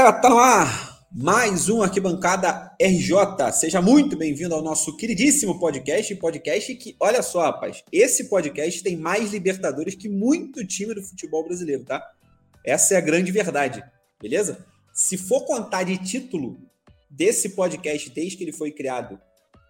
Galera, tá ar mais um Arquibancada RJ. Seja muito bem-vindo ao nosso queridíssimo podcast. Podcast que, olha só, rapaz, esse podcast tem mais Libertadores que muito time do futebol brasileiro, tá? Essa é a grande verdade, beleza? Se for contar de título desse podcast desde que ele foi criado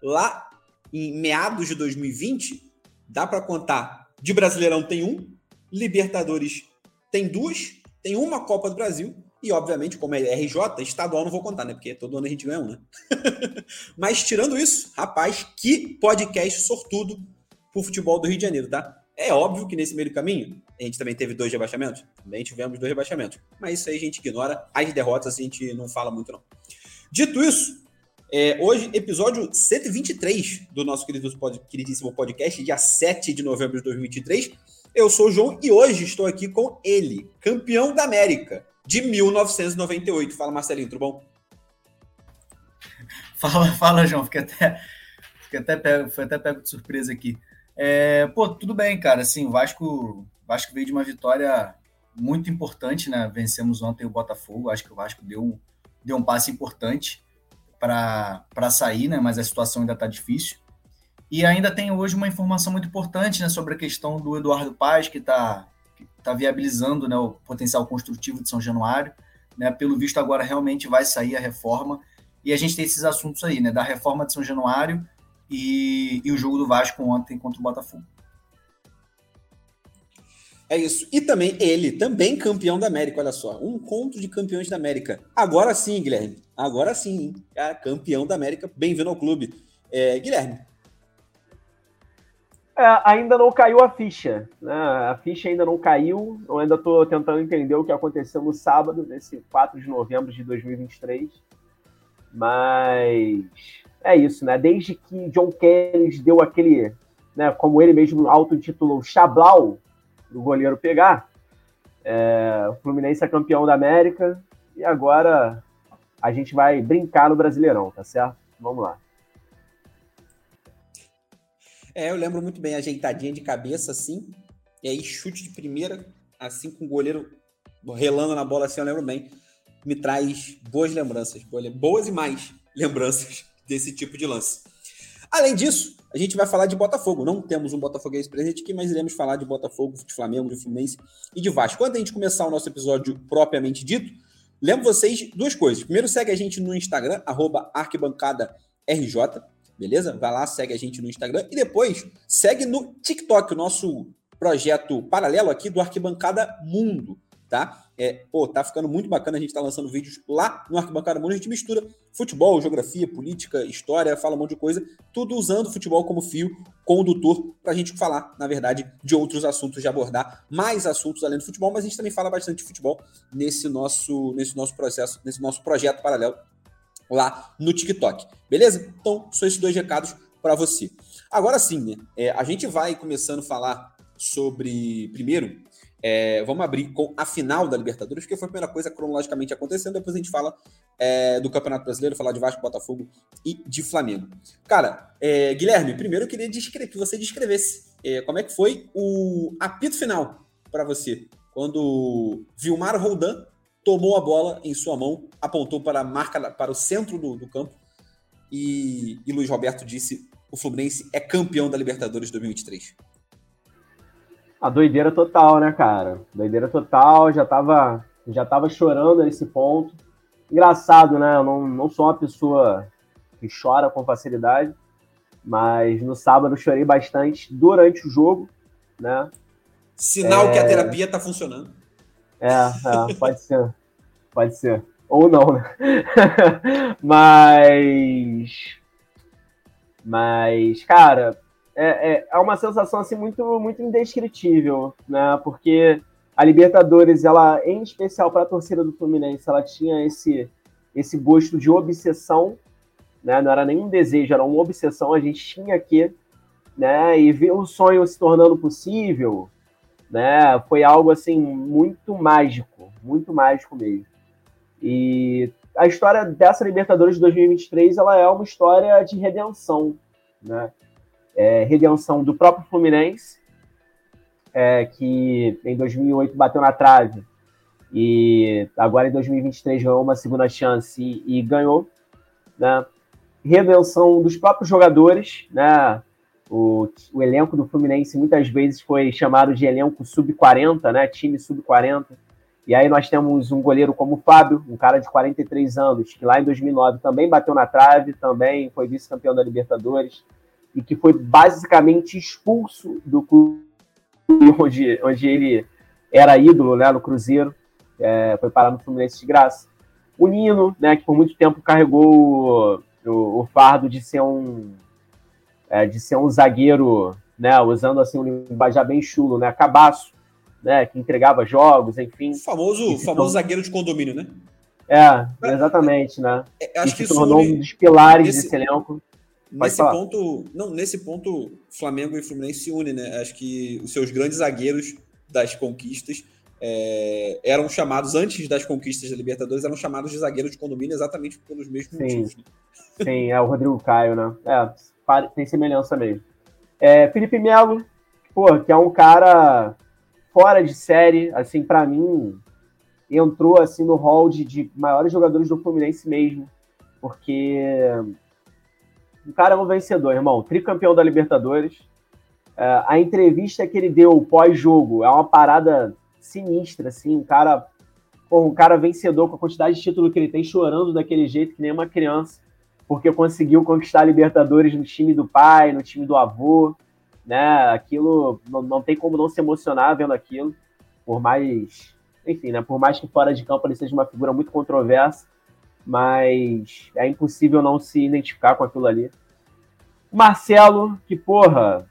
lá em meados de 2020, dá para contar de Brasileirão tem um, Libertadores tem duas, tem uma Copa do Brasil e, obviamente, como é RJ, estadual não vou contar, né? Porque todo ano a gente ganha um, né? Mas, tirando isso, rapaz, que podcast sortudo pro futebol do Rio de Janeiro, tá? É óbvio que nesse meio do caminho, a gente também teve dois rebaixamentos. Também tivemos dois rebaixamentos. Mas isso aí a gente ignora. As derrotas a gente não fala muito, não. Dito isso, é, hoje, episódio 123 do nosso querido, queridíssimo podcast, dia 7 de novembro de 2023. Eu sou o João e hoje estou aqui com ele, campeão da América, de 1998. Fala, Marcelinho, tudo bom? Fala, fala, João. Fiquei até, fiquei até pego, foi até pego de surpresa aqui. É, pô, tudo bem, cara. Assim, o Vasco, Vasco veio de uma vitória muito importante, né? Vencemos ontem o Botafogo. Acho que o Vasco deu, deu um passe importante para sair, né? Mas a situação ainda está difícil. E ainda tem hoje uma informação muito importante né, sobre a questão do Eduardo Paz, que está está viabilizando né, o potencial construtivo de São Januário. Né, pelo visto, agora realmente vai sair a reforma. E a gente tem esses assuntos aí, né, da reforma de São Januário e, e o jogo do Vasco ontem contra o Botafogo. É isso. E também ele, também campeão da América, olha só. Um encontro de campeões da América. Agora sim, Guilherme. Agora sim, hein? campeão da América. Bem-vindo ao clube. É, Guilherme, é, ainda não caiu a ficha. Né? A ficha ainda não caiu. Eu ainda estou tentando entender o que aconteceu no sábado, nesse 4 de novembro de 2023. Mas é isso, né? Desde que John Kennedy deu aquele, né, como ele mesmo auto-intitulou, chablau do goleiro pegar, é, o Fluminense é campeão da América e agora a gente vai brincar no Brasileirão, tá certo? Vamos lá. É, eu lembro muito bem, ajeitadinha de cabeça assim, e aí chute de primeira, assim com o goleiro relando na bola assim, eu lembro bem. Me traz boas lembranças, boas e mais lembranças desse tipo de lance. Além disso, a gente vai falar de Botafogo. Não temos um Botafoguense presente aqui, mas iremos falar de Botafogo, de Flamengo, de Fluminense e de Vasco. Quando a gente começar o nosso episódio propriamente dito, lembro vocês duas coisas. Primeiro, segue a gente no Instagram, arquibancada RJ beleza? Vai lá, segue a gente no Instagram e depois segue no TikTok, o nosso projeto paralelo aqui do Arquibancada Mundo, tá? É, pô, tá ficando muito bacana, a gente tá lançando vídeos lá no Arquibancada Mundo, a gente mistura futebol, geografia, política, história, fala um monte de coisa, tudo usando futebol como fio condutor pra gente falar, na verdade, de outros assuntos, de abordar mais assuntos além do futebol, mas a gente também fala bastante de futebol nesse nosso, nesse nosso processo, nesse nosso projeto paralelo lá no TikTok. Beleza? Então, são esses dois recados para você. Agora sim, né? É, a gente vai começando a falar sobre. Primeiro, é, vamos abrir com a final da Libertadores, que foi a primeira coisa cronologicamente acontecendo. Depois a gente fala é, do Campeonato Brasileiro, falar de Vasco, Botafogo e de Flamengo. Cara, é, Guilherme, primeiro eu queria que você descrevesse é, como é que foi o apito final para você, quando Vilmar Roldan tomou a bola em sua mão, apontou para a marca, para o centro do, do campo e, e Luiz Roberto disse: o Fluminense é campeão da Libertadores 2023. A doideira total, né, cara? Doideira total, já tava, já tava chorando nesse ponto. Engraçado, né? Eu não, não sou uma pessoa que chora com facilidade, mas no sábado chorei bastante durante o jogo, né? Sinal é... que a é. terapia tá funcionando. É, é, pode ser. Pode ser. Ou não, né? mas. Mas, cara, é, é, é, uma sensação assim muito, muito indescritível, né? Porque a Libertadores, ela, em especial para a torcida do Fluminense, ela tinha esse, esse gosto de obsessão, né? Não era nenhum desejo, era uma obsessão. A gente tinha que, né? E ver o sonho se tornando possível, né? Foi algo assim muito mágico, muito mágico mesmo. E a história dessa Libertadores de 2023, ela é uma história de redenção, né? É, redenção do próprio Fluminense, é, que em 2008 bateu na trave E agora em 2023 ganhou uma segunda chance e, e ganhou, né? Redenção dos próprios jogadores, né? O, o, elenco do Fluminense muitas vezes foi chamado de elenco sub-40, né? Time sub-40. E aí nós temos um goleiro como o Fábio, um cara de 43 anos, que lá em 2009 também bateu na trave, também foi vice-campeão da Libertadores, e que foi basicamente expulso do clube onde, onde ele era ídolo, né, no Cruzeiro, é, foi parar no Fluminense de graça. O Nino, né, que por muito tempo carregou o, o, o fardo de ser um é, de ser um zagueiro, né, usando assim um linguajar bem chulo, né, cabaço, né, que entregava jogos, enfim. O famoso, famoso zagueiro de condomínio, né? É, exatamente, né? É, acho que se tornou um dos pilares desse elenco. nesse falar. ponto, não, nesse ponto, Flamengo e Fluminense se unem, né? Acho que os seus grandes zagueiros das conquistas é, eram chamados, antes das conquistas da Libertadores, eram chamados de zagueiro de condomínio exatamente pelos mesmos Sim. motivos. Né? Sim, é o Rodrigo Caio, né? É, tem semelhança mesmo. É, Felipe Melo, pô, que é um cara fora de série, assim, para mim, entrou assim no hall de, de, maiores jogadores do Fluminense mesmo, porque o cara é um vencedor, irmão, tricampeão da Libertadores. É, a entrevista que ele deu pós-jogo é uma parada sinistra, assim, um cara, um cara vencedor com a quantidade de título que ele tem, chorando daquele jeito que nem uma criança, porque conseguiu conquistar a Libertadores no time do pai, no time do avô, né? Aquilo não, não tem como não se emocionar vendo aquilo, por mais, enfim, né? Por mais que fora de campo ele seja uma figura muito controversa, mas é impossível não se identificar com aquilo ali. Marcelo, que porra,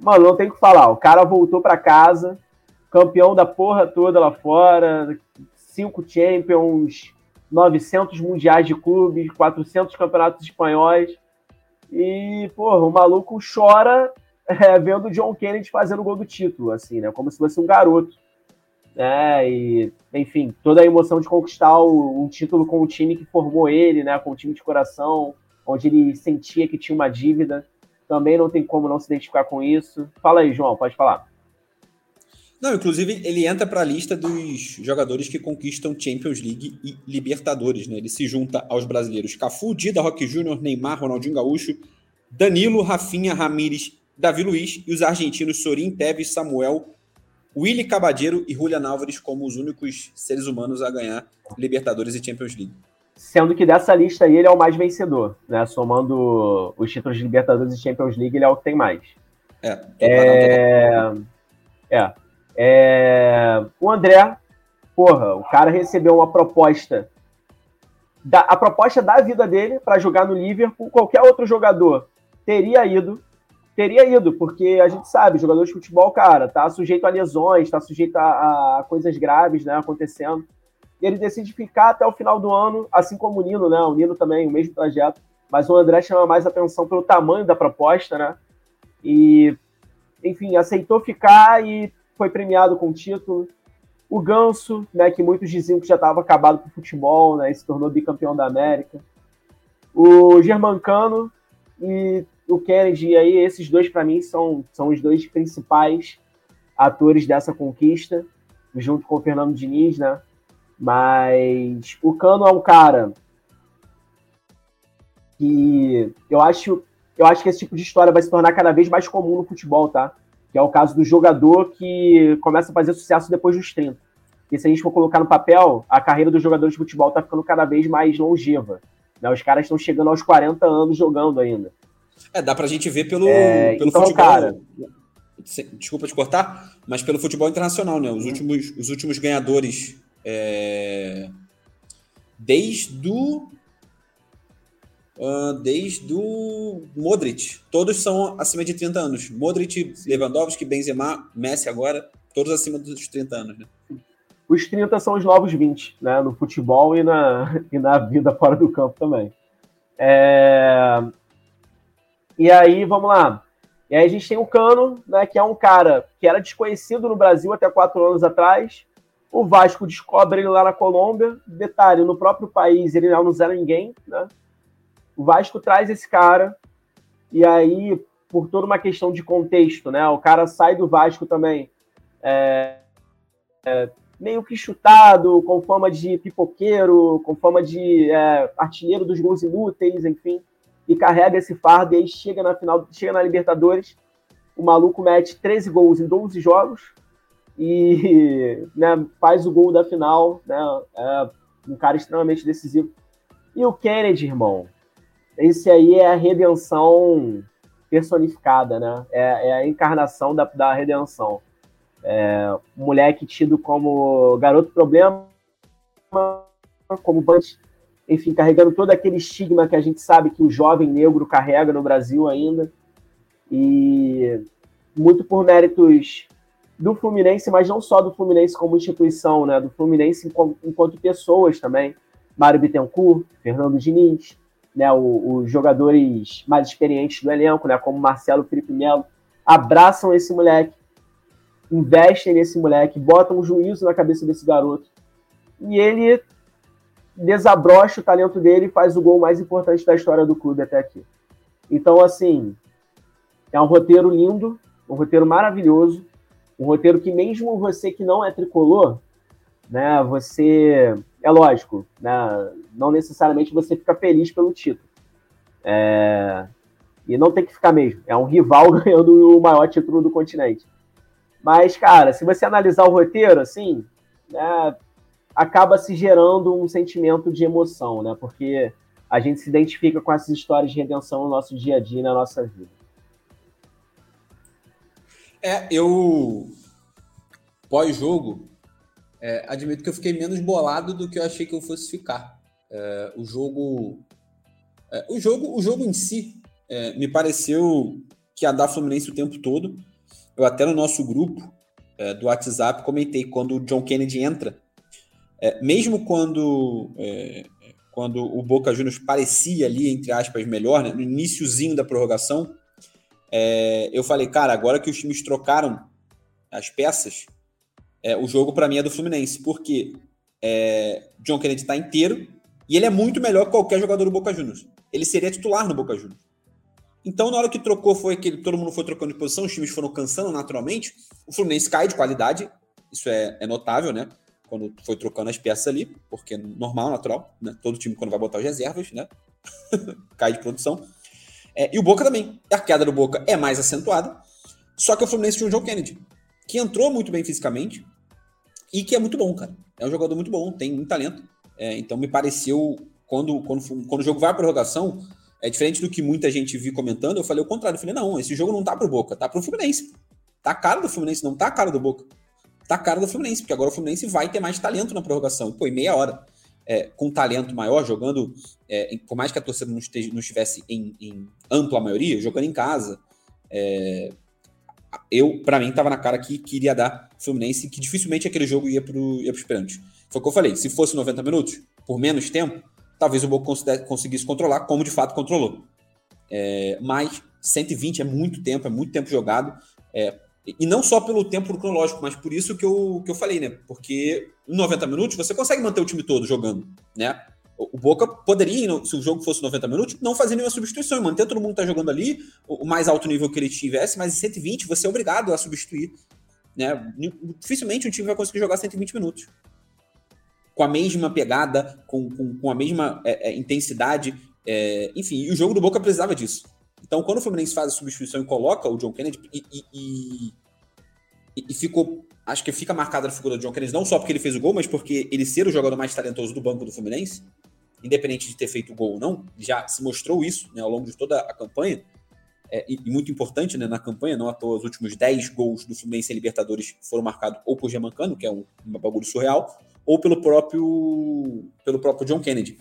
mano, não tem o que falar. O cara voltou para casa, campeão da porra toda lá fora, cinco Champions, 900 mundiais de clubes, 400 campeonatos espanhóis. E, porra, o maluco chora é, vendo o John Kennedy fazendo o gol do título, assim, né? Como se fosse um garoto. Né? E, enfim, toda a emoção de conquistar o, um título com o time que formou ele, né? Com o time de coração, onde ele sentia que tinha uma dívida. Também não tem como não se identificar com isso. Fala aí, João, pode falar. Não, inclusive ele entra para a lista dos jogadores que conquistam Champions League e Libertadores, né? Ele se junta aos brasileiros Cafu, Dida, Roque Júnior, Neymar, Ronaldinho Gaúcho, Danilo, Rafinha, Ramires, Davi Luiz e os argentinos Sorin, Tevez, Samuel, Willy Cabadeiro e Julian Álvares como os únicos seres humanos a ganhar Libertadores e Champions League. Sendo que dessa lista aí ele é o mais vencedor, né? Somando os títulos de Libertadores e Champions League, ele é o que tem mais. É. É... é. É... O André, porra, o cara recebeu uma proposta. Da, a proposta da vida dele para jogar no Liverpool, qualquer outro jogador teria ido. Teria ido, porque a gente sabe, jogador de futebol, cara, tá sujeito a lesões, tá sujeito a, a coisas graves, né, acontecendo. E ele decide ficar até o final do ano, assim como o Nino, né? O Nino também, o mesmo trajeto. Mas o André chama mais atenção pelo tamanho da proposta, né? E, enfim, aceitou ficar e foi premiado com o título. O Ganso, né, que muitos diziam que já estava acabado com o futebol, né, e se tornou bicampeão da América. O Germancano e o Kennedy, aí, esses dois, para mim, são, são os dois principais atores dessa conquista, junto com o Fernando Diniz, né? Mas o Cano é um cara que eu acho, eu acho que esse tipo de história vai se tornar cada vez mais comum no futebol, tá? Que é o caso do jogador que começa a fazer sucesso depois dos 30. E se a gente for colocar no papel, a carreira do jogador de futebol está ficando cada vez mais longeva. Né? Os caras estão chegando aos 40 anos jogando ainda. É, dá pra gente ver pelo, é, pelo então, futebol. Cara, Desculpa te cortar, mas pelo futebol internacional, né? Os, últimos, os últimos ganhadores é, desde o desde o Modric. Todos são acima de 30 anos. Modric, Lewandowski, Benzema, Messi agora, todos acima dos 30 anos, né? Os 30 são os novos 20, né? No futebol e na, e na vida fora do campo também. É... E aí, vamos lá. E aí a gente tem o Cano, né, que é um cara que era desconhecido no Brasil até quatro anos atrás. O Vasco descobre ele lá na Colômbia. Detalhe, no próprio país ele não era ninguém, né? O Vasco traz esse cara, e aí, por toda uma questão de contexto, né? O cara sai do Vasco também, é, é, meio que chutado, com fama de pipoqueiro, com fama de é, artilheiro dos gols inúteis, enfim, e carrega esse fardo e aí chega na final, chega na Libertadores, o maluco mete 13 gols em 12 jogos e né, faz o gol da final, né, é um cara extremamente decisivo. E o Kennedy, irmão, esse aí é a redenção personificada, né? É, é a encarnação da, da redenção. É, moleque tido como garoto problema, como bunch, enfim, carregando todo aquele estigma que a gente sabe que o jovem negro carrega no Brasil ainda. E muito por méritos do Fluminense, mas não só do Fluminense como instituição, né? Do Fluminense enquanto, enquanto pessoas também. Mário Bittencourt, Fernando Diniz, né? os jogadores mais experientes do elenco, né? Como Marcelo Felipe Melo, abraçam esse moleque investem nesse moleque, botam um juízo na cabeça desse garoto. E ele desabrocha o talento dele e faz o gol mais importante da história do clube até aqui. Então, assim, é um roteiro lindo, um roteiro maravilhoso, um roteiro que mesmo você que não é tricolor, né, você, é lógico, né, não necessariamente você fica feliz pelo título. É, e não tem que ficar mesmo. É um rival ganhando o maior título do continente. Mas, cara, se você analisar o roteiro, assim, né, acaba se gerando um sentimento de emoção, né? Porque a gente se identifica com essas histórias de redenção no nosso dia a dia, na nossa vida. É, eu pós-jogo, é, admito que eu fiquei menos bolado do que eu achei que eu fosse ficar. É, o jogo, é, o jogo, o jogo em si é, me pareceu que ia dar Fluminense o tempo todo. Eu até no nosso grupo é, do WhatsApp comentei quando o John Kennedy entra, é, mesmo quando quando o Boca Juniors parecia ali, entre aspas, melhor, né, no iníciozinho da prorrogação, eu falei, cara, agora que os times trocaram as peças, é, o jogo para mim é do Fluminense, porque é, John Kennedy está inteiro e ele é muito melhor que qualquer jogador do Boca Juniors. Ele seria titular no Boca Juniors. Então, na hora que trocou, foi que todo mundo foi trocando de posição, os times foram cansando naturalmente. O Fluminense cai de qualidade, isso é, é notável, né? Quando foi trocando as peças ali, porque normal, natural, né? Todo time, quando vai botar as reservas, né? cai de produção. É, e o Boca também. A queda do Boca é mais acentuada. Só que o Fluminense tinha o Joe Kennedy, que entrou muito bem fisicamente e que é muito bom, cara. É um jogador muito bom, tem muito talento. É, então, me pareceu, quando, quando, quando o jogo vai à prorrogação, é diferente do que muita gente viu comentando, eu falei o contrário. Eu falei, não, esse jogo não tá pro Boca, tá pro Fluminense. Tá cara do Fluminense, não tá cara do Boca. Tá cara do Fluminense, porque agora o Fluminense vai ter mais talento na prorrogação. Pô, em meia hora, é, com talento maior, jogando, é, por mais que a torcida não, esteja, não estivesse em, em, ampla maioria, jogando em casa, é, eu, para mim, tava na cara que queria dar Fluminense, que dificilmente aquele jogo ia pro, ia pros pênaltis. Foi o que eu falei, se fosse 90 minutos, por menos tempo, talvez o Boca conseguisse controlar, como de fato controlou. É, mas 120 é muito tempo, é muito tempo jogado. É, e não só pelo tempo cronológico, mas por isso que eu, que eu falei, né? Porque em 90 minutos você consegue manter o time todo jogando, né? O Boca poderia, se o jogo fosse 90 minutos, não fazer nenhuma substituição e manter todo mundo que tá jogando ali, o mais alto nível que ele tivesse, mas em 120 você é obrigado a substituir. Né? Dificilmente um time vai conseguir jogar 120 minutos com a mesma pegada, com, com, com a mesma é, é, intensidade. É, enfim, e o jogo do Boca precisava disso. Então, quando o Fluminense faz a substituição e coloca o John Kennedy, e, e, e, e ficou. Acho que fica marcada a figura do John Kennedy, não só porque ele fez o gol, mas porque ele ser o jogador mais talentoso do banco do Fluminense, independente de ter feito o gol ou não, já se mostrou isso né, ao longo de toda a campanha. É, e, muito importante né, na campanha, não à toa, os últimos 10 gols do Fluminense em Libertadores foram marcados ou por Germancano, que é um, um bagulho surreal, ou pelo próprio, pelo próprio John Kennedy.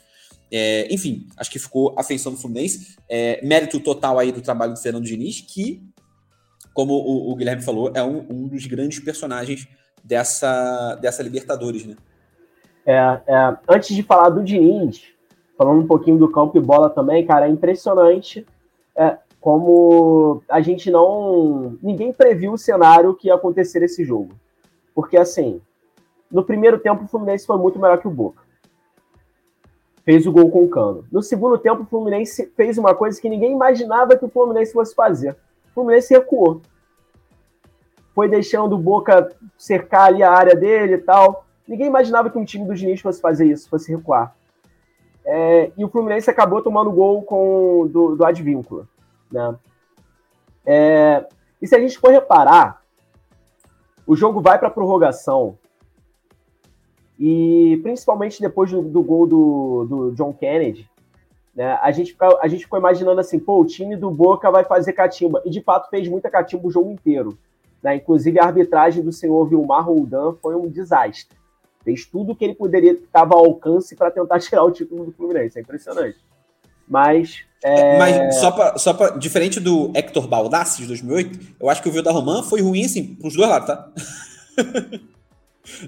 É, enfim, acho que ficou a feição do Fluminense. É, mérito total aí do trabalho do Fernando Diniz, que, como o, o Guilherme falou, é um, um, dos grandes personagens dessa, dessa Libertadores, né? É, é, antes de falar do Diniz, falando um pouquinho do campo e bola também, cara, é impressionante é, como a gente não. Ninguém previu o cenário que ia acontecer esse jogo. Porque, assim, no primeiro tempo, o Fluminense foi muito melhor que o Boca. Fez o gol com o Cano. No segundo tempo, o Fluminense fez uma coisa que ninguém imaginava que o Fluminense fosse fazer. O Fluminense recuou. Foi deixando o Boca cercar ali a área dele e tal. Ninguém imaginava que um time do Diniz fosse fazer isso, fosse recuar. É, e o Fluminense acabou tomando gol com, do, do Advíncula. Né? É, e se a gente for reparar, o jogo vai para prorrogação. E principalmente depois do, do gol do, do, John Kennedy, né, a, gente, a gente ficou imaginando assim, pô, o time do Boca vai fazer catimba. E de fato fez muita catimba o jogo inteiro. Né? Inclusive a arbitragem do senhor Vilmar Roldan foi um desastre. Fez tudo que ele poderia, estava ao alcance para tentar tirar o título do Fluminense. É impressionante. Mas. É... Mas só para. Só pra, diferente do Hector Baldassi de 2008, eu acho que o Vilda Roman foi ruim, assim, pros dois lados, tá?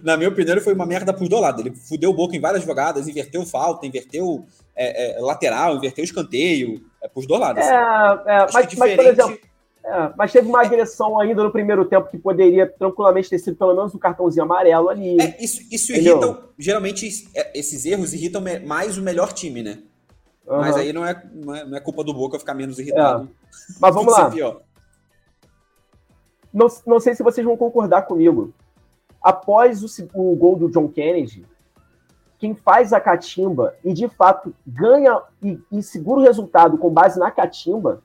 Na minha opinião, ele foi uma merda pros dois lados. Ele fudeu o Boca em várias jogadas, inverteu falta, inverteu é, é, lateral, inverteu escanteio, é, pros dois lados. Assim. É, é mas, diferente... mas, por exemplo. É, mas teve uma agressão ainda no primeiro tempo que poderia tranquilamente ter sido pelo menos um cartãozinho amarelo ali. É, isso, isso irrita. Geralmente, esses erros irritam mais o melhor time, né? Uhum. Mas aí não é, não é, não, é, culpa do Boca ficar menos irritado. É. Mas vamos lá. Não, não sei se vocês vão concordar comigo. Após o, o gol do John Kennedy, quem faz a catimba e de fato ganha e, e segura o resultado com base na catimba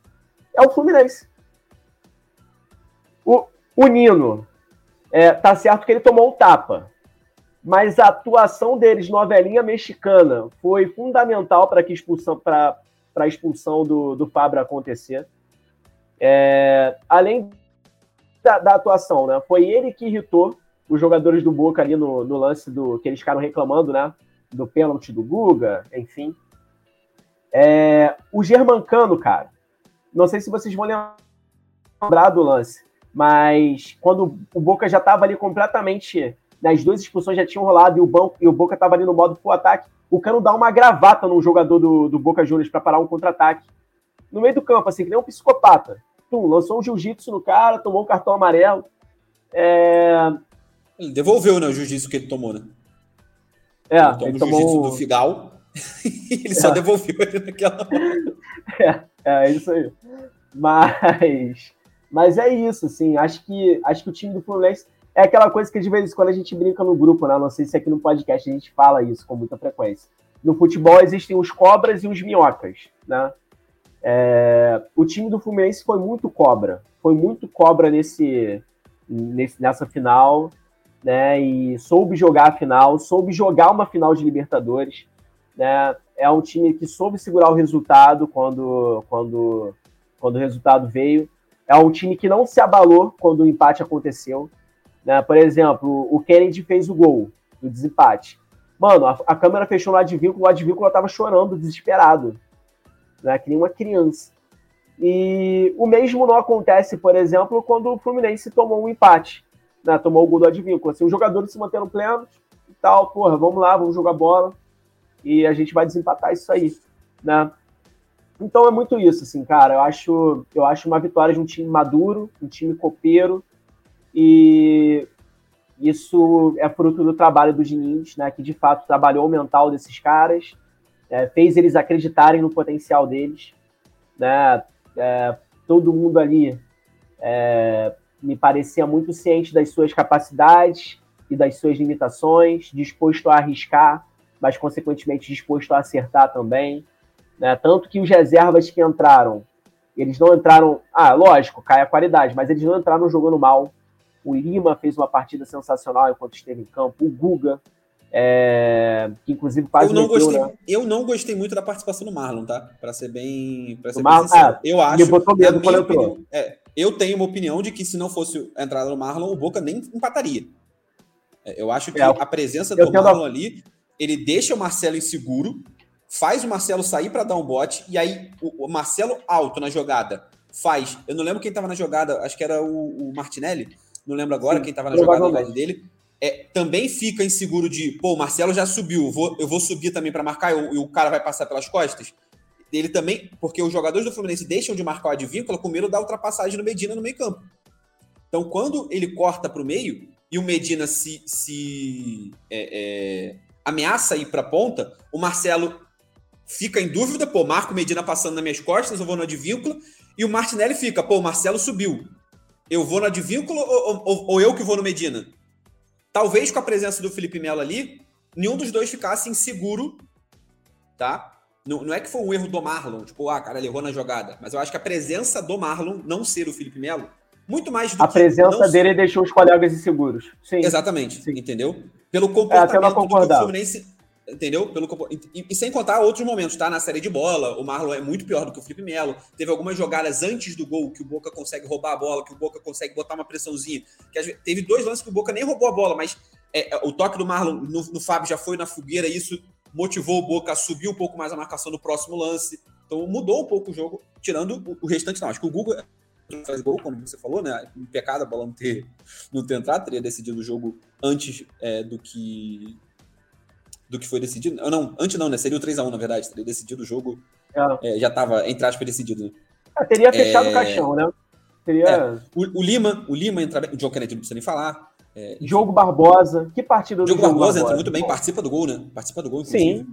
é o Fluminense. O, o Nino, é, tá certo que ele tomou o tapa, mas a atuação deles novelinha mexicana foi fundamental para que expulsão para a expulsão do, do Fabra acontecer. É, além da, da, atuação, né? Foi ele que irritou os jogadores do Boca ali no, no, lance do que eles ficaram reclamando, né? Do pênalti do Guga, enfim. É, o Germancano, cara, não sei se vocês vão lembrar do lance, mas quando o Boca já estava ali completamente as duas expulsões já tinham rolado e o, banco, e o Boca estava ali no modo full ataque. O Cano dá uma gravata num jogador do, do Boca Juniors para parar um contra-ataque. No meio do campo, assim, que nem um psicopata. Tum, lançou um jiu-jitsu no cara, tomou um cartão amarelo. É... Ele devolveu, né, o jiu-jitsu que ele tomou, né? É, ele, tomou ele tomou... jiu-jitsu do Figal ele é. só devolveu ele naquela é, é, isso aí. Mas, mas é isso, assim, acho que, acho que o time do Fluminense é aquela coisa que de vez em quando a gente brinca no grupo, né? Não sei se aqui no podcast a gente fala isso com muita frequência. No futebol existem os cobras e os minhocas, né? É, o time do Fluminense foi muito cobra, foi muito cobra nesse, nesse, nessa final, né? E soube jogar a final, soube jogar uma final de Libertadores, né? É um time que soube segurar o resultado quando, quando, quando o resultado veio. É um time que não se abalou quando o empate aconteceu. Né? Por exemplo, o Kennedy fez o gol do desempate. Mano, a, a câmera fechou no Advíncula, o Advíncula tava chorando, desesperado. Né? Que nem uma criança. E o mesmo não acontece, por exemplo, quando o Fluminense tomou um empate. Né? Tomou o gol do Advíncula. Assim, os jogadores se manteram plenos e tal, porra, vamos lá, vamos jogar bola. E a gente vai desempatar isso aí. Né? Então é muito isso, assim, cara. Eu acho, eu acho uma vitória de um time maduro, um time copeiro, e isso é fruto do trabalho do Diniz, né, que de fato trabalhou o mental desses caras, é, fez eles acreditarem no potencial deles. Né, é, todo mundo ali é, me parecia muito ciente das suas capacidades e das suas limitações, disposto a arriscar, mas consequentemente disposto a acertar também. Né? Tanto que os reservas que entraram, eles não entraram. Ah, lógico, cai a qualidade, mas eles não entraram jogando mal. O Lima fez uma partida sensacional enquanto esteve em campo. O Guga, é, que inclusive quase eu não meteu, gostei, né? Eu não gostei muito da participação do Marlon, tá? Para ser bem, pra ser Marlon, é, eu acho. Botou medo quando opinião, é, eu tenho uma opinião de que se não fosse a entrada do Marlon, o Boca nem empataria. É, eu acho que é, a presença do Marlon a... ali, ele deixa o Marcelo inseguro, faz o Marcelo sair para dar um bote, e aí o, o, Marcelo alto na jogada faz. Eu não lembro quem estava na jogada, acho que era o, o Martinelli não lembro agora Sim, quem estava na jogada do lado dele, é, também fica inseguro de, pô, o Marcelo já subiu, vou, eu vou subir também para marcar e o, cara vai passar pelas costas. Ele também, porque os jogadores do Fluminense deixam de marcar o advíncula com medo da ultrapassagem no Medina no meio campo. Então, quando ele corta para o meio e o Medina se, se é, é, ameaça ir para a ponta, o Marcelo fica em dúvida, pô, Marco Medina passando nas minhas costas, eu vou no advíncula, e o Martinelli fica, pô, o Marcelo subiu eu vou no Advíncula ou, ou, ou, eu que vou no Medina? talvez com a presença do Felipe Melo ali, nenhum dos dois ficasse inseguro, tá? Não, não é que foi um erro do Marlon, tipo, ah, cara, ele errou na jogada. Mas eu acho que a presença do Marlon, não ser o Felipe Melo, muito mais do A presença dele ser... deixou os colegas inseguros. Sim. Exatamente, Sim. entendeu? Pelo comportamento é, do Fluminense entendeu? Pelo, e, e, sem contar outros momentos, tá? Na série de bola, o Marlon é muito pior do que o Felipe Melo. Teve algumas jogadas antes do gol que o Boca consegue roubar a bola, que o Boca consegue botar uma pressãozinha. Que teve dois lances que o Boca nem roubou a bola, mas é, é, o toque do Marlon no, no Fábio já foi na fogueira, isso motivou o Boca a subir um pouco mais a marcação no próximo lance. Então mudou um pouco o jogo, tirando o, o restante, não. Acho que o Google faz gol, como você falou, né? Um pecado a bola não ter, não ter entrado, teria decidido o jogo antes é, do que do que foi decidido. Não, não antes não, né? Seria o 3x1, na verdade. Teria decidido o jogo. É. É, já estava, entre aspas, decidido. Né? Ah, teria fechado o é, caixão, né? Teria... É, o, o, Lima, o Lima entra bem. O John Kennedy não precisa nem falar. É, Diogo Barbosa. Que partida do Diogo Barbosa, Barbosa entra muito bem, participa do gol, né? Participa do gol, inclusive. Sim.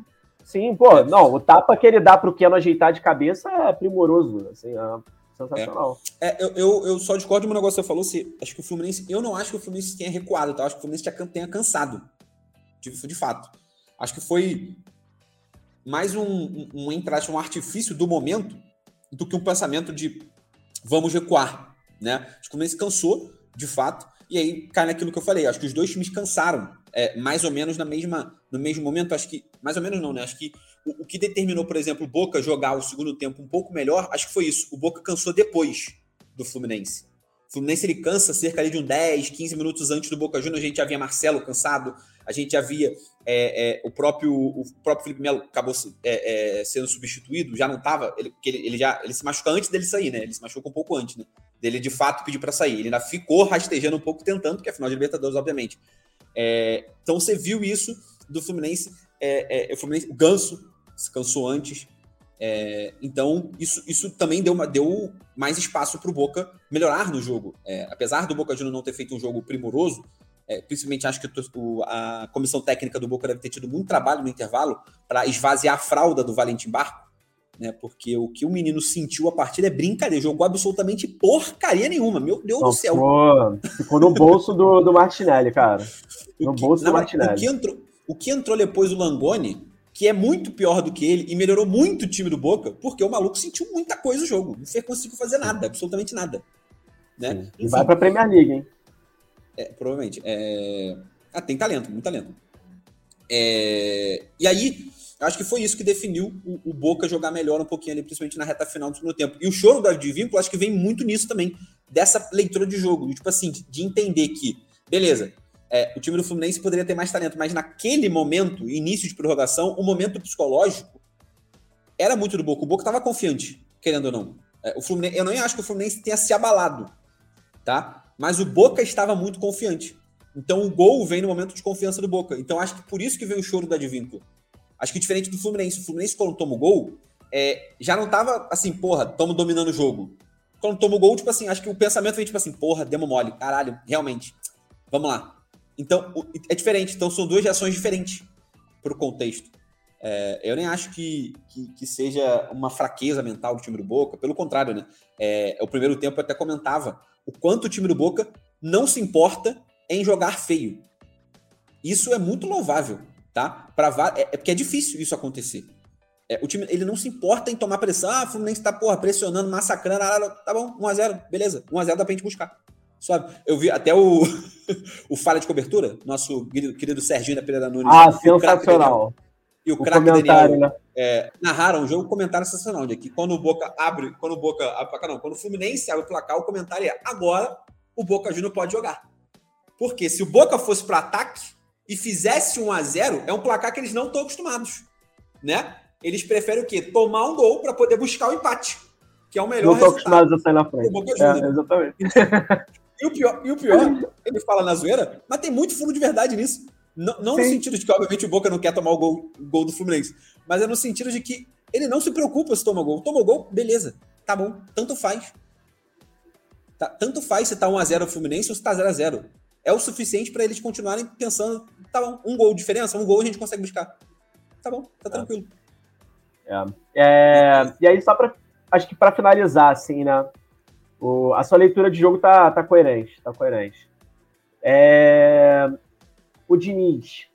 Sim, pô, é. não, o tapa que ele dá pro Keno ajeitar de cabeça é primoroso, assim, é sensacional. É, é eu, eu, eu, só discordo de um negócio que você falou, se, acho que o Fluminense, eu não acho que o Fluminense tenha recuado, tá? Eu acho que o Fluminense tenha cansado, de, de fato. Acho que foi mais um, um, um, um artifício do momento do que um pensamento de vamos recuar, né? Acho que o Fluminense cansou, de fato, e aí cai naquilo que eu falei. Acho que os dois times cansaram, é, mais ou menos na mesma, no mesmo momento. Acho que, mais ou menos não, né? Acho que o, o que determinou, por exemplo, o Boca jogar o segundo tempo um pouco melhor, acho que foi isso. O Boca cansou depois do Fluminense. O Fluminense ele cansa cerca ali de um 10, 15 minutos antes do Boca Juniors. A gente já via Marcelo cansado, a gente já via é, é, o próprio o próprio Felipe Melo acabou é, é, sendo substituído, já não estava, ele, ele, ele, já ele se machucou antes dele sair, né? Ele se machucou um pouco antes, né? Dele de fato pedir para sair. Ele ainda ficou rastejando um pouco, tentando, que é final de Libertadores, obviamente. É, então você viu isso do Fluminense, é, o Fluminense, o Ganso se cansou antes. então isso, isso também deu, uma, deu mais espaço para o Boca melhorar no jogo. apesar do Boca Juniors não ter feito um jogo primoroso, é, principalmente acho que o, a comissão técnica do Boca deve ter tido muito trabalho no intervalo para esvaziar a fralda do Valentim Barco, né? Porque o que o menino sentiu a partida é brincadeira, jogou absolutamente porcaria nenhuma, meu Deus Não, do céu. Ficou, ficou no bolso do, do Martinelli, cara. No que, bolso do Martinelli. O que, entrou, o que entrou depois o Langoni, que é muito pior do que ele e melhorou muito o time do Boca, porque o maluco sentiu muita coisa no jogo, não conseguiu fazer nada, absolutamente nada. Né? E vai para a Premier League, hein? É, provavelmente. É... Ah, tem talento, muito talento. É... E aí, acho que foi isso que definiu o, o, Boca jogar melhor um pouquinho ali, principalmente na reta final do segundo tempo. E o choro do Advínculo, acho que vem muito nisso também, dessa leitura de jogo. Tipo assim, de entender que, beleza, é, o time do Fluminense poderia ter mais talento, mas naquele momento, início de prorrogação, o momento psicológico era muito do Boca. O Boca estava confiante, querendo ou não. É, o Fluminense, eu não acho que o Fluminense tenha se abalado, tá? Mas o Boca estava muito confiante. Então o gol vem no momento de confiança do Boca. Então acho que por isso que veio o choro do Advínculo. Acho que diferente do Fluminense. O Fluminense, quando toma o gol, é, já não tava assim, porra, estamos dominando o jogo. Quando toma o gol, tipo assim, acho que o pensamento vem tipo assim, porra, demos mole, caralho, realmente. Vamos lá. Então, é diferente. Então, são duas reações diferentes para o contexto. É, eu nem acho que, que, que, seja uma fraqueza mental do time do Boca, pelo contrário, né? É, o primeiro tempo eu até comentava o quanto o time do Boca não se importa em jogar feio. Isso é muito louvável, tá? Pra, é, é porque é difícil isso acontecer. É, o time ele não se importa em tomar pressão. Ah, o Fluminense tá, porra, pressionando, massacrando. Tá bom, 1x0, beleza. 1x0 dá pra gente buscar. Sabe? Eu vi até o, o falha de cobertura, nosso querido, querido Serginho da Pereira Nunes. Ah, sensacional. E o, o craque Daniel né? é, narraram um jogo, um comentário sensacional, de que quando o Boca abre, quando o Boca abre não, quando o Fluminense abre o placar, o comentário é agora o Boca Júnior pode jogar. Porque se o Boca fosse para ataque e fizesse 1 a 0 é um placar que eles não estão acostumados, né? Eles preferem o quê? Tomar um gol para poder buscar o empate, que é o melhor Não estão acostumados a sair na frente. É, exatamente. e, o pior, e o pior, ele fala na zoeira, mas tem muito fundo de verdade nisso. Não, não no sentido de que, obviamente, o Boca não quer tomar o gol, o gol do Fluminense, mas é no sentido de que ele não se preocupa se toma gol. Toma gol, beleza, tá bom, tanto faz. Tá, tanto faz se tá 1x0 o Fluminense ou se tá 0x0. É o suficiente para eles continuarem pensando, tá bom, um gol de diferença, um gol a gente consegue buscar. Tá bom, tá tranquilo. É. É, e aí, só para acho que para finalizar, assim, né? O, a sua leitura de jogo tá, tá coerente, tá coerente. É, o Diniz,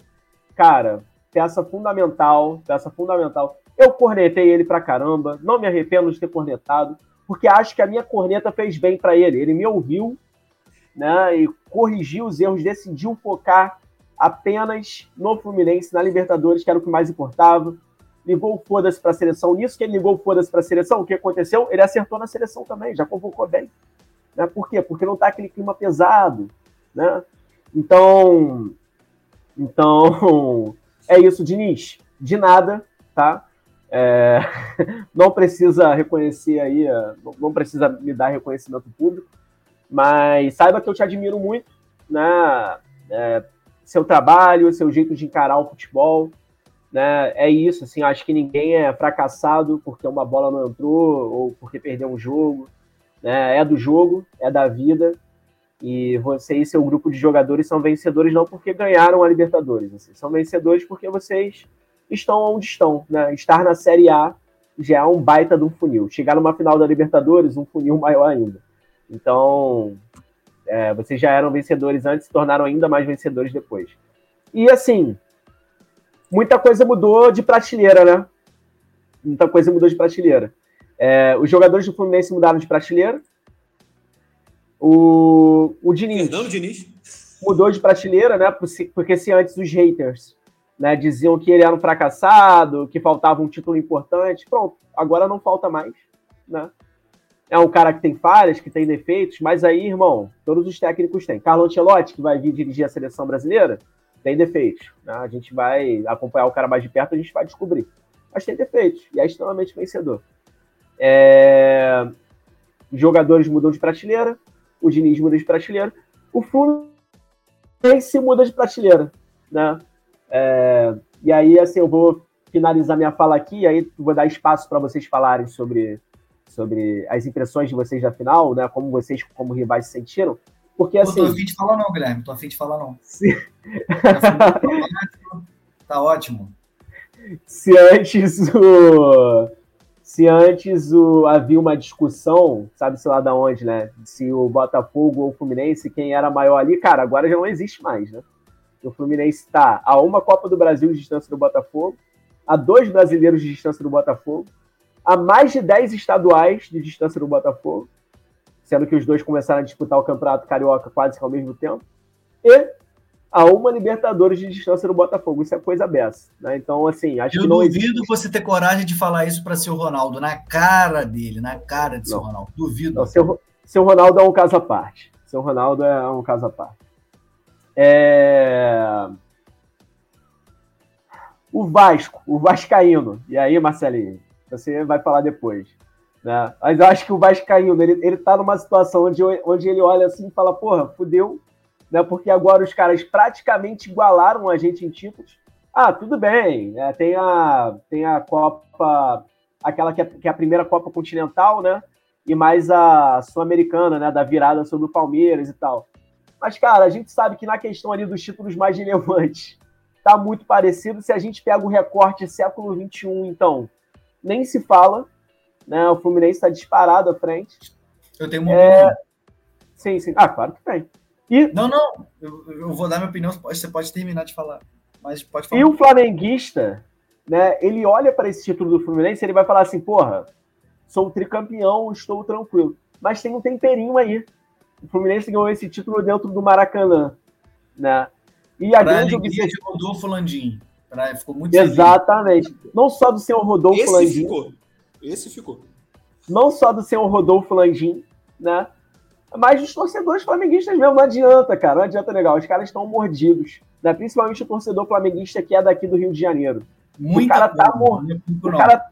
cara, peça fundamental, peça fundamental. Eu cornetei ele pra caramba, não me arrependo de ter cornetado, porque acho que a minha corneta fez bem para ele. Ele me ouviu, né, e corrigiu os erros, decidiu focar apenas no Fluminense, na Libertadores, que era o que mais importava. Ligou foda-se para a seleção. Nisso que ele ligou foda-se para a seleção, o que aconteceu? Ele acertou na seleção também, já convocou bem. Né? Por quê? Porque não tá aquele clima pesado, né? Então, então é isso, Diniz. De nada, tá? É, não precisa reconhecer aí, é, não precisa me dar reconhecimento público, mas saiba que eu te admiro muito, né? É, seu trabalho, seu jeito de encarar o futebol, né? É isso, assim, acho que ninguém é fracassado porque uma bola não entrou ou porque perdeu um jogo, né? É do jogo, é da vida. E você e seu grupo de jogadores são vencedores não porque ganharam a Libertadores, assim, são vencedores porque vocês estão onde estão, né? Estar na Série A já é um baita de um funil. Chegar numa final da Libertadores, um funil maior ainda. Então, é, vocês já eram vencedores antes, se tornaram ainda mais vencedores depois. E assim, muita coisa mudou de prateleira, né? Muita coisa mudou de prateleira. É, os jogadores do Fluminense mudaram de prateleira. O, o Diniz, Fernando Diniz mudou de prateleira, né? Porque se antes os haters né, diziam que ele era um fracassado, que faltava um título importante, pronto, agora não falta mais, né? é um cara que tem falhas, que tem defeitos, mas aí, irmão, todos os técnicos têm. Carlo Ancelotti, que vai vir dirigir a seleção brasileira, tem defeitos. Né? A gente vai acompanhar o cara mais de perto, a gente vai descobrir. Mas tem defeitos, e é extremamente vencedor. É... Jogadores mudam de prateleira, o Diniz muda de prateleira, o Fluminense muda de prateleira. Né? É... E aí, assim, eu vou finalizar minha fala aqui, aí vou dar espaço para vocês falarem sobre sobre as impressões de vocês da final, né? Como vocês, como rivais, se sentiram. Porque assim. Não tô afim de falar, não, Guilherme. Tô afim de falar, não. Se... tá ótimo. Se antes o. Se antes o, havia uma discussão, sabe-se lá da onde, né? Se o Botafogo ou o Fluminense, quem era maior ali, cara, agora já não existe mais, né? O Fluminense está a uma Copa do Brasil de distância do Botafogo, a dois brasileiros de distância do Botafogo, a mais de 10 estaduais de distância do Botafogo, sendo que os dois começaram a disputar o Campeonato Carioca quase que ao mesmo tempo, e a uma Libertadores de distância do Botafogo. Isso é coisa beça. Né? Então, assim, acho Eu que não duvido existe... você ter coragem de falar isso para seu Ronaldo, na cara dele, na cara de seu Ronaldo. Duvido. Não, seu, seu Ronaldo é um caso à parte. Seu Ronaldo é um caso à parte. É... O Vasco, o Vascaíno. E aí, Marcelinho? Você vai falar depois. Né? Mas eu acho que o Vascaíno, ele, ele tá numa situação onde, onde ele olha assim e fala, porra, fudeu, né? Porque agora os caras praticamente igualaram a gente em títulos. Ah, tudo bem, né? tem, a, tem a Copa, aquela que é, que é a primeira Copa Continental, né? E mais a Sul-Americana, né? Da virada sobre o Palmeiras e tal. Mas, cara, a gente sabe que na questão ali dos títulos mais relevantes, tá muito parecido. Se a gente pega o recorte século XXI, então, nem se fala. Né? O Fluminense está disparado à frente. Eu tenho uma é... Sim, sim. Ah, claro que tem. E... Não, não. Eu, eu, vou dar minha opinião. Você pode terminar de falar. Mas pode falar. E o flamenguista, né? Ele olha para esse título do Fluminense e ele vai falar assim: porra, sou tricampeão, estou tranquilo. Mas tem um temperinho aí. O Fluminense ganhou esse título dentro do Maracanã, né? E a pra grande obsessão de Rodolfo Landim. Pra, ficou muito Exatamente. Feliz. Não só do senhor Rodolfo Esse Landim. Ficou. Esse ficou. Não só do senhor Rodolfo Landim, né? Mas dos torcedores flamenguistas mesmo, não adianta, cara, não adianta legal. Os caras estão mordidos, né? Principalmente o torcedor flamenguista que é daqui do Rio de Janeiro. Muita o cara tá mordido. O cara,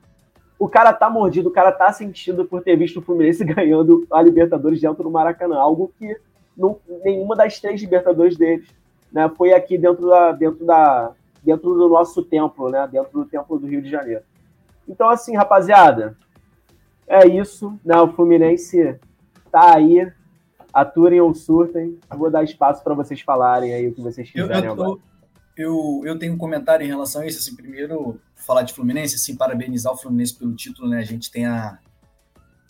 o cara tá mordido, o cara tá sentindo por ter visto o Fluminense ganhando a Libertadores dentro do Maracanã, algo que não, nenhuma das três Libertadores deles né, foi aqui dentro da, dentro da, dentro do nosso templo, né? Dentro do templo do Rio de Janeiro. Então, assim, rapaziada, é isso, né? O Fluminense tá aí. Aturem ou surtem. Eu vou dar espaço para vocês falarem aí o que vocês quiserem eu, eu, agora. Eu, eu tenho um comentário em relação a isso. Assim, primeiro, falar de Fluminense, assim, parabenizar o Fluminense pelo título, né? A gente tem a,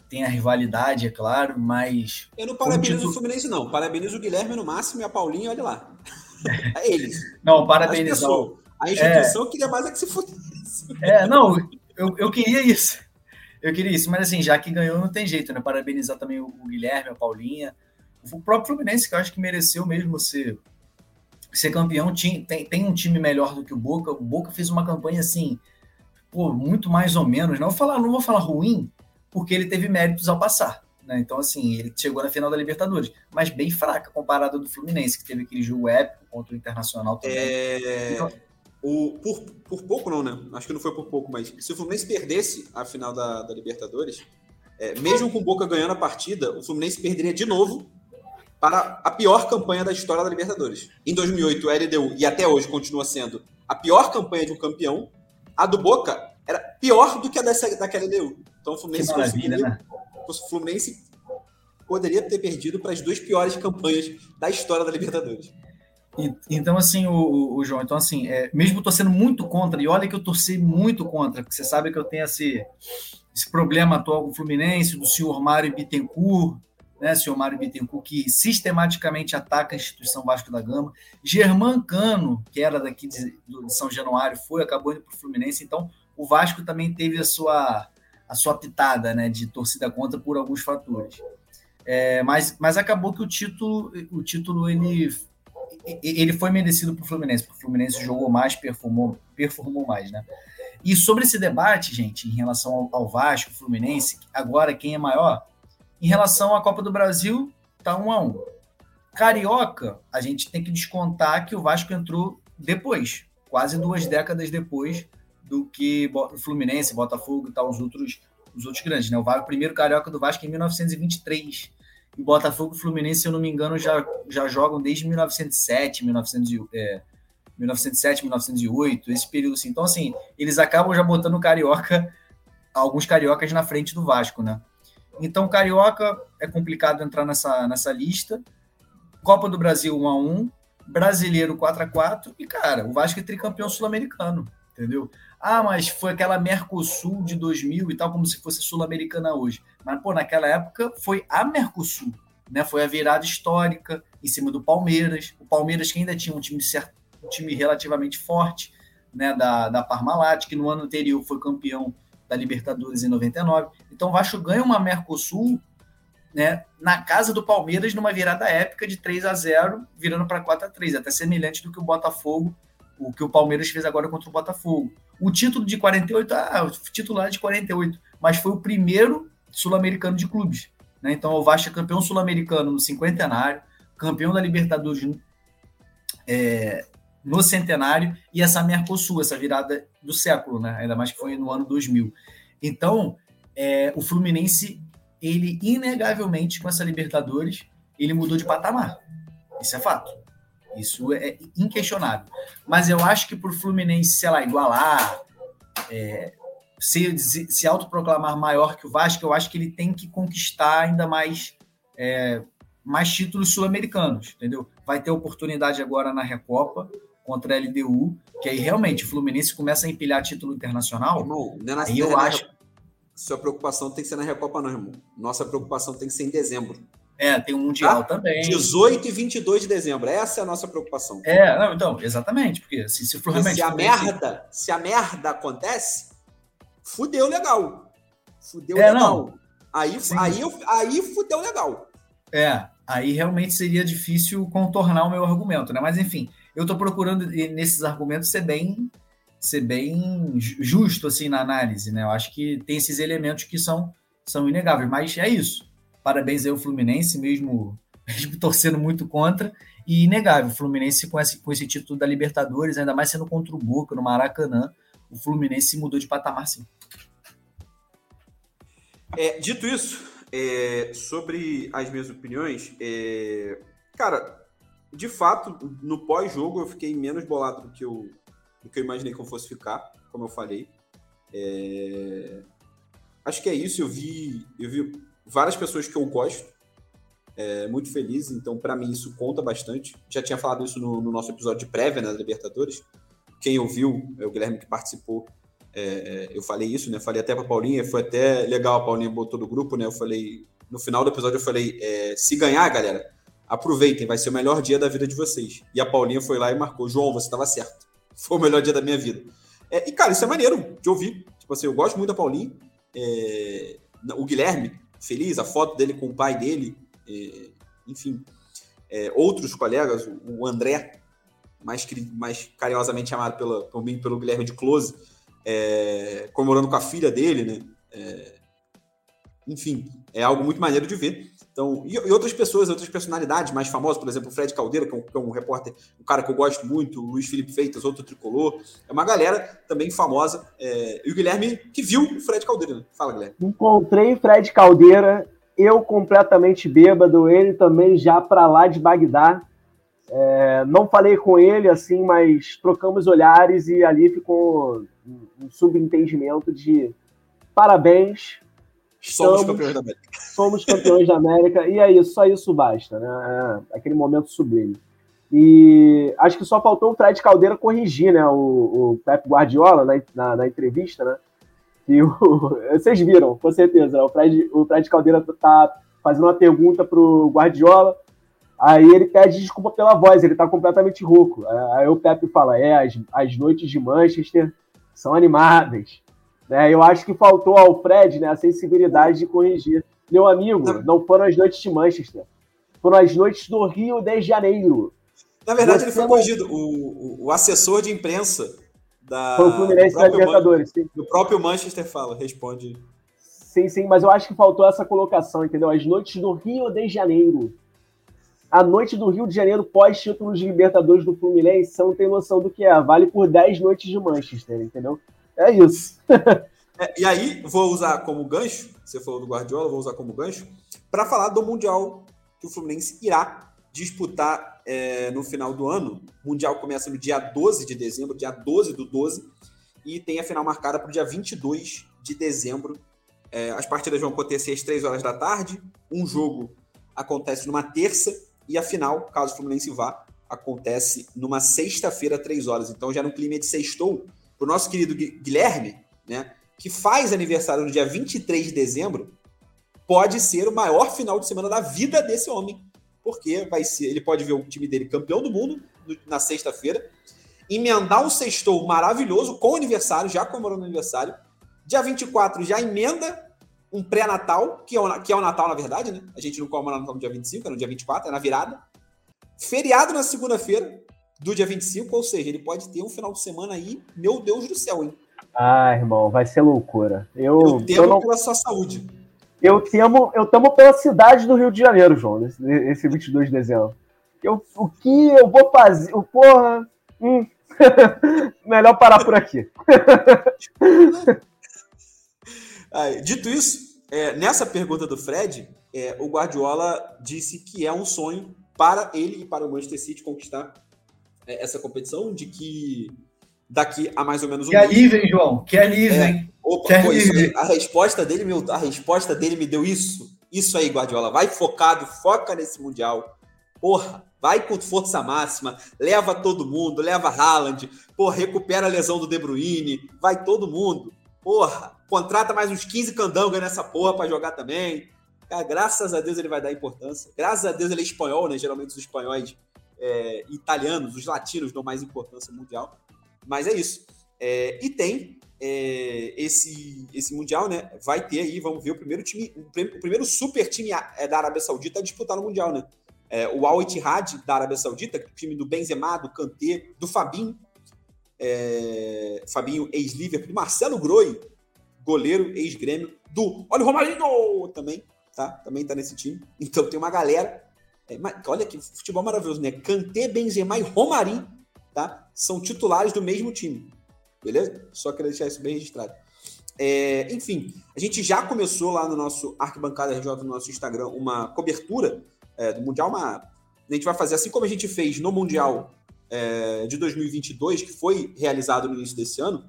tem a rivalidade, é claro, mas. Eu não parabenizo título... o Fluminense, não. Parabenizo o Guilherme no máximo e a Paulinha, olha lá. É eles. Não, parabenizar. A instituição é. queria mais é que se fosse. É, não, eu, eu queria isso. Eu queria isso, mas assim, já que ganhou, não tem jeito, né? Parabenizar também o, Guilherme, a Paulinha, o próprio Fluminense, que eu acho que mereceu mesmo ser, ser campeão. Tem, tem um time melhor do que o Boca. O Boca fez uma campanha assim, pô, muito mais ou menos. Não vou falar, não vou falar ruim, porque ele teve méritos ao passar. Né? Então, assim, ele chegou na final da Libertadores, mas bem fraca comparada do Fluminense, que teve aquele jogo épico contra o Internacional também. É... Então, o, por, por pouco não, né? Acho que não foi por pouco, mas se o Fluminense perdesse a final da, da Libertadores, é, mesmo com o Boca ganhando a partida, o Fluminense perderia de novo para a pior campanha da história da Libertadores. Em 2008, a LDU, e até hoje continua sendo, a pior campanha de um campeão. A do Boca era pior do que a dessa, daquela LDU. Então o Fluminense, né? o Fluminense poderia ter perdido para as duas piores campanhas da história da Libertadores. Então, assim, o, o, João, então, assim, é, mesmo torcendo muito contra, e olha que eu torci muito contra, porque você sabe que eu tenho esse, esse problema atual com o Fluminense, do senhor Mário Bittencourt, né, senhor Mário Bittencourt, que sistematicamente ataca a instituição Vasco da Gama. Germán Cano, que era daqui de, de São Januário, foi, acabou indo para o Fluminense, então o Vasco também teve a sua, a sua pitada né, de torcida contra por alguns fatores. É, mas, mas acabou que o título, o título ele ele foi merecido para o Fluminense, porque o Fluminense jogou mais, performou, performou mais, né? E sobre esse debate, gente, em relação ao, ao Vasco, Fluminense, agora quem é maior? Em relação à Copa do Brasil, tá um a um. Carioca, a gente tem que descontar que o Vasco entrou depois, quase duas décadas depois do que Fluminense, Botafogo e tal, os outros, os outros grandes, né? O primeiro Carioca do Vasco em 1923 e Botafogo e Fluminense, se eu não me engano, já, já jogam desde 1907, 1900, é, 1907, 1908, esse período assim. Então, assim, eles acabam já botando Carioca, alguns cariocas na frente do Vasco, né? Então, Carioca é complicado entrar nessa, nessa lista. Copa do Brasil 1 a 1 Brasileiro 4 a 4 e, cara, o Vasco é tricampeão sul-americano, entendeu? Ah, mas foi aquela Mercosul de 2000 e tal, como se fosse sul-americana hoje. Mas, pô, naquela época foi a Mercosul, né? Foi a virada histórica em cima do Palmeiras. O Palmeiras que ainda tinha um time, certo, um time relativamente forte, né? Da, da Parmalat, que no ano anterior foi campeão da Libertadores em 99. Então o Vasco ganha uma Mercosul né, na casa do Palmeiras numa virada épica de 3 a 0 virando para 4 a 3 até semelhante do que o Botafogo, o que o Palmeiras fez agora contra o Botafogo. O título de 48, ah, o titular de 48, mas foi o primeiro sul-americano de clubes. Né? Então, o Vasco é campeão sul-americano no cinquentenário, campeão da Libertadores é, no centenário e essa Mercosul, essa virada do século, né? ainda mais que foi no ano 2000. Então, é, o Fluminense, ele inegavelmente com essa Libertadores, ele mudou de patamar. Isso é fato. Isso é inquestionável. Mas eu acho que para o Fluminense, sei lá, igualar, é, se, se autoproclamar maior que o Vasco, eu acho que ele tem que conquistar ainda mais, é, mais títulos sul-americanos, entendeu? Vai ter oportunidade agora na Recopa contra a LDU, que aí realmente o Fluminense começa a empilhar título internacional. Irmão, não é na, aí eu acho. Sua preocupação tem que ser na Recopa, não, irmão. Nossa preocupação tem que ser em dezembro. É, tem um Mundial tá? também. 18 e 22 de dezembro. Essa é a nossa preocupação. É, não, então, exatamente. Porque assim, se, se, se a merda, se a merda acontece, fudeu legal. Fudeu é, legal. Não. Aí, aí, aí fudeu legal. É, aí realmente seria difícil contornar o meu argumento, né? Mas enfim, eu estou procurando nesses argumentos ser bem ser bem justo assim na análise, né? Eu acho que tem esses elementos que são são inegáveis, mas é isso. Parabéns aí ao Fluminense, mesmo, mesmo torcendo muito contra, e inegável, o Fluminense com esse, com esse título da Libertadores, ainda mais sendo contra o Boca no Maracanã, o Fluminense mudou de patamar sim. É, dito isso, é, sobre as minhas opiniões, é, cara, de fato, no pós-jogo eu fiquei menos bolado do que eu, do que eu imaginei eu fosse ficar, como eu falei. É, acho que é isso. Eu vi, eu vi várias pessoas que eu gosto, é, muito felizes, então para mim isso conta bastante. Já tinha falado isso no, no nosso episódio de prévia na né, Libertadores. Quem ouviu, é o Guilherme que participou, é, é, eu falei isso, né? Falei até para Paulinha, foi até legal, a Paulinha botou do grupo, né? Eu falei, no final do episódio eu falei, é, se ganhar, galera, Aproveitem, vai ser o melhor dia da vida de vocês. E a Paulinha foi lá e marcou: João, você estava certo. Foi o melhor dia da minha vida. É, e, cara, isso é maneiro de ouvir. Tipo assim, eu gosto muito da Paulinha. É, o Guilherme, feliz, a foto dele com o pai dele. É, enfim, é, outros colegas, o André, mais, mais carinhosamente chamado pela, por mim pelo Guilherme de Close, é, comemorando com a filha dele, né? É, enfim, é algo muito maneiro de ver. Então, e, e, outras pessoas, outras personalidades mais famosas, por exemplo, o Fred Caldeira, que é, um, que é um, repórter, um cara que eu gosto muito, o Luiz Felipe Feitas, outro tricolor. É uma galera também famosa. É, e o Guilherme que viu o Fred Caldeira. Né? Fala, Guilherme. Encontrei Fred Caldeira, eu completamente bêbado, ele também já para lá de Bagdá. É, não falei com ele assim, mas trocamos olhares e ali ficou um subentendimento de parabéns, Somos campeões da América. Somos campeões da América, e é isso, só isso basta, né? É aquele momento sublime. E acho que só faltou o Fred Caldeira corrigir, né? O, o Pep Guardiola na, na, na entrevista, né? E o, vocês viram, com certeza. Né? O Fred, o Fred Caldeira tá fazendo uma pergunta pro Guardiola, aí ele pede desculpa pela voz, ele tá completamente rouco. Aí o Pepe fala: é, as, as noites de Manchester são animadas. Né? Eu acho que faltou ao Fred né, a sensibilidade de corrigir. Meu amigo, não foram as noites de Manchester. Foram as noites do Rio de Janeiro. Na verdade, Você ele foi não... corrigido. O, o, assessor de imprensa da, foi o Fluminense da Libertadores. Man, do próprio Manchester fala, responde. Sim, sim, mas eu acho que faltou essa colocação, entendeu? As noites do Rio de Janeiro. A noite do Rio de Janeiro pós-título de Libertadores do Fluminense, você não tem noção do que é. Vale por 10 noites de Manchester, entendeu? É isso. é, e aí, vou usar como gancho, você falou do Guardiola, vou usar como gancho, para falar do Mundial que o Fluminense irá disputar é, no final do ano. O Mundial começa no dia 12 de dezembro, dia 12 do 12, e tem a final marcada para o dia 22 de dezembro. É, as partidas vão acontecer às 3 horas da tarde, um jogo acontece numa terça, e a final, caso o Fluminense vá, acontece numa sexta-feira, 3 horas. Então já no clima de sextou, para o nosso querido Guilherme, né, que faz aniversário no dia 23 de dezembro, pode ser o maior final de semana da vida desse homem. Porque vai ser, ele pode ver o time dele campeão do mundo na sexta-feira, emendar um sextou maravilhoso com aniversário, já comemorando aniversário. Dia 24 já emenda um pré-natal, que, é o, que é o Natal, na verdade, né? A gente não comemora no dia 25, é no dia 24, é na virada. Feriado na segunda-feira, do dia 25, ou seja, ele pode ter um final de semana aí, meu Deus do céu, hein? Ah, irmão, vai ser loucura. Eu, eu temo eu não... pela sua saúde. Eu temo, eu temo pela cidade do Rio de Janeiro, João, esse, esse 22 de dezembro. Eu, o que eu vou fazer? O porra. Hum. Melhor parar por aqui. dito isso, é, nessa pergunta do Fred, é, o Guardiola disse que é um sonho para ele e para o Manchester City conquistar essa competição, de que daqui a mais ou menos um Que alívio, hein, João? Que alívio, é, hein? Opa, que alívio. a resposta dele, meu, a resposta dele me deu isso. Isso aí, Guardiola. Vai focado, foca nesse Mundial. Porra, vai com força máxima, leva todo mundo, leva Haaland, porra, recupera a lesão do De Bruyne, vai todo mundo. Porra, contrata mais uns 15 candanga nessa porra para jogar também. Cara, graças a Deus ele vai dar importância. Graças a Deus ele é espanhol, né? Geralmente os espanhóis é, italianos, os latinos dão mais importância mundial. Mas é isso. É, e tem é, esse, esse Mundial, né? Vai ter aí, vamos ver, o primeiro time, o, primeiro super time é, da Arábia Saudita a disputar no Mundial, né? É, o Al Ittihad da Arábia Saudita, time do Benzema, do Kanté, do Fabinho, é, Fabinho ex-Liverpool, Marcelo Groi, goleiro ex-Grêmio, do, olha o Romarinho também, tá? Também tá nesse time. Então tem uma galera é, olha que futebol maravilhoso, né? Kanté, Benzema e Romarinho, tá? São titulares do mesmo time. Beleza? Só queria deixar isso bem registrado. É, enfim, a gente já começou lá no nosso Arquibancada RJ, no nosso Instagram, uma cobertura é, do Mundial. Uma, a gente vai fazer assim como a gente fez no Mundial é, de 2022, que foi realizado no início desse ano.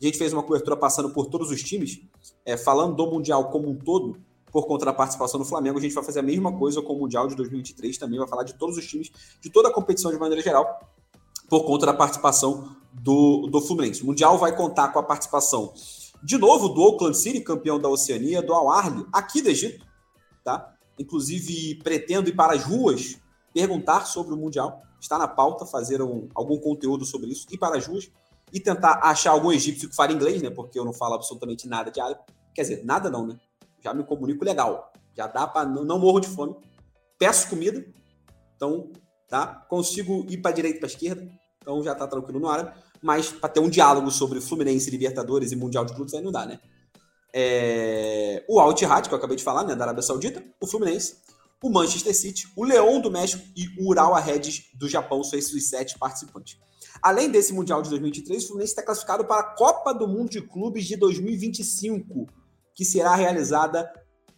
A gente fez uma cobertura passando por todos os times, é, falando do Mundial como um todo, por conta da participação do Flamengo, a gente vai fazer a mesma coisa com o Mundial de 2023 também, vai falar de todos os times, de toda a competição de maneira geral, por conta da participação do, do Fluminense. O Mundial vai contar com a participação, de novo, do Oakland City, campeão da Oceania, do Al Arli, aqui do Egito, tá? Inclusive, pretendo ir para as ruas perguntar sobre o Mundial. Está na pauta fazer um, algum conteúdo sobre isso, ir para as ruas e tentar achar algum egípcio que fale inglês, né? Porque eu não falo absolutamente nada de árabe. Quer dizer, nada não, né? Já me comunico legal. Já dá para não, não morro de fome. Peço comida, então, tá? Consigo ir para direita, para esquerda, então já tá tranquilo no árabe. Mas para ter um diálogo sobre Fluminense, Libertadores e Mundial de Clubes aí não dá, né? É... O Al que eu acabei de falar, né, da Arábia Saudita, o Fluminense, o Manchester City, o Leão do México e o Ural Reds do Japão são esses os sete participantes. Além desse Mundial de 2023, o Fluminense está classificado para a Copa do Mundo de Clubes de 2025, que será realizada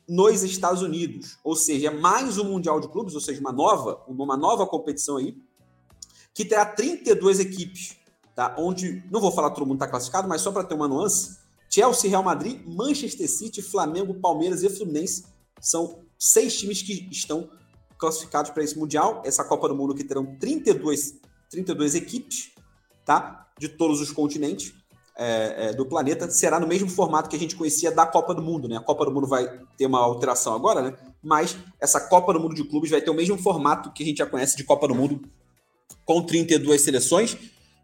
nos Estados Unidos. Ou seja, mais um Mundial de Clubes, ou seja, uma nova, uma nova competição aí, que terá 32 equipes, tá? Onde, não vou falar todo mundo está classificado, mas só para ter uma nuance, Chelsea, Real Madrid, Manchester City, Flamengo, Palmeiras e Fluminense são seis times que estão classificados para esse Mundial, essa Copa do Mundo que terão 32, 32 equipes, tá? De todos os continentes é, é, do planeta. Será no mesmo formato que a gente conhecia da Copa do Mundo, né? A Copa do Mundo vai ter uma alteração agora, né? Mas essa Copa do Mundo de clubes vai ter o mesmo formato que a gente já conhece de Copa do Mundo, com 32 seleções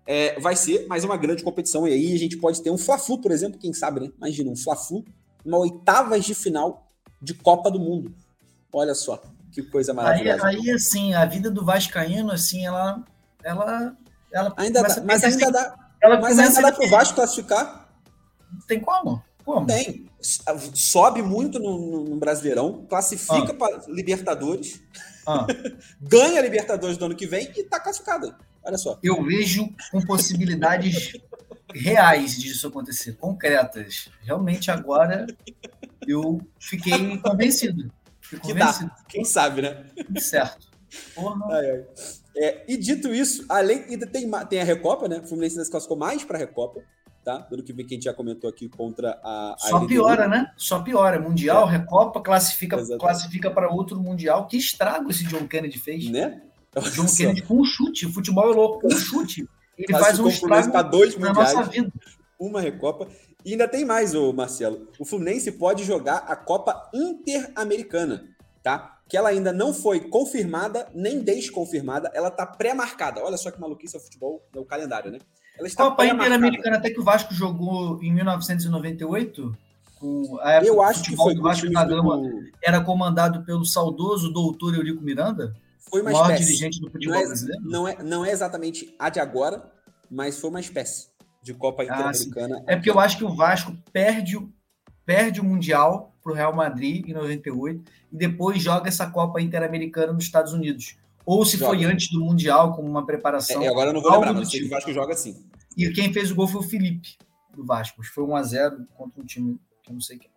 é, vai ser mais uma grande competição. E aí a gente pode ter um Fla-Flu, por exemplo, quem sabe, né? Imagina, um Fla-Flu, uma oitavas de final de Copa do Mundo. Olha só, que coisa maravilhosa. Aí, aí assim, a vida do Vascaíno, assim, ela... ela, ela ainda dá, mas ainda dá, ela mas ainda dá pro Vasco classificar? Tem como? Como? Tem. Sobe muito no, no Brasileirão, classifica ah. para Libertadores, ah. ganha Libertadores do ano que vem e tá classificado. Olha só. Eu vejo com possibilidades reais disso acontecer, concretas. Realmente agora eu fiquei convencido. Fiquei que convencido. dá. Quem sabe, né? Certo. Ai, ai. É, e dito isso, além ainda tem, tem a Recopa, né? O Fluminense se classificou mais para a Recopa, tá? Pelo que, que a gente já comentou aqui contra a. Só piora, né? Só piora. Mundial, é. Recopa, classifica, classifica para outro Mundial. Que estrago esse John Kennedy fez. Né? John Kennedy com um chute. O futebol é louco com um chute. Ele faz um estrago para dois na mundiais, nossa vida. Uma Recopa. E ainda tem mais, o Marcelo. O Fluminense pode jogar a Copa Interamericana, tá? Que ela ainda não foi confirmada nem desconfirmada, ela tá pré-marcada. Olha só que maluquice é o futebol, é o calendário, né? Ela está Copa Interamericana até que o Vasco jogou em 1998. Com a Eu acho que foi o Vasco da Gama do... era comandado pelo saudoso doutor Eurico Miranda. Foi uma maior espécie. dirigente do futebol não é, brasileiro? Não é, não é exatamente a de agora, mas foi uma espécie de Copa ah, Interamericana. Ah, é porque eu acho que o Vasco perde, perde o Mundial para o Real Madrid em 98 e depois joga essa Copa Interamericana nos Estados Unidos. Ou se joga. foi antes do Mundial, como uma preparação. É, agora eu não vou lembrar, mas tipo. o Vasco joga assim. E quem fez o gol foi o Felipe, do Vasco. Foi 1x0 contra um time que eu não sei quem.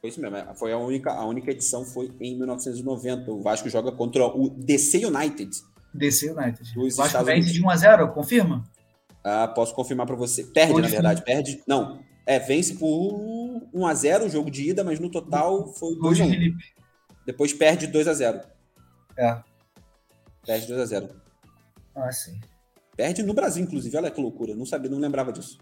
Foi isso mesmo. É, foi a única, a única edição foi em 1990. O Vasco joga contra o DC United. DC United. O Vasco vence de 1 a 0, confirma? Ah, posso confirmar para você. Perde, Onde na verdade, foi? perde. Não, é, vence por 1 a 0 o jogo de ida, mas no total foi 2 a 1. Felipe. Depois perde 2 a 0. É. Perde 2 a 0. Ah, sim. Perde no Brasil, inclusive. Olha que loucura. Não sabia, não lembrava disso.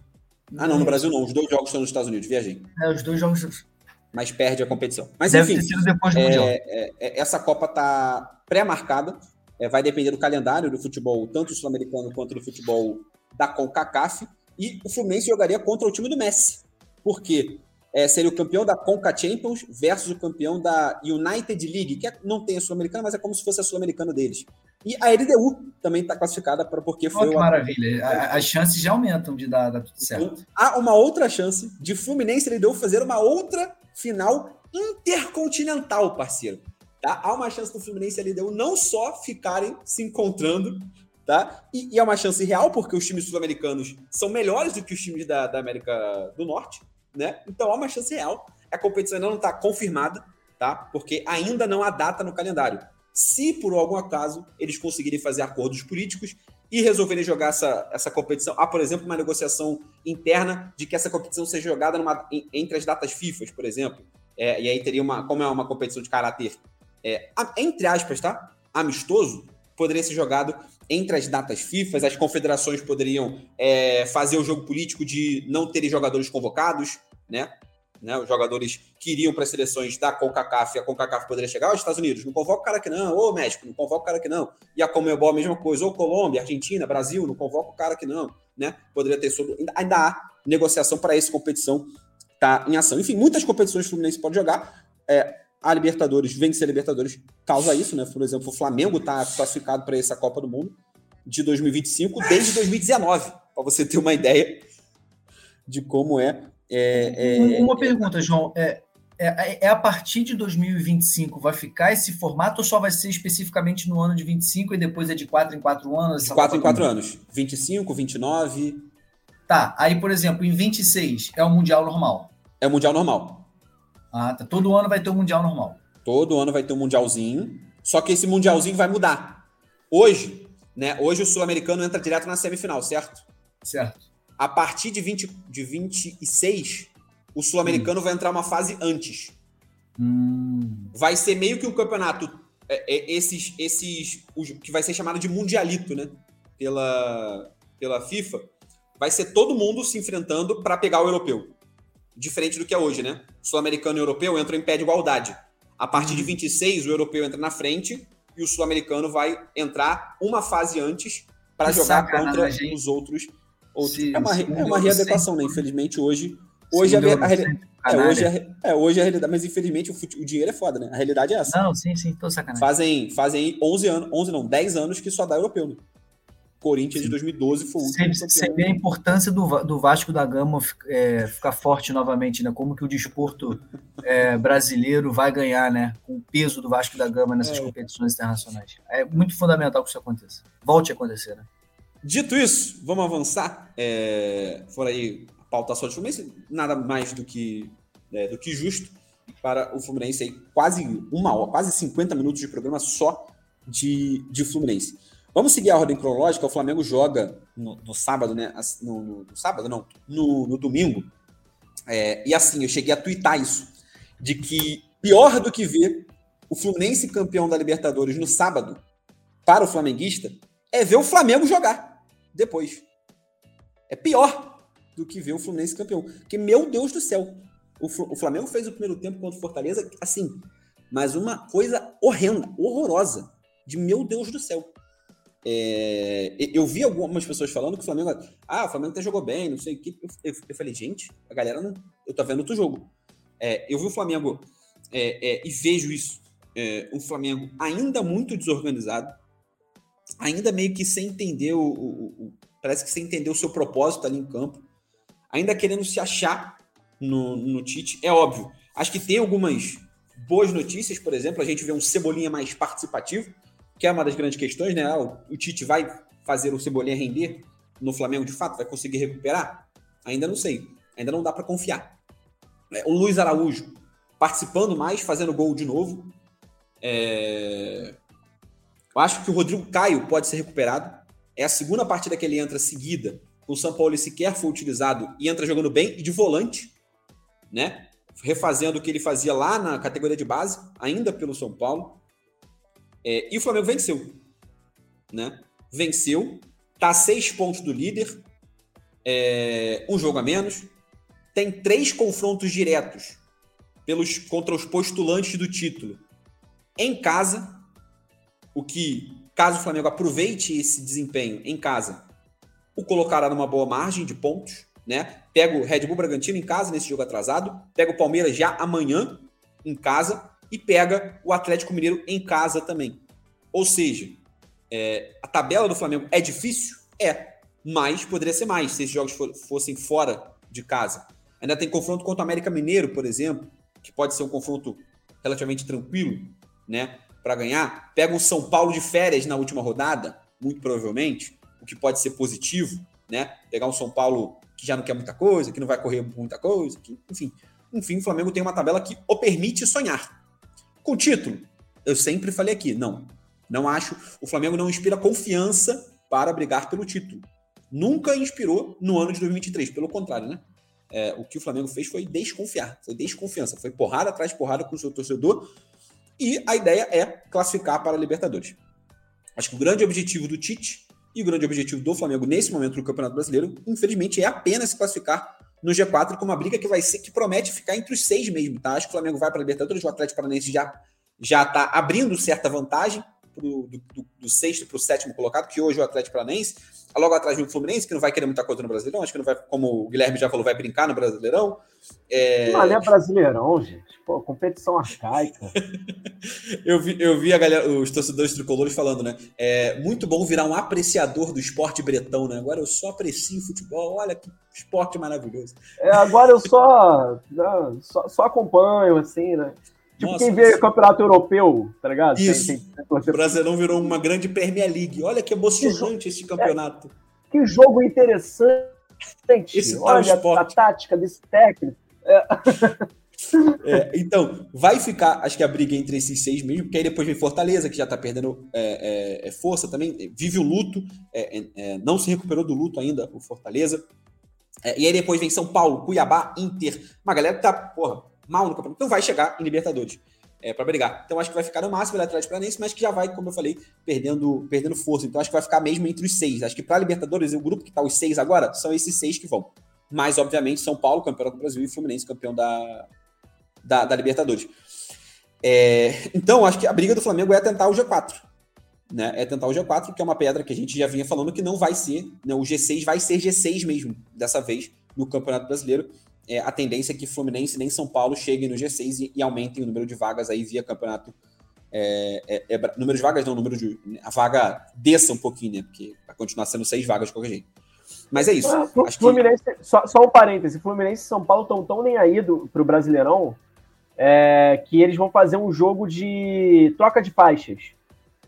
Ah, não, no Brasil não. Os dois jogos estão nos Estados Unidos. Viajei. É, os dois jogos mas perde a competição. Mas Deve enfim, ter sido depois do é, Mundial. É, é, essa Copa está pré-marcada, é, vai depender do calendário do futebol, tanto sul-americano quanto do futebol da CONCACAF, e o Fluminense jogaria contra o time do Messi, porque é, seria o campeão da Conca Champions versus o campeão da United League, que é, não tem a Sul-Americana, mas é como se fosse a Sul-Americana deles. E a LDU também está classificada para porque oh, foi. Que o... maravilha! As chances já aumentam de dar, dar tudo certo. Então, há uma outra chance de Fluminense e LDU fazer uma outra final intercontinental, parceiro. Tá? Há uma chance do Fluminense e LDU não só ficarem se encontrando, tá? E, e é uma chance real, porque os times sul-americanos são melhores do que os times da, da América do Norte, né? Então há uma chance real. A competição ainda não está confirmada, tá? Porque ainda não há data no calendário. Se por algum acaso eles conseguirem fazer acordos políticos e resolverem jogar essa, essa competição. Há, por exemplo, uma negociação interna de que essa competição seja jogada numa, entre as datas FIFA, por exemplo. É, e aí teria uma, como é uma competição de caráter, é, entre aspas, tá? Amistoso, poderia ser jogado entre as datas FIFA, as confederações poderiam é, fazer o jogo político de não terem jogadores convocados, né? né? Os jogadores que iriam para as seleções da CONCACAF a CONCACAF poderia chegar aos Estados Unidos. Não convoca o cara que não, ou México, não convoca o cara que não. E a Comebol a mesma coisa, ou Colômbia, Argentina, Brasil, não convoca o cara que não, né? Poderia ter sobre. Ainda há negociação para essa competição tá em ação. Enfim, muitas competições o Fluminense pode jogar. É, a Libertadores, vencer a Libertadores causa isso, né? Por exemplo, o Flamengo está classificado para essa Copa do Mundo de 2025 desde 2019, para você ter uma ideia de como é é, é, Uma pergunta, João. É, é, é, a partir de 2025 vai ficar esse formato ou só vai ser especificamente no ano de 25 e depois é de 4 em 4 anos? De 4 em 4 anos. 25, 29. Tá, aí, por exemplo, em 26 é o Mundial normal. É o Mundial normal. Ah, tá. Todo ano vai ter um Mundial normal. Todo ano vai ter um Mundialzinho. Só que esse Mundialzinho vai mudar. Hoje, né? Hoje o Sul-Americano entra direto na semifinal, certo? Certo a partir de, 20, de 26, o Sul-Americano hum. vai entrar uma fase antes. Hum. Vai ser meio que um campeonato, é, é, esses, esses, que vai ser chamado de Mundialito, né? Pela, pela FIFA. Vai ser todo mundo se enfrentando para pegar o europeu. Diferente do que é hoje, né? Sul-americano e europeu entram em pé de igualdade. A partir de 26, o europeu entra na frente e o sul-americano vai entrar uma fase antes para jogar contra os outros ou, é uma, é uma readequação, né? Infelizmente, hoje. Hoje a, a, a, é, hoje a, é, hoje a realidade, mas infelizmente o, o, dinheiro é foda, né? A realidade é essa. Não, sim, sim, tô sacanagem. Fazem, fazem 11 anos, 11 não, 10 anos que só dá europeu, né? Corinthians de 2012 foi o último. Você vê a importância do, do Vasco da Gama é, ficar forte novamente, né? Como que o desporto é, brasileiro vai ganhar, né? Com o peso do Vasco da Gama nessas é. competições internacionais. É muito fundamental que isso aconteça. Volte a acontecer, né? Dito isso, vamos avançar. É, fora aí a pauta só de Fluminense, nada mais do que, é, do que justo para o Fluminense aí, quase uma hora, quase 50 minutos de programa só de, de Fluminense. Vamos seguir a ordem cronológica. O Flamengo joga no, no sábado, né? No, no, no, sábado, não, no, no domingo. É, e assim, eu cheguei a twittar isso: de que pior do que ver o Fluminense campeão da Libertadores no sábado, para o flamenguista, é ver o Flamengo jogar depois. É pior do que ver o Fluminense campeão. Porque, meu Deus do céu, o, Flamengo fez o primeiro tempo contra o Fortaleza, assim, mas uma coisa horrenda, horrorosa. De meu Deus do céu. É, eu vi algumas pessoas falando que o Flamengo. Ah, o Flamengo até jogou bem, não sei o que. Eu, eu, falei, gente, a galera não. Eu tô vendo outro jogo. É, eu vi o Flamengo é, é e vejo isso. É, um Flamengo ainda muito desorganizado, ainda meio que sem entender o, o, o, parece que sem entender o seu propósito ali em campo, ainda querendo se achar no, no Tite, é óbvio. Acho que tem algumas boas notícias, por exemplo, a gente vê um Cebolinha mais participativo, que é uma das grandes questões, né? Ah, o, o Tite vai fazer o Cebolinha render no Flamengo de fato, vai conseguir recuperar? Ainda não sei, ainda não dá para confiar. É, o Luiz Araújo participando mais, fazendo gol de novo. É... Eu acho que o Rodrigo Caio pode ser recuperado. É a segunda partida que ele entra seguida. O São Paulo sequer foi utilizado e entra jogando bem e de volante, né? Refazendo o que ele fazia lá na categoria de base, ainda pelo São Paulo. É, e o Flamengo venceu, né? Venceu, tá a seis pontos do líder, é, um jogo a menos, tem três confrontos diretos pelos contra os postulantes do título em casa o que, caso o Flamengo aproveite esse desempenho em casa, o colocará numa boa margem de pontos, né? Pega o Red Bull Bragantino em casa nesse jogo atrasado, pega o Palmeiras já amanhã em casa e pega o Atlético Mineiro em casa também. Ou seja, é, a tabela do Flamengo é difícil? É, mas poderia ser mais se esses jogos for, fossem fora de casa. Ainda tem confronto contra o América Mineiro, por exemplo, que pode ser um confronto relativamente tranquilo, né? para ganhar, pega um São Paulo de férias na última rodada, muito provavelmente, o que pode ser positivo, né? Pegar um São Paulo que já não quer muita coisa, que não vai correr muita coisa, que, enfim. Enfim, o Flamengo tem uma tabela que o permite sonhar. Com título, eu sempre falei aqui, não. Não acho. O Flamengo não inspira confiança para brigar pelo título. Nunca inspirou no ano de 2023, pelo contrário, né? É, o que o Flamengo fez foi desconfiar, foi desconfiança, foi porrada atrás de porrada com o seu torcedor e a ideia é classificar para a Libertadores. Acho que o grande objetivo do Tite e o grande objetivo do Flamengo nesse momento do Campeonato Brasileiro, infelizmente, é apenas se classificar no G4 com uma briga que vai ser que promete ficar entre os seis mesmo, tá? Acho que o Flamengo vai para a Libertadores, o Atlético Paranaense já já está abrindo certa vantagem pro, do, do, do sexto para o sétimo colocado, que hoje é o Atlético Paranaense. Logo atrás vem o Fluminense, que não vai querer muita coisa no Brasileirão, acho que não vai, como o Guilherme já falou, vai brincar no Brasileirão. É... Não, é Brasileirão, gente. Pô, competição arcaica. eu, vi, eu vi a galera, os torcedores tricolores falando, né? É muito bom virar um apreciador do esporte bretão, né? Agora eu só aprecio futebol, olha que esporte maravilhoso. É, agora eu só, só, só acompanho, assim, né? Tipo Nossa, quem vê isso... campeonato europeu, tá ligado? Isso. Tem, tem, tem... O Brasileirão virou uma grande Premier League. Olha que emocionante esse campeonato. É, que jogo interessante. Esse Olha a, a, tática desse técnico. É. É, então, vai ficar, acho que a briga entre esses seis mesmo, porque aí depois vem Fortaleza, que já tá perdendo é, é, é força também, vive o luto, é, não se recuperou do luto ainda, o Fortaleza. e aí depois vem São Paulo, Cuiabá, Inter. Uma galera que tá, porra, mal no campeonato. Então vai chegar em Libertadores é, para brigar. Então acho que vai ficar no máximo o Atlético Paranaense, mas que já vai, como eu falei, perdendo, perdendo força. Então acho que vai ficar mesmo entre os seis. Acho que para Libertadores, o grupo que está os seis agora, são esses seis que vão. Mas, obviamente, São Paulo, campeão do Brasil, e Fluminense, campeão da, da, da Libertadores. É, então, acho que a briga do Flamengo é tentar o G4. Né? É tentar o G4, que é uma pedra que a gente já vinha falando que não vai ser. Né? O G6 vai ser G6 mesmo, dessa vez, no Campeonato Brasileiro é, a tendência é que Fluminense nem São Paulo cheguem no G6 e, e aumentem o número de vagas aí via campeonato. É, é, é, número de vagas não, número de. A vaga desça um pouquinho, né? Porque vai continuar sendo seis vagas de qualquer jeito. Mas é isso. Ah, Fluminense, que... só, só, um parêntese: Fluminense e São Paulo estão tão nem aí do, pro Brasileirão é, que eles vão fazer um jogo de troca de faixas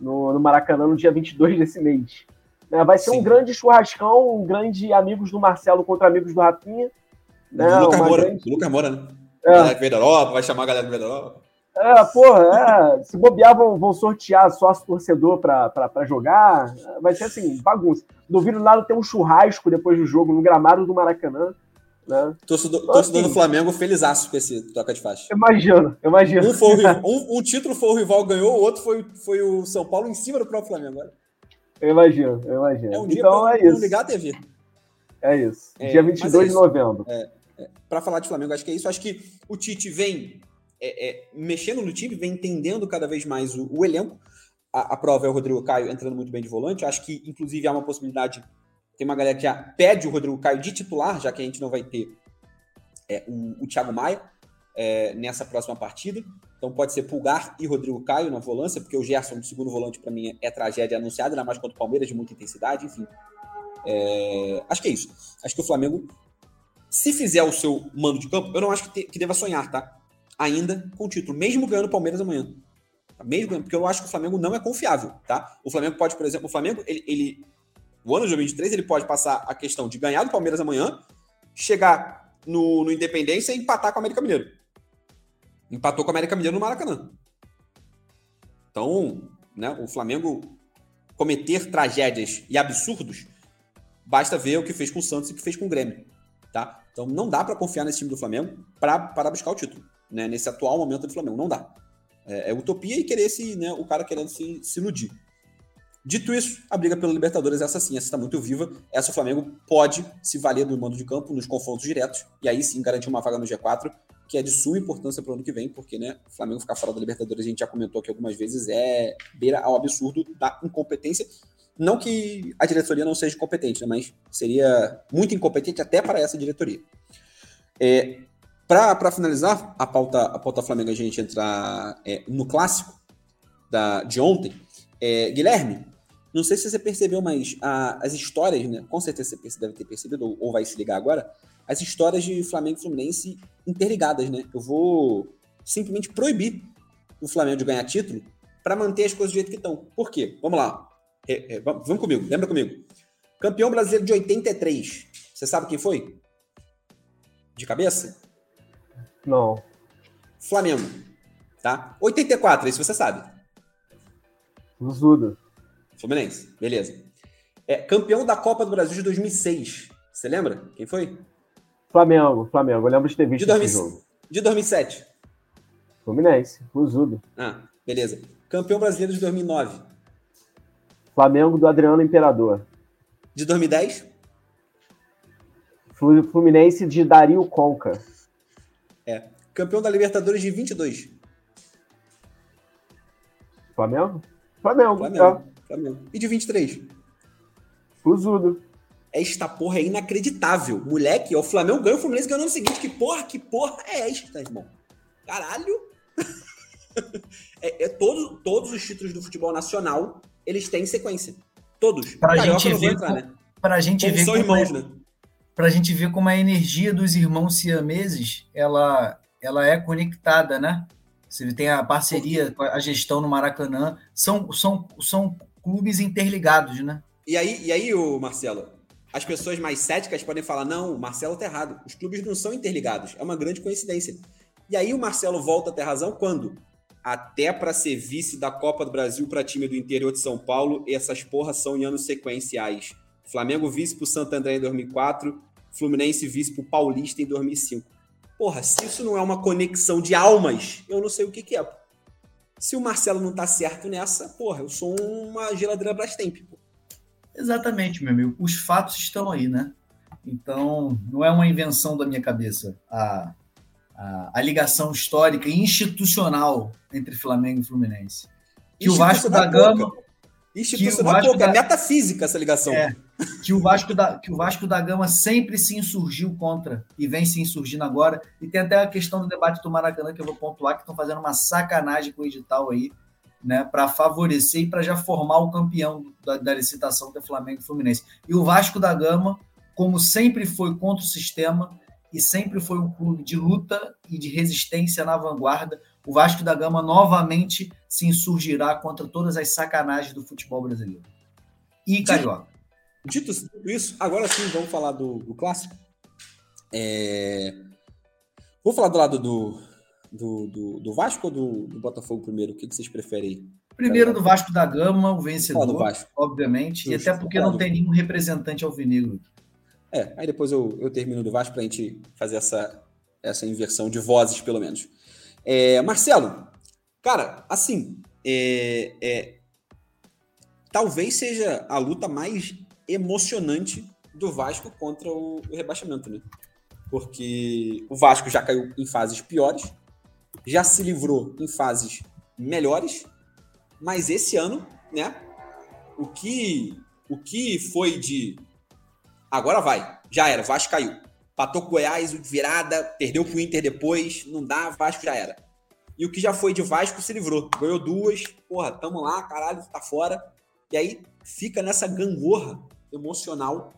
no, no Maracanã no dia 22 desse mês. É, vai ser Sim. um grande churrascão, um grande amigos do Marcelo contra amigos do Rafinha. Né, Lucas Moura. Grande... Lucas Moura, né? É. A galera que veio da Europa, vai chamar a galera que veio da Europa. É, porra, é. se bobear, vão, vão sortear sócio torcedor pra, pra, pra jogar. Vai ser assim, bagunça. Duvido nada ter um churrasco depois do jogo no gramado do Maracanã. Né? Torcedor, então, torcedor assim, do Flamengo felizaço com esse toca de faixa. Imagina, imagina. Um, foi o, um, um, título foi o rival ganhou, o outro foi, foi o São Paulo em cima do próprio Flamengo. Agora. Eu imagino, eu imagino. É um dia então, pra, é isso. ligar a TV. É isso. É, dia 22 é isso. de novembro. É para falar de Flamengo, acho que é isso. Acho que o Tite vem é, é, mexendo no time, vem entendendo cada vez mais o, o elenco. A, a, prova é o Rodrigo Caio entrando muito bem de volante. Acho que, inclusive, há uma possibilidade. Tem uma galera que já pede o Rodrigo Caio de titular, já que a gente não vai ter é, o, o Thiago Maia é, nessa próxima partida. Então pode ser Pulgar e Rodrigo Caio na volância, porque o Gerson, do segundo volante, para mim é tragédia anunciada, ainda mais contra o Palmeiras, de muita intensidade, enfim. É, acho que é isso. Acho que o Flamengo se fizer o seu mando de campo, eu não acho que, te, que deva sonhar, tá? Ainda com o título, mesmo ganhando o Palmeiras amanhã. Tá? Mesmo ganhando, porque eu acho que o Flamengo não é confiável, tá? O Flamengo pode, por exemplo, o Flamengo, ele, ele o ano de 2023, ele pode passar a questão de ganhar do Palmeiras amanhã, chegar no, no Independência e empatar com o América Mineiro. Empatou com o América Mineiro no Maracanã. Então, né, o Flamengo cometer tragédias e absurdos, basta ver o que fez com o Santos e o que fez com o Grêmio, tá? Então não dá para confiar nesse time do Flamengo para buscar o título, né? Nesse atual momento do Flamengo, não dá. É, é utopia e querer se, né, o cara querendo se, se iludir. Dito isso, a briga pela Libertadores é essa sim, essa está muito viva. Essa o Flamengo pode se valer do mando de campo nos confrontos diretos e aí sim garantir uma vaga no G4, que é de suma importância para o ano que vem, porque né, o Flamengo ficar fora da Libertadores, a gente já comentou aqui algumas vezes, é beira ao absurdo da incompetência não que a diretoria não seja competente, né, mas seria muito incompetente até para essa diretoria. É, para finalizar a pauta, a pauta Flamengo, a gente entrar é, no clássico da, de ontem. É, Guilherme, não sei se você percebeu, mas a, as histórias, né? Com certeza você deve ter percebido, ou, ou vai se ligar agora, as histórias de Flamengo e Fluminense interligadas, né? Eu vou simplesmente proibir o Flamengo de ganhar título para manter as coisas do jeito que estão. Por quê? Vamos lá. É, é, vamos comigo, lembra comigo. Campeão brasileiro de 83. Você sabe quem foi? De cabeça? Não. Flamengo. Tá? 84, isso você sabe. Zuda. Fluminense, beleza. É, campeão da Copa do Brasil de 2006. Você lembra? Quem foi? Flamengo, Flamengo. Eu lembro de ter visto de esse jogo. De 2007. Fluminense, Zuda. Ah, beleza. Campeão brasileiro de 2009. Flamengo do Adriano Imperador. De 2010? Fluminense de Dario Conca. É. Campeão da Libertadores de 22. Flamengo? Flamengo. Flamengo. É. Flamengo. E de 23? Fuzudo. Esta porra é inacreditável. Moleque, o Flamengo ganha o Fluminense ganhou no seguinte. Que porra, que porra é esta, irmão? Caralho. é, é todo, todos os títulos do futebol nacional, eles têm sequência. Todos. Pra Carioca gente ver, entrar, né? Pra gente ver são irmãos, é, né? Pra gente ver como a energia dos irmãos siameses, ela, ela é conectada, né? Você tem a parceria, a gestão no Maracanã, são, são, são clubes interligados, né? E aí, e aí, o Marcelo, as pessoas mais céticas podem falar: não, o Marcelo tá errado. Os clubes não são interligados. É uma grande coincidência. E aí o Marcelo volta a ter razão quando? Até para ser vice da Copa do Brasil para time do interior de São Paulo, essas porras são em anos sequenciais. Flamengo vice pro Santo André em 2004, Fluminense vice pro Paulista em 2005. Porra, se isso não é uma conexão de almas, eu não sei o que, que é. Se o Marcelo não tá certo nessa, porra, eu sou uma geladeira Brastemp. Pô. Exatamente, meu amigo. Os fatos estão aí, né? Então, não é uma invenção da minha cabeça a, a, a ligação histórica e institucional entre Flamengo e Fluminense. Que o Vasco da Gama. Pouca, da, é metafísica essa ligação. É, que, o Vasco da, que o Vasco da Gama sempre se insurgiu contra e vem se insurgindo agora. E tem até a questão do debate do Maracanã, que eu vou pontuar, que estão fazendo uma sacanagem com o edital aí né, para favorecer e para já formar o campeão da, da licitação do Flamengo e Fluminense. E o Vasco da Gama, como sempre foi contra o sistema e sempre foi um clube de luta e de resistência na vanguarda, o Vasco da Gama novamente se insurgirá contra todas as sacanagens do futebol brasileiro. E carioca. Dito, dito isso, agora sim vamos falar do, do clássico. É... Vou falar do lado do, do, do, do Vasco ou do, do, Botafogo primeiro? O que, que vocês preferem? Primeiro do Vasco da Gama, o vencedor, do Vasco. obviamente, e até porque não tem nenhum representante alvinegro. É, aí depois eu, eu termino do Vasco para a gente fazer essa, essa inversão de vozes, pelo menos. É, Marcelo, cara, assim, é, é, talvez seja a luta mais emocionante do Vasco contra o, o rebaixamento, né? Porque o Vasco já caiu em fases piores, já se livrou em fases melhores, mas esse ano, né? O que, o que foi de agora vai, já era, Vasco caiu. Patou Goiás, virada, perdeu pro Inter depois, não dá, Vasco já era. E o que já foi de Vasco se livrou. Ganhou duas, porra, tamo lá, caralho, tá fora. E aí fica nessa gangorra emocional,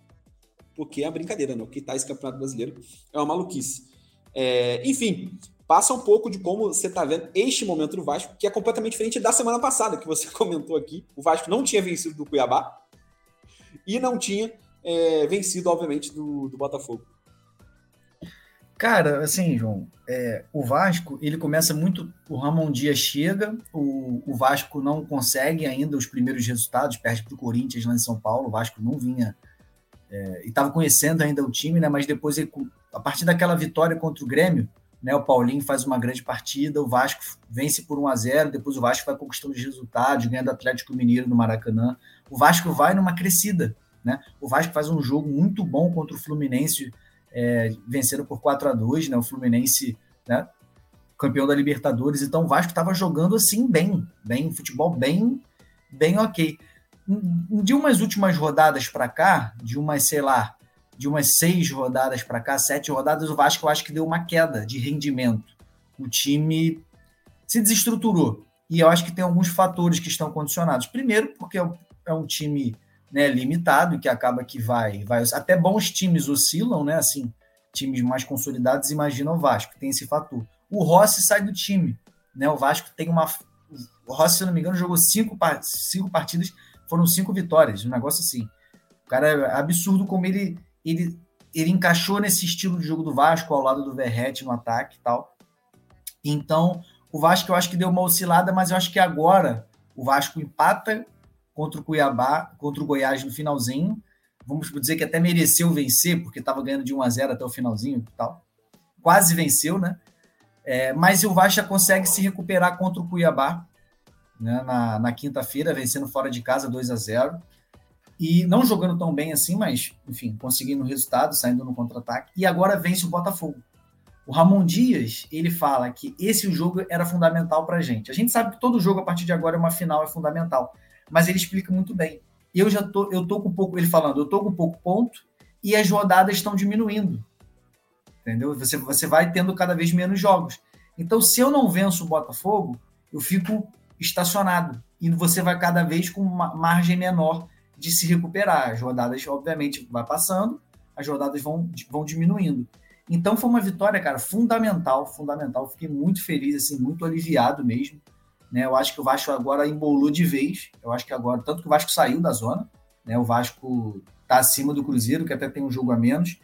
porque é uma brincadeira, né? O que tá esse Campeonato Brasileiro é uma maluquice. É, enfim, passa um pouco de como você está vendo este momento do Vasco, que é completamente diferente da semana passada, que você comentou aqui. O Vasco não tinha vencido do Cuiabá e não tinha é, vencido, obviamente, do, do Botafogo. Cara, assim, João, é, o Vasco, ele começa muito. O Ramon Dias chega, o, o Vasco não consegue ainda os primeiros resultados, perde para o Corinthians lá em São Paulo. O Vasco não vinha. É, e estava conhecendo ainda o time, né? Mas depois, a partir daquela vitória contra o Grêmio, né, o Paulinho faz uma grande partida, o Vasco vence por 1 a 0 depois o Vasco vai conquistando os resultados, ganhando o Atlético Mineiro no Maracanã. O Vasco vai numa crescida. Né? O Vasco faz um jogo muito bom contra o Fluminense, é, vencendo por 4 a 2 né? O Fluminense, né? campeão da Libertadores. Então o Vasco estava jogando assim bem, bem, futebol bem, bem ok. De umas últimas rodadas para cá, de umas, sei lá, de umas seis rodadas para cá, sete rodadas, o Vasco eu acho que deu uma queda de rendimento. O time se desestruturou. E eu acho que tem alguns fatores que estão condicionados. Primeiro, porque é um time né, limitado, que acaba que vai, vai. Até bons times oscilam, né? Assim, times mais consolidados, imagina o Vasco, tem esse fator. O Rossi sai do time. Né? O Vasco tem uma. O Rossi, se não me engano, jogou cinco, cinco partidas, foram cinco vitórias, um negócio assim. O cara é absurdo como ele ele, ele encaixou nesse estilo de jogo do Vasco, ao lado do Verrete no ataque e tal. Então, o Vasco eu acho que deu uma oscilada, mas eu acho que agora o Vasco empata contra o Cuiabá, contra o Goiás no finalzinho. Vamos dizer que até mereceu vencer, porque estava ganhando de 1 a 0 até o finalzinho e tal. Quase venceu, né? É, mas o Vasco consegue se recuperar contra o Cuiabá né, na, na quinta-feira, vencendo fora de casa 2 a 0 E não jogando tão bem assim, mas, enfim, conseguindo resultado, saindo no contra-ataque. E agora vence o Botafogo. O Ramon Dias, ele fala que esse jogo era fundamental para a gente. A gente sabe que todo jogo, a partir de agora, é uma final, é fundamental. Mas ele explica muito bem. Eu já tô, eu tô com pouco, ele falando, eu tô com pouco ponto e as rodadas estão diminuindo. Entendeu? Você, você vai tendo cada vez menos jogos. Então, se eu não venço o Botafogo, eu fico estacionado. E você vai cada vez com uma margem menor de se recuperar. As rodadas, obviamente, vai passando, as rodadas vão, vão diminuindo. Então foi uma vitória, cara, fundamental, fundamental. Fiquei muito feliz, assim, muito aliviado mesmo. Né? Eu acho que o Vasco agora embolou de vez. Eu acho que agora, tanto que o Vasco saiu da zona, né? O Vasco tá acima do Cruzeiro, que até tem um jogo a menos.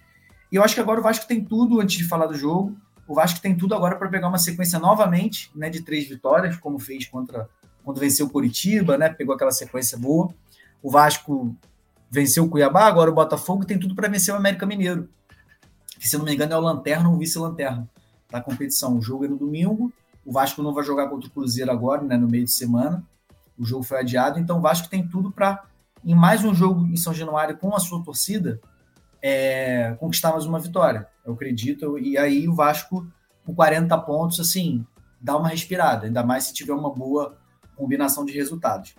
E eu acho que agora o Vasco tem tudo, antes de falar do jogo, o Vasco tem tudo agora para pegar uma sequência novamente, né, de três vitórias, como fez contra quando venceu o Curitiba, né? Pegou aquela sequência boa. O Vasco venceu o Cuiabá, agora o Botafogo tem tudo para vencer o América Mineiro que se não me engano é o lanterna ou vice-lanterna da competição. O jogo é no domingo, o Vasco não vai jogar contra o Cruzeiro agora, né, no meio de semana. O jogo foi adiado, então o Vasco tem tudo para, em mais um jogo em São Januário com a sua torcida, é, conquistar mais uma vitória. Eu acredito. E aí o Vasco, com 40 pontos, assim, dá uma respirada, ainda mais se tiver uma boa combinação de resultados.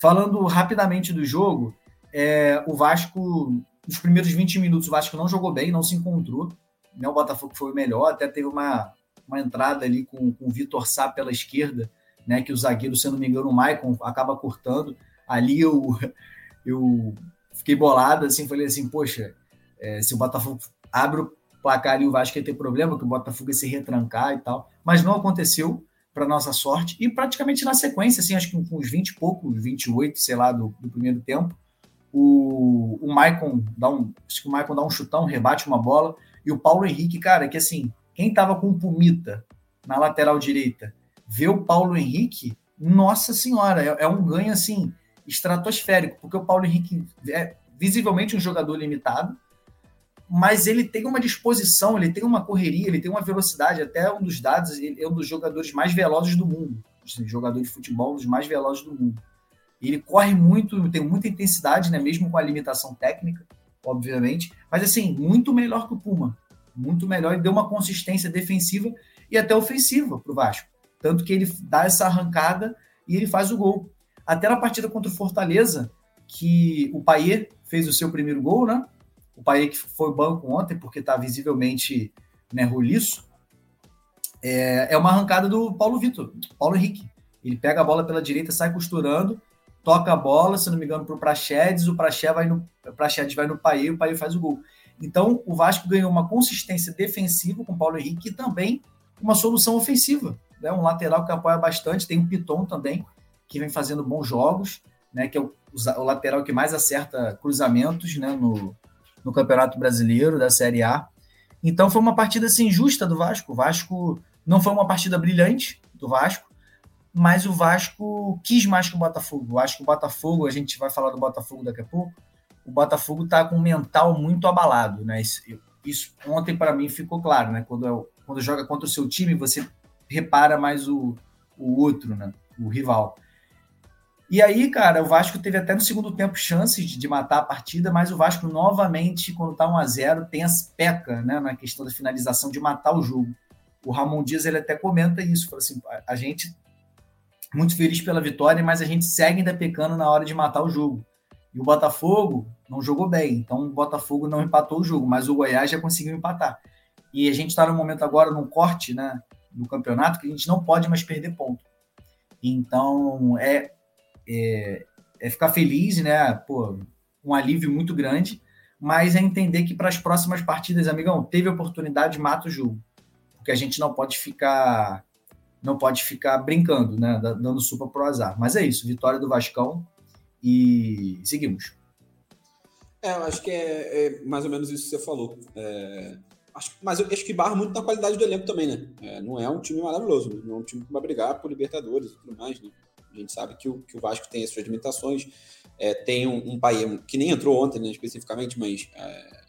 Falando rapidamente do jogo, é, o Vasco nos primeiros 20 minutos, o Vasco não jogou bem, não se encontrou. Né? O Botafogo foi o melhor, até teve uma, uma entrada ali com, com o Vitor Sá pela esquerda, né? que o zagueiro, se eu não me engano, o Maicon acaba cortando. Ali eu, eu fiquei bolado, assim, falei assim, poxa, é, se o Botafogo abre o placar e o Vasco ia ter problema, que o Botafogo ia se retrancar e tal. Mas não aconteceu, para nossa sorte, e praticamente na sequência, assim, acho que com uns 20 e poucos, 28, sei lá, do, do primeiro tempo, o, o Maicon dá um. Acho que o Maicon dá um chutão, rebate uma bola. E o Paulo Henrique, cara, que assim, quem tava com o Pumita na lateral direita, vê o Paulo Henrique, nossa senhora, é, é um ganho assim, estratosférico, porque o Paulo Henrique é visivelmente um jogador limitado, mas ele tem uma disposição, ele tem uma correria, ele tem uma velocidade, até um dos dados, ele é um dos jogadores mais velozes do mundo, assim, jogador de futebol, um dos mais velozes do mundo. Ele corre muito, tem muita intensidade, né? Mesmo com a limitação técnica, obviamente. Mas assim, muito melhor que o Puma. Muito melhor e deu uma consistência defensiva e até ofensiva para o Vasco. Tanto que ele dá essa arrancada e ele faz o gol. Até na partida contra o Fortaleza, que o Paier fez o seu primeiro gol, né? O Paier que foi banco ontem, porque está visivelmente né, roliço. É, é uma arrancada do Paulo Vitor, Paulo Henrique. Ele pega a bola pela direita, sai costurando toca a bola, se não me engano, para o Praxedes, o Praxedes vai no, Praxedes vai no Paê, o Paê faz o gol. Então, o Vasco ganhou uma consistência defensiva com o Paulo Henrique e também uma solução ofensiva. Né? Um lateral que apoia bastante, tem o Piton também, que vem fazendo bons jogos, né? que é o, o lateral que mais acerta cruzamentos né? no, no Campeonato Brasileiro da Série A. Então, foi uma partida assim, justa do Vasco. O Vasco não foi uma partida brilhante do Vasco, mas o Vasco quis mais que o Botafogo. Eu acho que o Botafogo, a gente vai falar do Botafogo daqui a pouco, o Botafogo está com o mental muito abalado, né? Isso, isso ontem para mim ficou claro, né? Quando, é quando joga contra o seu time, você repara mais o, o outro, né? O rival. E aí, cara, o Vasco teve até no segundo tempo chances de, de matar a partida, mas o Vasco novamente, quando está 1 a 0 tem as peca, né? Na questão da finalização de matar o jogo. O Ramon Dias ele até comenta isso, fala assim, a gente muito feliz pela vitória, mas a gente segue ainda pecando na hora de matar o jogo. E o Botafogo não jogou bem, então o Botafogo não empatou o jogo, mas o Goiás já conseguiu empatar. E a gente está no momento agora, num corte né, no campeonato, que a gente não pode mais perder ponto. Então é, é, é ficar feliz, né? Pô, um alívio muito grande, mas é entender que para as próximas partidas, amigão, teve oportunidade, mata o jogo. Porque a gente não pode ficar não pode ficar brincando, né? Dando supa pro azar. Mas é isso, vitória do Vascão e seguimos. É, eu acho que é, é mais ou menos isso que você falou. É, acho, mas eu acho que barra muito na qualidade do elenco também, né? É, não é um time maravilhoso, não é um time que vai brigar por Libertadores e tudo mais, né? A gente sabe que o, que o Vasco tem as suas limitações, é, tem um, um que nem entrou ontem, né, especificamente, mas é,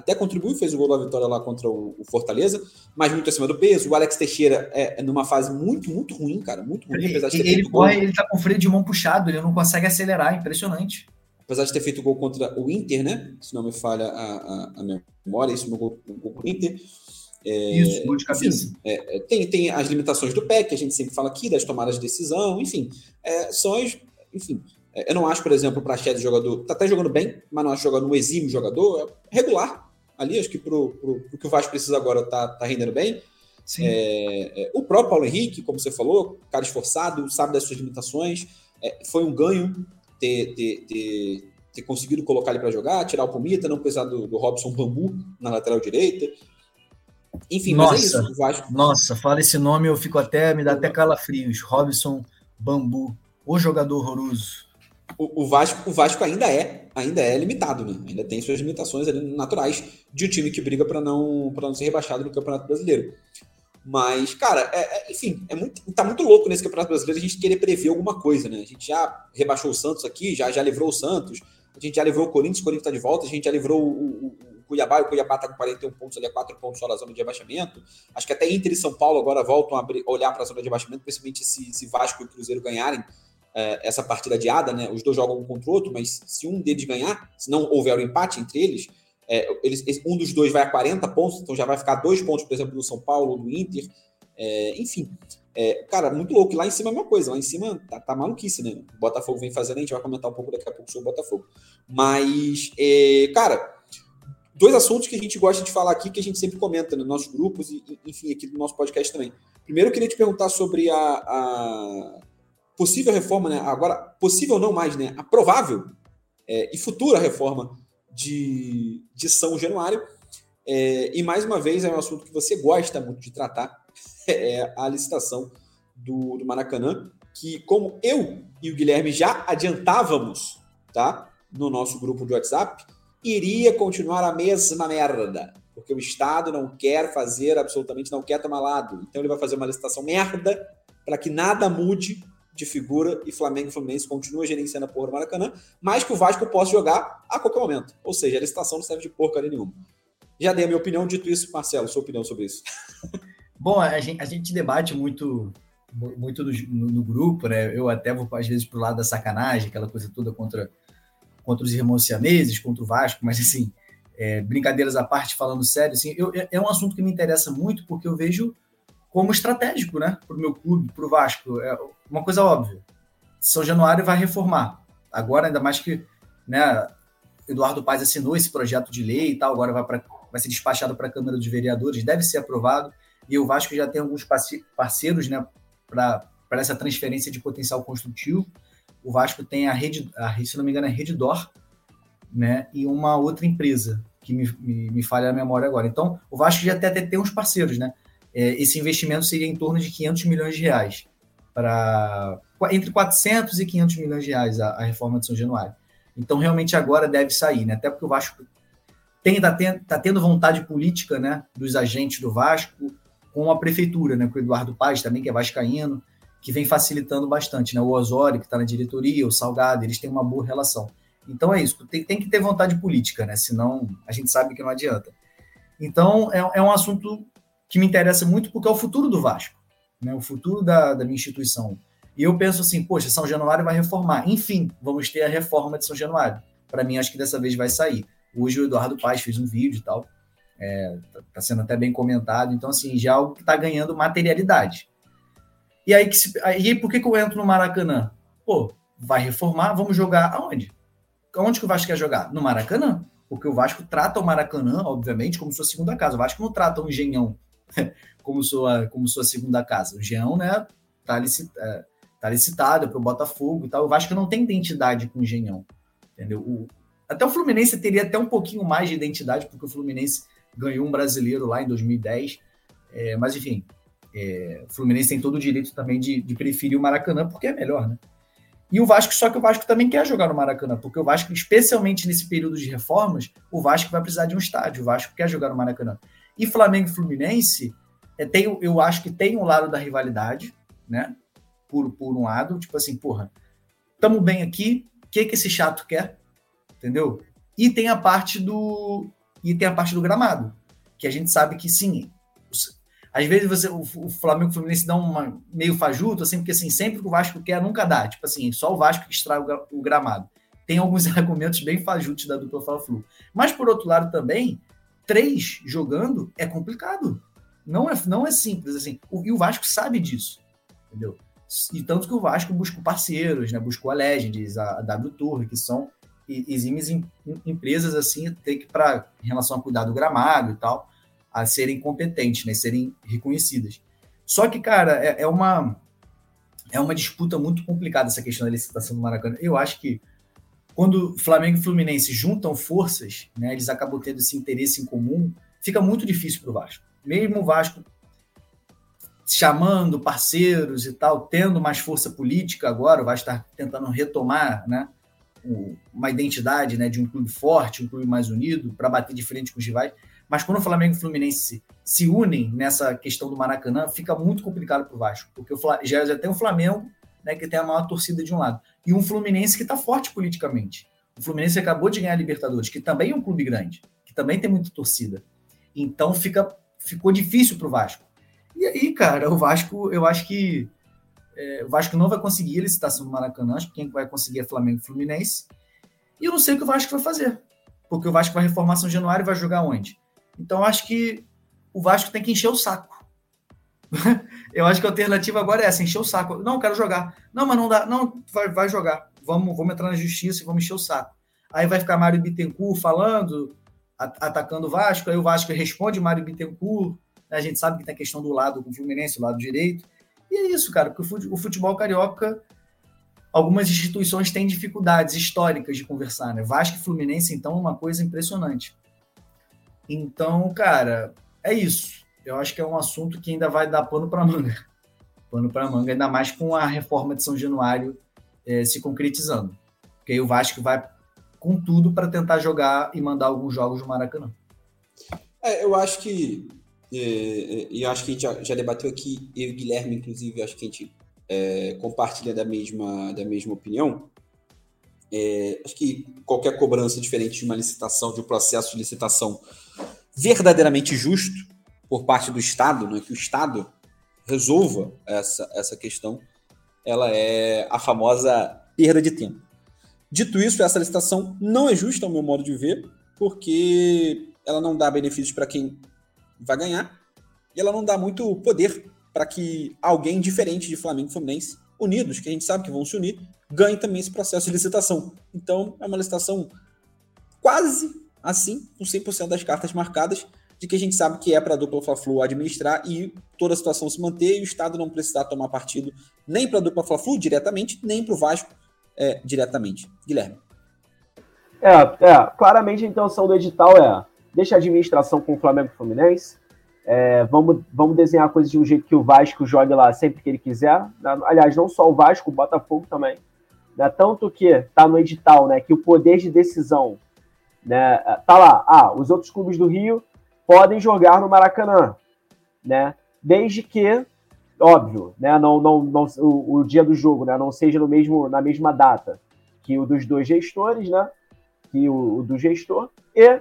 até contribuiu, fez o gol da vitória lá contra o, o Fortaleza, mas muito acima do peso. O Alex Teixeira é, é numa fase muito, muito ruim, cara, muito ruim. Apesar de ele, ele corre, ele tá com o freio de mão puxado, ele não consegue acelerar, impressionante. apesar de ter feito gol contra o Inter, né? Se não me falha a, a, a memória, isso no gol, no gol Inter. É, isso, gol de cabeça. Enfim, é, é, tem, tem as limitações do pé, que a gente sempre fala aqui, das tomadas de decisão, enfim. É, são as, enfim, é, eu não acho, por exemplo, o Praxedes jogador. Tá até jogando bem, mas não acho jogando um exímio jogador. É regular. Ali, acho que pro, pro, pro que o Vasco precisa agora tá, tá rendendo bem. É, é, o próprio Paulo Henrique, como você falou, cara esforçado, sabe das suas limitações. É, foi um ganho ter, ter, ter, ter conseguido colocar ele para jogar, tirar o Pumita, não precisar do, do Robson Bambu na lateral direita. Enfim, nossa, mas é isso. Vasco... Nossa, fala esse nome, eu fico até, me dá até calafrios. Robson Bambu, o jogador horroroso o, Vasco, o Vasco ainda é, ainda é limitado, né? Ainda tem suas limitações naturais de um time que briga para não, não ser rebaixado no Campeonato Brasileiro. Mas, cara, é, é, enfim, é muito, tá muito louco nesse Campeonato Brasileiro a gente querer prever alguma coisa, né? A gente já rebaixou o Santos aqui, já, já livrou o Santos, a gente já livrou o Corinthians, o Corinthians tá de volta, a gente já livrou o, o, o Cuiabá, o Cuiabá tá com 41 pontos ali, a 4 pontos só na zona de rebaixamento. Acho que até Inter e São Paulo agora voltam a olhar para a zona de rebaixamento, principalmente se, se Vasco e Cruzeiro ganharem é, essa partida adiada, né? Os dois jogam um contra o outro, mas se um deles ganhar, se não houver um empate entre eles, é, eles, um dos dois vai a 40 pontos, então já vai ficar dois pontos, por exemplo, do São Paulo do Inter. É, enfim, é, cara, muito louco. Lá em cima é a mesma coisa, lá em cima tá, tá maluquice, né? O Botafogo vem fazendo, a gente vai comentar um pouco daqui a pouco sobre o Botafogo. Mas, é, cara, dois assuntos que a gente gosta de falar aqui, que a gente sempre comenta nos nossos grupos e, enfim, aqui no nosso podcast também. Primeiro, eu queria te perguntar sobre a, a possível reforma, né? Agora, possível não mais, né? A provável é, e futura reforma de, de São Januário. É, e mais uma vez é um assunto que você gosta muito de tratar, é a licitação do, do Maracanã, que como eu e o Guilherme já adiantávamos, tá? No nosso grupo de WhatsApp, iria continuar a mesma merda. Porque o Estado não quer fazer, absolutamente não quer tomar lado. Então ele vai fazer uma licitação merda para que nada mude de figura e Flamengo e Fluminense continua gerenciando a porra do Maracanã, mas que o Vasco possa jogar a qualquer momento. Ou seja, a licitação não serve de porcaria nenhuma. Já dei a minha opinião, dito isso, Marcelo, sua opinião sobre isso. Bom, a gente, a gente debate muito muito no, no, grupo, né? Eu até vou, às vezes, pro lado da sacanagem, aquela coisa toda contra, contra os irmãos siameses, contra o Vasco, mas, assim, é, brincadeiras à parte, falando sério, assim, eu, é, é um assunto que me interessa muito, porque eu vejo como estratégico, né? Para o meu clube, para o Vasco. É uma coisa óbvia. São Januário vai reformar. Agora, ainda mais que né, Eduardo Paes assinou esse projeto de lei e tal, agora vai, pra, vai ser despachado para a Câmara dos Vereadores, deve ser aprovado. E o Vasco já tem alguns parceiros né, para essa transferência de potencial construtivo. O Vasco tem a rede, a, se não me engano, é a Redditor, né, e uma outra empresa, que me, me, me falha a memória agora. Então, o Vasco já até tem uns parceiros, né? É, esse investimento seria em torno de 500 milhões de reais, para entre 400 e 500 milhões de reais a, a, reforma de São Januário. Então, realmente agora deve sair, né? até porque o Vasco tá, tendo, tá tendo vontade política né, dos agentes do Vasco com a prefeitura, né, com o Eduardo Paz também, que é vascaíno, que vem facilitando bastante. Né? O Osório, que está na diretoria, o Salgado, eles têm uma boa relação. Então é isso, tem, tem que ter vontade política, né? senão a gente sabe que não adianta. Então é, é um assunto que me interessa muito porque é o futuro do Vasco, né? o futuro da, da minha instituição. E eu penso assim, poxa, São Januário vai reformar. Enfim, vamos ter a reforma de São Januário. Para mim, acho que dessa vez vai sair. Hoje o Eduardo Paz fez um vídeo e tal. É, tá, tá sendo até bem comentado. Então, assim, já é algo que está ganhando materialidade. E aí, que se, aí, por que, que eu entro no Maracanã? Pô, vai reformar, vamos jogar aonde? Onde que o Vasco quer jogar? No Maracanã. Porque o Vasco trata o Maracanã, obviamente, como sua segunda casa. O Vasco não trata o Engenhão como sua, como sua segunda casa. O Jean, né, tá, licit, é, tá licitado para o Botafogo e tal. O Vasco não tem identidade com o Engenhão, entendeu? O, até o Fluminense teria até um pouquinho mais de identidade, porque o Fluminense ganhou um brasileiro lá em 2010. É, mas, enfim, é, o Fluminense tem todo o direito também de, de preferir o Maracanã, porque é melhor, né? E o Vasco, só que o Vasco também quer jogar no Maracanã, porque o Vasco, especialmente nesse período de reformas, o Vasco vai precisar de um estádio, o Vasco quer jogar no Maracanã. E Flamengo e Fluminense, é, tem, eu acho que tem um lado da rivalidade, né? Por, por um lado, tipo assim, porra, tamo bem aqui, o que, que esse chato quer? Entendeu? E tem a parte do. E tem a parte do gramado. Que a gente sabe que sim. Às vezes você, o, o Flamengo e o Fluminense dão uma meio fajuto, assim, porque assim, sempre que o Vasco quer, nunca dá. Tipo assim, só o Vasco que extrai o, o gramado. tem alguns argumentos bem fajutos da dupla Fla-Flu. Mas, por outro lado, também, três jogando é complicado. Não é, não é simples assim. O, e o Vasco sabe disso, entendeu? E tanto que o Vasco buscou parceiros, né? Buscou a Legends, a, a W Tour, que são exímias em, empresas assim, ter que para em relação a cuidar do gramado e tal, a serem competentes, né? Serem reconhecidas. Só que, cara, é, é uma é uma disputa muito complicada essa questão da licitação do Maracanã. Eu acho que quando Flamengo e Fluminense juntam forças, né, eles acabam tendo esse interesse em comum, fica muito difícil para o Vasco. Mesmo o Vasco chamando parceiros e tal, tendo mais força política agora, vai estar tentando retomar né, uma identidade né, de um clube forte, um clube mais unido, para bater de frente com os rivais. Mas quando o Flamengo e o Fluminense se unem nessa questão do Maracanã, fica muito complicado para o Vasco, porque já tem o Flamengo, né, que tem a maior torcida de um lado, e um Fluminense que está forte politicamente. O Fluminense acabou de ganhar a Libertadores, que também é um clube grande, que também tem muita torcida. Então fica, ficou difícil para o Vasco. E aí, cara, o Vasco, eu acho que é, o Vasco não vai conseguir a licitação do Maracanã, acho que quem vai conseguir é Flamengo e Fluminense. E eu não sei o que o Vasco vai fazer, porque o Vasco vai reformar São Januário e vai jogar onde? Então, acho que o Vasco tem que encher o saco. eu acho que a alternativa agora é essa, encher o saco. Não, quero jogar. Não, mas não dá. Não, vai, vai jogar. Vamos, vamos entrar na justiça e vamos encher o saco. Aí vai ficar Mário Bittencourt falando, atacando o Vasco, aí o Vasco responde Mário Bittencourt, né? A gente sabe que tem a questão do lado com o Fluminense, o lado direito. E é isso, cara, porque o futebol carioca, algumas instituições têm dificuldades históricas de conversar, né? Vasco e Fluminense, então, é uma coisa impressionante. Então, cara, é isso. Eu acho que é um assunto que ainda vai dar pano para manga. Pano para manga, ainda mais com a reforma de São Januário é, se concretizando. Porque aí o Vasco vai com tudo para tentar jogar e mandar alguns jogos no Maracanã. É, eu acho que e, e acho que a gente já, já, debateu aqui, eu e Guilherme, inclusive, acho que a gente é, compartilha da mesma, da mesma opinião. É, acho que qualquer cobrança diferente de uma licitação, de um processo de licitação verdadeiramente justo por parte do Estado, né, que o Estado resolva essa, essa questão, ela é a famosa perda de tempo. Dito isso, essa licitação não é justa, ao meu modo de ver, porque ela não dá benefícios para quem vai ganhar. E ela não dá muito poder para que alguém diferente de Flamengo e Fluminense, unidos, que a gente sabe que vão se unir, ganhe também esse processo de licitação. Então, é uma licitação quase assim, com 100% das cartas marcadas, de que a gente sabe que é para a dupla Fla-Flu administrar e toda a situação se manter e o Estado não precisar tomar partido nem para a dupla Fla-Flu diretamente, nem para o Vasco é, diretamente. Guilherme. É, é, claramente a intenção do edital é deixa a administração com o Flamengo e Fluminense. É, vamos, vamos desenhar a coisa de um jeito que o Vasco jogue lá sempre que ele quiser. Aliás, não só o Vasco, o Botafogo também. Né? Tanto que está no edital né, que o poder de decisão né, tá lá. Ah, os outros clubes do Rio podem jogar no Maracanã, né? Desde que, óbvio, né, não, não, não, o, o dia do jogo né, não seja no mesmo, na mesma data que o dos dois gestores, né? Que o, o do gestor, e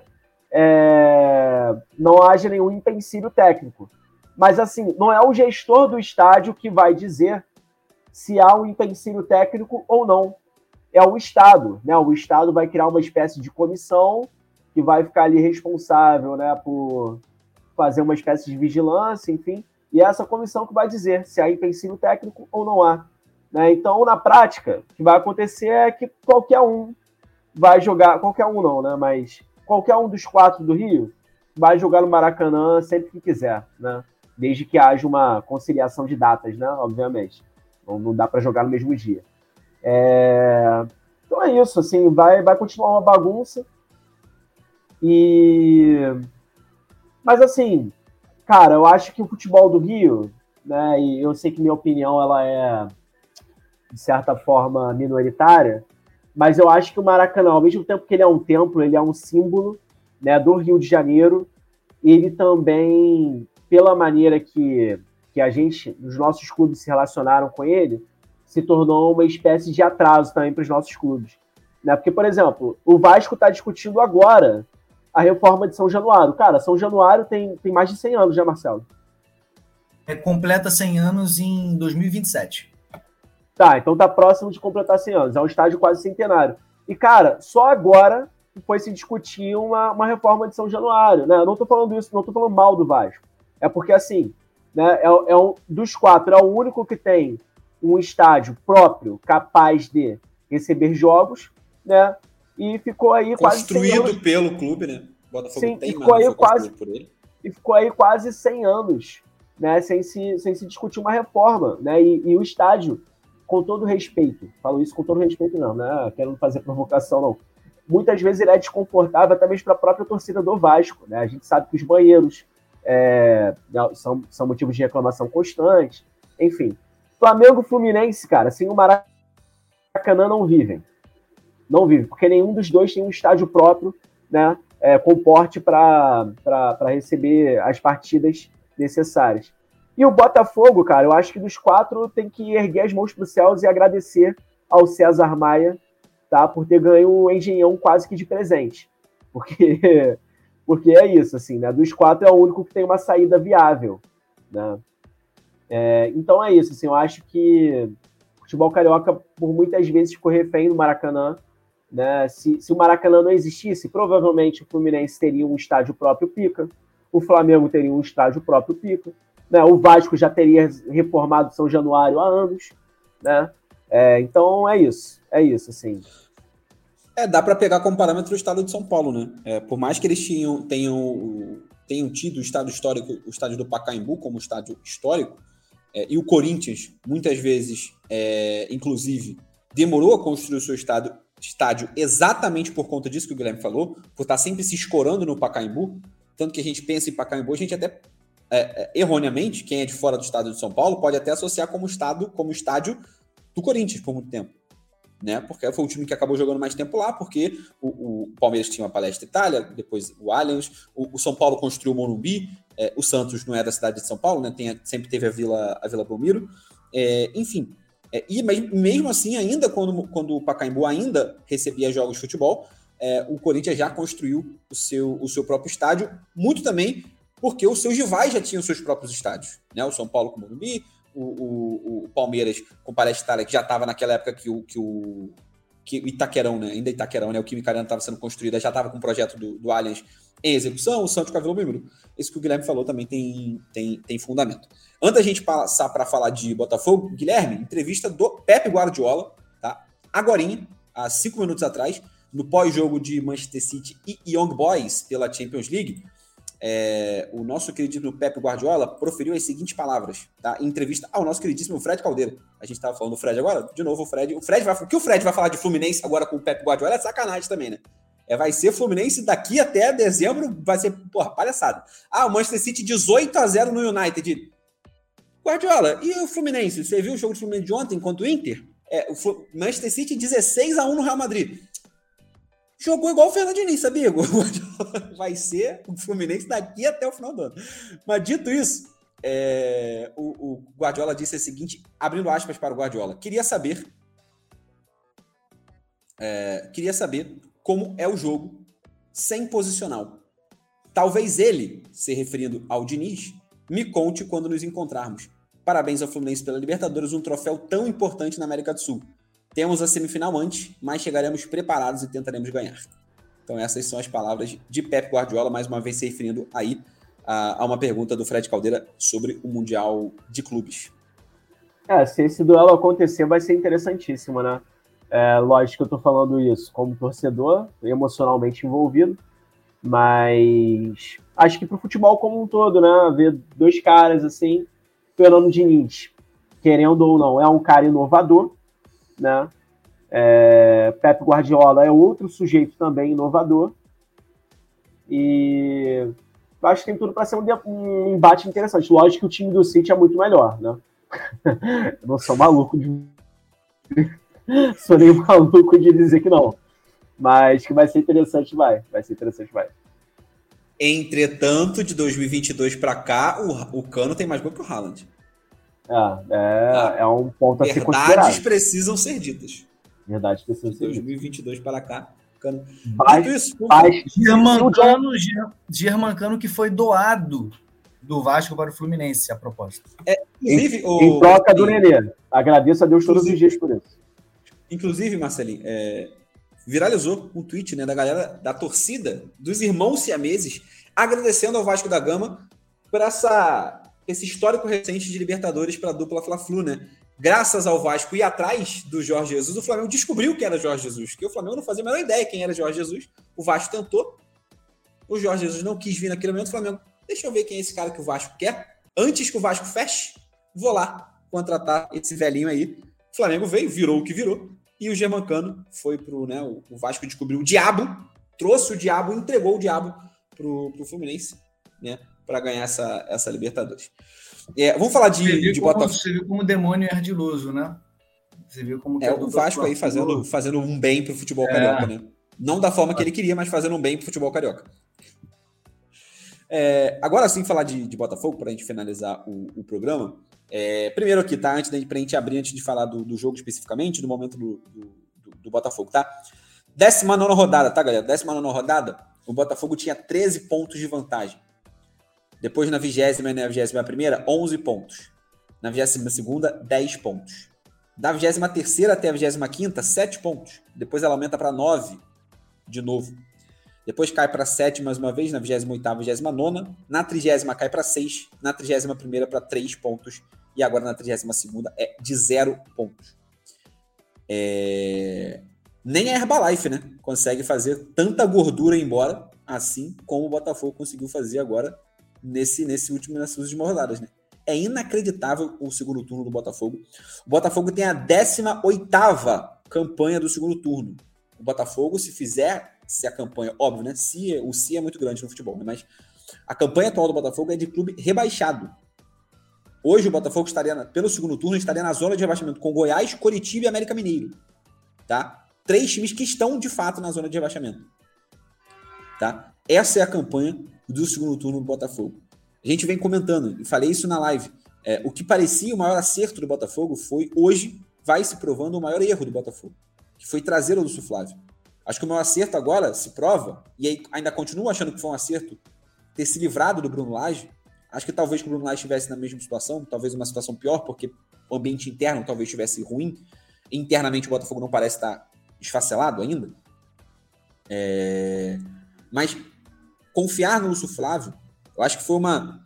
é, não haja nenhum empecilho técnico. Mas, assim, não é o gestor do estádio que vai dizer se há um empecilho técnico ou não. É o Estado, né? O Estado vai criar uma espécie de comissão que vai ficar ali responsável, né, por fazer uma espécie de vigilância, enfim. E é essa comissão que vai dizer se há empecilho técnico ou não há. Né? Então, na prática, o que vai acontecer é que qualquer um vai jogar, qualquer um não, né? Mas qualquer um dos quatro do Rio vai jogar no Maracanã sempre que quiser, né? Desde que haja uma conciliação de datas, né? Obviamente. Não, não dá para jogar no mesmo dia. É... Então é isso, assim, vai, vai continuar uma bagunça. E. Mas assim, cara, eu acho que o futebol do Rio, né? E eu sei que minha opinião ela é, de certa forma, minoritária, mas eu acho que o Maracanã, ao mesmo tempo que ele é um templo, ele é um símbolo né, do Rio de Janeiro. Ele também, pela maneira que, que a gente, os nossos clubes se relacionaram com ele, se tornou uma espécie de atraso também para os nossos clubes. Né? Porque, por exemplo, o Vasco está discutindo agora a reforma de São Januário. Cara, São Januário tem, tem mais de 100 anos, já, Marcelo? É, completa 100 anos em 2027. Tá, então tá próximo de completar 100 anos. É um estádio quase centenário. E, cara, só agora foi se discutir uma, uma reforma de São Januário, né? Eu não tô falando isso, não tô falando mal do Vasco. É porque, assim, né, é, é um, dos quatro, é o único que tem um estádio próprio capaz de receber jogos, né? E ficou aí Construído quase. Construído pelo clube, né? Botafogo Sim, tem, ficou aí quase, E ficou aí quase 100 anos, né? Sem se, sem se discutir uma reforma, né? E, e o estádio, com todo respeito, falo isso com todo respeito, não, né? Quero não fazer provocação, não. Muitas vezes ele é desconfortável até mesmo para a própria torcida do Vasco, né? A gente sabe que os banheiros é, são, são motivos de reclamação constante, enfim. Flamengo Fluminense, cara, sem o Maracanã não vivem. Não vivem, porque nenhum dos dois tem um estádio próprio, né? É, com porte para receber as partidas necessárias. E o Botafogo, cara, eu acho que dos quatro tem que erguer as mãos para os céus e agradecer ao César Maia, tá? Por ter ganho o Engenhão quase que de presente. Porque, porque é isso, assim, né? Dos quatro é o único que tem uma saída viável, né? É, então é isso, assim, eu acho que o futebol carioca, por muitas vezes, ficou refém do Maracanã. Né? Se, se o Maracanã não existisse, provavelmente o Fluminense teria um estádio próprio pica, o Flamengo teria um estádio próprio pica, né? o Vasco já teria reformado São Januário há anos. Né? É, então é isso, é isso, assim. É, dá para pegar como parâmetro o estado de São Paulo, né? É, por mais que eles tinham, tenham, tenham tido o estado histórico, o estádio do Pacaembu como estádio histórico, é, e o Corinthians, muitas vezes, é, inclusive, demorou a construir o seu estádio, estádio exatamente por conta disso que o Guilherme falou, por estar sempre se escorando no Pacaembu. Tanto que a gente pensa em Pacaembu, a gente até, é, é erroneamente, quem é de fora do estado de São Paulo, pode até associar como estado, como estádio do Corinthians por muito tempo né? Porque foi o time que acabou jogando mais tempo lá, porque o, o Palmeiras tinha uma palestra Itália, depois o Allianz, o, o São Paulo construiu o Morumbi, é, o Santos não é da cidade de São Paulo, né? Tem, sempre teve a Vila, a Vila Belmiro. É, enfim, é, e mesmo assim, ainda quando, quando o Pacaembu ainda recebia jogos de futebol, é, o Corinthians já construiu o seu, o seu próprio estádio, muito também porque os seus rivais já tinham seus próprios estádios, né? O São Paulo com o Morumbi, o, o, o Palmeiras com o Palestra Itália, que já estava naquela época que o, que o que Itaquerão, né? Ainda Itaquerão, né? O Química Arena estava sendo construída, já estava com o projeto do, do Allianz execução, o Santos Cavelo Mímero. Isso que o Guilherme falou também tem, tem, tem fundamento. Antes da gente passar para falar de Botafogo, Guilherme, entrevista do Pepe Guardiola, tá? Agorinha, há cinco minutos atrás, no pós-jogo de Manchester City e Young Boys pela Champions League é, o nosso queridíssimo Pepe Guardiola proferiu as seguintes palavras, tá? Em entrevista ao nosso queridíssimo Fred Caldeira. A gente estava falando do Fred agora, de novo o Fred. O Fred vai, o que o Fred vai falar de Fluminense agora com o Pepe Guardiola é sacanagem também, né? É, vai ser Fluminense daqui até dezembro, vai ser, porra, palhaçada. Ah, o Manchester City 18 a 0 no United. Guardiola, e o Fluminense? Você viu o jogo do Fluminense de ontem contra o Inter? É, o Manchester City 16 a 1 no Real Madrid jogou igual o Fernando Diniz, sabia? Vai ser o Fluminense daqui até o final do ano. Mas dito isso, é, o, o, Guardiola disse o seguinte, abrindo aspas para o Guardiola, queria saber, é, queria saber como é o jogo sem posicional. Talvez ele, se referindo ao Diniz, me conte quando nos encontrarmos. Parabéns ao Fluminense pela Libertadores, um troféu tão importante na América do Sul. Temos a semifinal antes, mas chegaremos preparados e tentaremos ganhar. Então essas são as palavras de Pep Guardiola, mais uma vez se referindo aí a, uma pergunta do Fred Caldeira sobre o Mundial de Clubes. É, se esse duelo acontecer, vai ser interessantíssimo, né? É, lógico que eu tô falando isso como torcedor, emocionalmente envolvido, mas acho que pro futebol como um todo, né? Ver dois caras assim, Fernando Diniz, querendo ou não, é um cara inovador, né? É, Pep Guardiola é outro sujeito também inovador. E acho que tem tudo para ser um, um, embate interessante. Lógico que o time do City é muito melhor, né? Eu não sou maluco de. sou nem maluco de dizer que não. Mas que vai ser interessante, vai. Vai ser interessante, vai. Entretanto, de 2022 para cá, o, o Cano tem mais gol que o Haaland. É, é, ah, é um ponto a ser considerado. Verdades precisam ser ditas. Verdades precisam ser 2022 ditas. para cá. Vai, isso, vai, Germancano, Germancano que foi doado do Vasco para o Fluminense, a proposta. É, inclusive, em, o... em troca do Nenê. Agradeço a Deus todos os dias por isso. Inclusive, Marcelinho, é, viralizou um tweet né, da galera da torcida, dos irmãos siameses, agradecendo ao Vasco da Gama por essa, esse histórico recente de Libertadores para a dupla Fla-Flu, né? Graças ao Vasco ir atrás do Jorge Jesus, o Flamengo descobriu que era Jorge Jesus, que o Flamengo não fazia a menor ideia quem era Jorge Jesus. O Vasco tentou, o Jorge Jesus não quis vir naquele momento, o Flamengo, deixa eu ver quem é esse cara que o Vasco quer. Antes que o Vasco feche, vou lá contratar esse velhinho aí. O Flamengo veio, virou o que virou, e o Germancano foi pro, né, o Vasco descobriu o diabo, trouxe o diabo, entregou o diabo pro, pro Fluminense, né, para ganhar essa, essa Libertadores. É, vamos falar de, de Botafogo. Você viu como demônio é ardiloso, né? Você viu como é, o Vasco aí fazendo, fazendo um bem pro futebol é. carioca, né? Não da forma que ele queria, mas fazendo um bem pro futebol carioca. É, agora sim, falar de, de Botafogo, para a gente finalizar o, o programa. É, primeiro aqui, tá? Antes da gente, abrir, antes de falar do, do jogo especificamente, do momento do, do, do Botafogo, tá? 19 rodada, tá, galera? 19 rodada, o Botafogo tinha 13 pontos de vantagem. Depois, na vigésima e na vigésima primeira, 11 pontos. Na vigésima segunda, 10 pontos. Da vigésima terceira até a vigésima quinta, 7 pontos. Depois ela aumenta para 9 de novo. Depois cai para 7 mais uma vez, na 28ª, 29 Na 30 cai para 6. Na 31ª para 3 pontos. E agora na 32ª é de 0 pontos. É... Nem a Herbalife, né? Consegue fazer tanta gordura embora assim como o Botafogo conseguiu fazer agora nesse, nesse último, nessas últimas rodadas, né? É inacreditável o segundo turno do Botafogo. O Botafogo tem a 18 campanha do segundo turno. O Botafogo, se fizer, se a campanha, óbvio, né? Se, o se é muito grande no futebol, né? Mas a campanha atual do Botafogo é de clube rebaixado. Hoje o Botafogo estaria, pelo segundo turno, estaria na zona de rebaixamento com Goiás, Coritiba e América Mineiro. Tá? Três times que estão de fato na zona de rebaixamento. Tá? Essa é a campanha do segundo turno do Botafogo. A gente vem comentando, e falei isso na live. É, o que parecia o maior acerto do Botafogo foi, hoje, vai se provando o maior erro do Botafogo, que foi trazer o Lúcio Flávio. Acho que o maior acerto agora se prova, e ainda continuo achando que foi um acerto ter se livrado do Bruno Lage. Acho que talvez o Bruno Lage estivesse na mesma situação, talvez uma situação pior, porque o ambiente interno talvez estivesse ruim. Internamente o Botafogo não parece estar esfacelado ainda. É... Mas confiar no Lúcio Flávio, eu acho que foi uma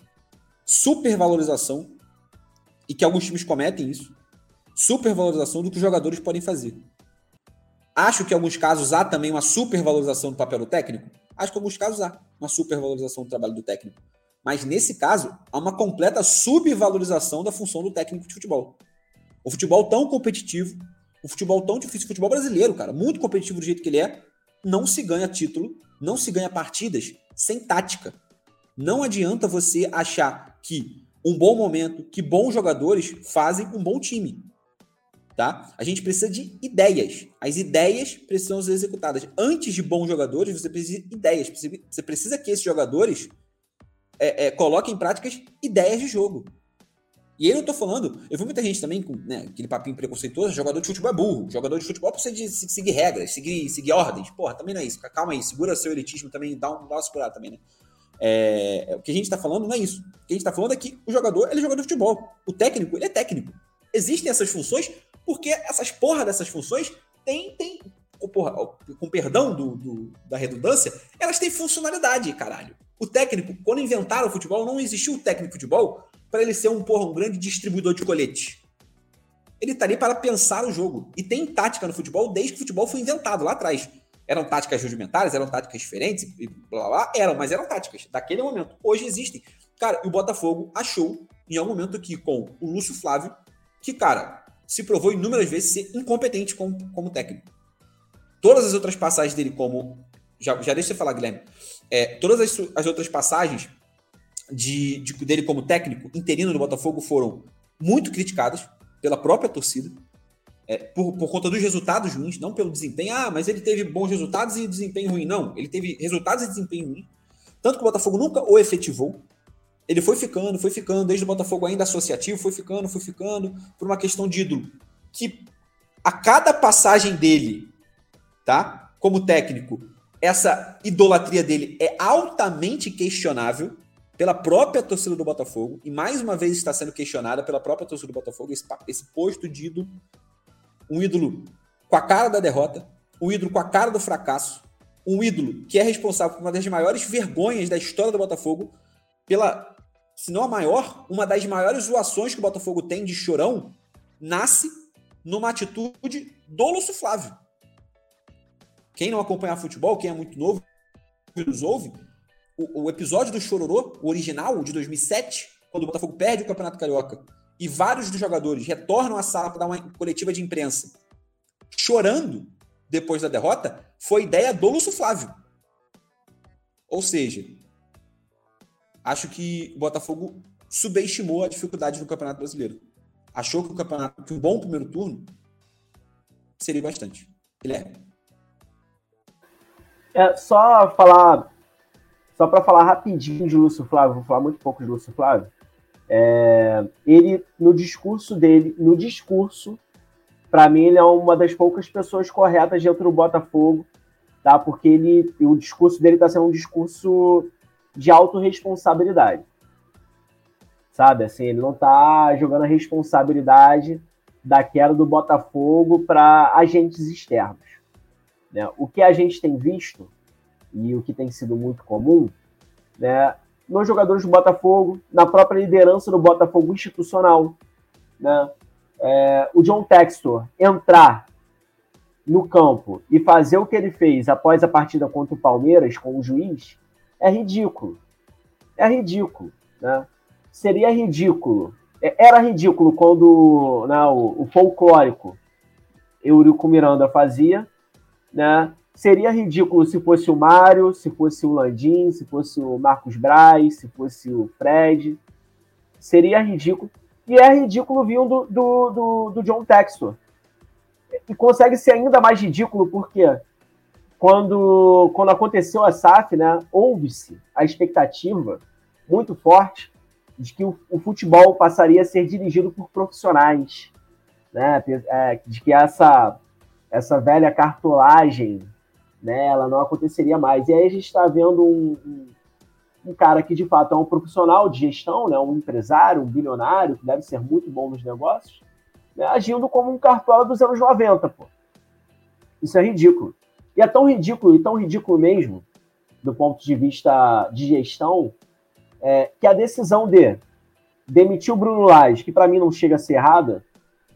supervalorização e que alguns times cometem isso. Supervalorização do que os jogadores podem fazer. Acho que em alguns casos há também uma supervalorização do papel do técnico. Acho que em alguns casos há uma supervalorização do trabalho do técnico. Mas nesse caso, há uma completa subvalorização da função do técnico de futebol. O futebol tão competitivo, o futebol tão difícil, o futebol brasileiro, cara, muito competitivo do jeito que ele é, não se ganha título, não se ganha partidas sem tática. Não adianta você achar que um bom momento, que bons jogadores fazem um bom time. Tá? A gente precisa de ideias. As ideias precisam ser executadas. Antes de bons jogadores, você precisa de ideias. Você precisa que esses jogadores é, é, coloquem em práticas ideias de jogo. E aí eu tô falando, eu vi muita gente também com né, aquele papinho preconceituoso, jogador de futebol é burro. Jogador de futebol precisa de seguir regras, seguir, seguir ordens. Porra, também não é isso. Calma aí, segura seu elitismo também, dá, um, dá uma segurada também, né? É, o que a gente tá falando não é isso. O que a gente tá falando é que o jogador, ele é jogador de futebol. O técnico, ele é técnico. Existem essas funções porque essas porra dessas funções têm, têm porra, com perdão do, do, da redundância, elas têm funcionalidade, caralho. O técnico, quando inventaram o futebol, não existiu o técnico de futebol para ele ser um, porra, um grande distribuidor de colete. Ele estaria tá para pensar o jogo. E tem tática no futebol desde que o futebol foi inventado lá atrás. Eram táticas rudimentares, eram táticas diferentes, e blá, blá, blá, eram, mas eram táticas daquele momento. Hoje existem. Cara, o Botafogo achou, em algum momento aqui, com o Lúcio Flávio, que, cara, se provou inúmeras vezes ser incompetente como, como técnico. Todas as outras passagens dele como... Já, já deixa eu falar, Guilherme. É, todas as, as outras passagens de, de, dele como técnico interino do Botafogo foram muito criticadas pela própria torcida, é, por, por conta dos resultados ruins, não pelo desempenho. Ah, mas ele teve bons resultados e desempenho ruim. Não, ele teve resultados e desempenho ruim. Tanto que o Botafogo nunca o efetivou. Ele foi ficando, foi ficando, desde o Botafogo ainda associativo, foi ficando, foi ficando, por uma questão de ídolo. Que a cada passagem dele, tá? Como técnico, essa idolatria dele é altamente questionável pela própria torcida do Botafogo, e mais uma vez está sendo questionada pela própria torcida do Botafogo, esse, esse posto de ídolo, um ídolo com a cara da derrota, um ídolo com a cara do fracasso, um ídolo que é responsável por uma das maiores vergonhas da história do Botafogo, pela, se não a maior, uma das maiores zoações que o Botafogo tem de chorão, nasce numa atitude do Lúcio Flávio. Quem não acompanha futebol, quem é muito novo, nos ouve, o, o, episódio do Chororô, o original, de 2007, quando o Botafogo perde o Campeonato Carioca e vários dos jogadores retornam à sala para dar uma coletiva de imprensa chorando depois da derrota, foi ideia do Lúcio Flávio. Ou seja, acho que o Botafogo subestimou a dificuldade do Campeonato Brasileiro. Achou que o campeonato, que um bom primeiro turno seria bastante. Guilherme. É, só falar, só para falar rapidinho de Lúcio Flávio, vou falar muito pouco de Lúcio Flávio. É, ele, no discurso dele, no discurso, para mim, ele é uma das poucas pessoas corretas dentro do Botafogo, tá? Porque ele, o discurso dele está sendo um discurso de autorresponsabilidade. Sabe? Assim, ele não está jogando a responsabilidade da queda do Botafogo para agentes externos. Né? O que a gente tem visto, e o que tem sido muito comum, né, nos jogadores do Botafogo, na própria liderança do Botafogo institucional, né, é, o John Textor entrar no campo e fazer o que ele fez após a partida contra o Palmeiras com o juiz é ridículo. É ridículo. Né? Seria ridículo. É, era ridículo quando né, o, o folclórico Eurico Miranda fazia, né? Seria ridículo se fosse o Mário, se fosse o Landim, se fosse o Marcos Braz, se fosse o Fred. Seria ridículo. E é ridículo vindo do, do, do John Textor. E consegue ser ainda mais ridículo porque quando, quando aconteceu a SAF, né, houve-se a expectativa muito forte de que o, o, futebol passaria a ser dirigido por profissionais, né, é, de que essa essa velha cartolagem, né, ela não aconteceria mais. E aí a gente está vendo um, um, um, cara que de fato é um profissional de gestão, né, um empresário, um bilionário, que deve ser muito bom nos negócios, né, agindo como um cartola dos anos 90, pô. Isso é ridículo. E é tão ridículo, e tão ridículo mesmo, do ponto de vista de gestão, é, que a decisão de demitir o Bruno Lage, que para mim não chega a ser errada,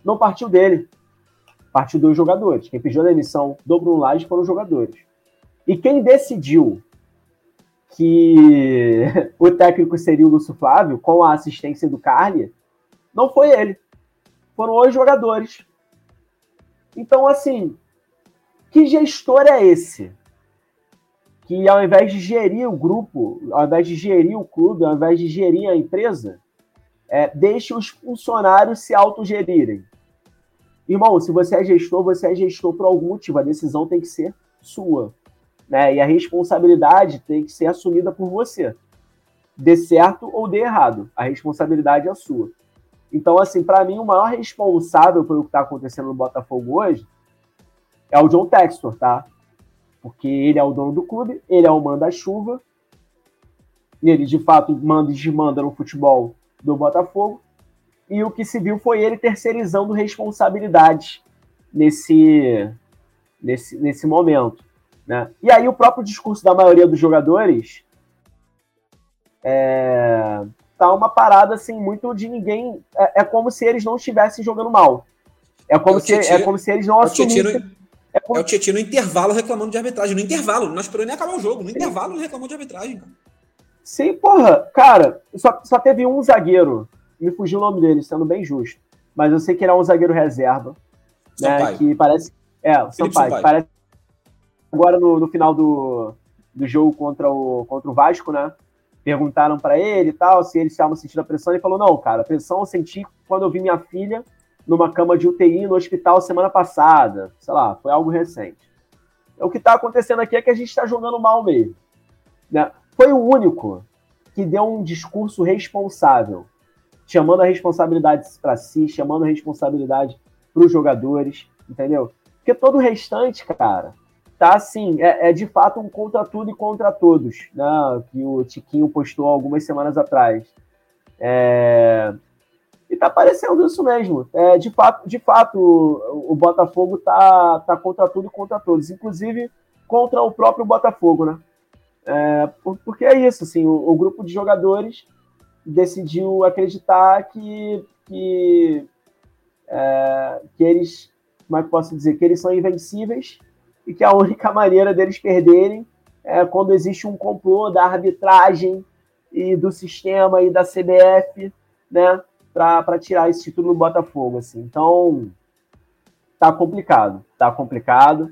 não partiu dele partiu dos jogadores. Quem pediu a demissão do Bruno Lage foram os jogadores. E quem decidiu que o técnico seria o Lúcio Flávio, com a assistência do Carli, não foi ele. Foram os jogadores. Então, assim, que gestor é esse? Que ao invés de gerir o grupo, ao invés de gerir o clube, ao invés de gerir a empresa, é, deixe os funcionários se autogerirem. Irmão, se você é gestor, você é gestor por algum motivo. A decisão tem que ser sua. Né? E a responsabilidade tem que ser assumida por você. Dê certo ou dê errado. A responsabilidade é sua. Então, assim, para mim, o maior responsável pelo que está acontecendo no Botafogo hoje é o John Textor, tá? Porque ele é o dono do clube, ele é o manda-chuva, ele de fato manda e desmanda no futebol do Botafogo, e o que se viu foi ele terceirizando responsabilidades nesse, nesse, nesse momento. Né? E aí o próprio discurso da maioria dos jogadores é, tá uma parada assim muito de ninguém. É, é como se eles não estivessem jogando mal. É como, é se, é como se eles não é assumissem. É, como... é o Tietchan no intervalo reclamando de arbitragem. No intervalo, não esperou nem acabar o jogo. No intervalo ele reclamou de arbitragem. Sim, porra, cara, só, só teve um zagueiro me fugiu o nome dele, sendo bem justo. Mas eu sei que ele é um zagueiro reserva. Né, que parece. É, o Sampaio, Sampaio. parece. Agora no, no final do, do jogo contra o, contra o Vasco, né? Perguntaram para ele e tal, se ele estava sentindo a pressão. Ele falou: não, cara, a pressão eu senti quando eu vi minha filha numa cama de UTI no hospital semana passada. Sei lá, foi algo recente. O que está acontecendo aqui é que a gente está jogando mal mesmo. Né? Foi o único que deu um discurso responsável chamando a responsabilidade para si, chamando a responsabilidade para os jogadores, entendeu? Porque todo o restante, cara, tá assim, é, é, de fato um contra tudo e contra todos, né? Que o Tiquinho postou algumas semanas atrás. É... E tá parecendo isso mesmo. É, de fato, de fato o, Botafogo tá, tá contra tudo e contra todos, inclusive contra o próprio Botafogo, né? É, porque é isso, assim, o, o, grupo de jogadores decidiu acreditar que, que, é, que eles, como é que posso dizer, que eles são invencíveis e que a única maneira deles perderem é quando existe um complô da arbitragem e do sistema e da CBF, né, para tirar esse título do Botafogo, assim. Então, tá complicado, tá complicado.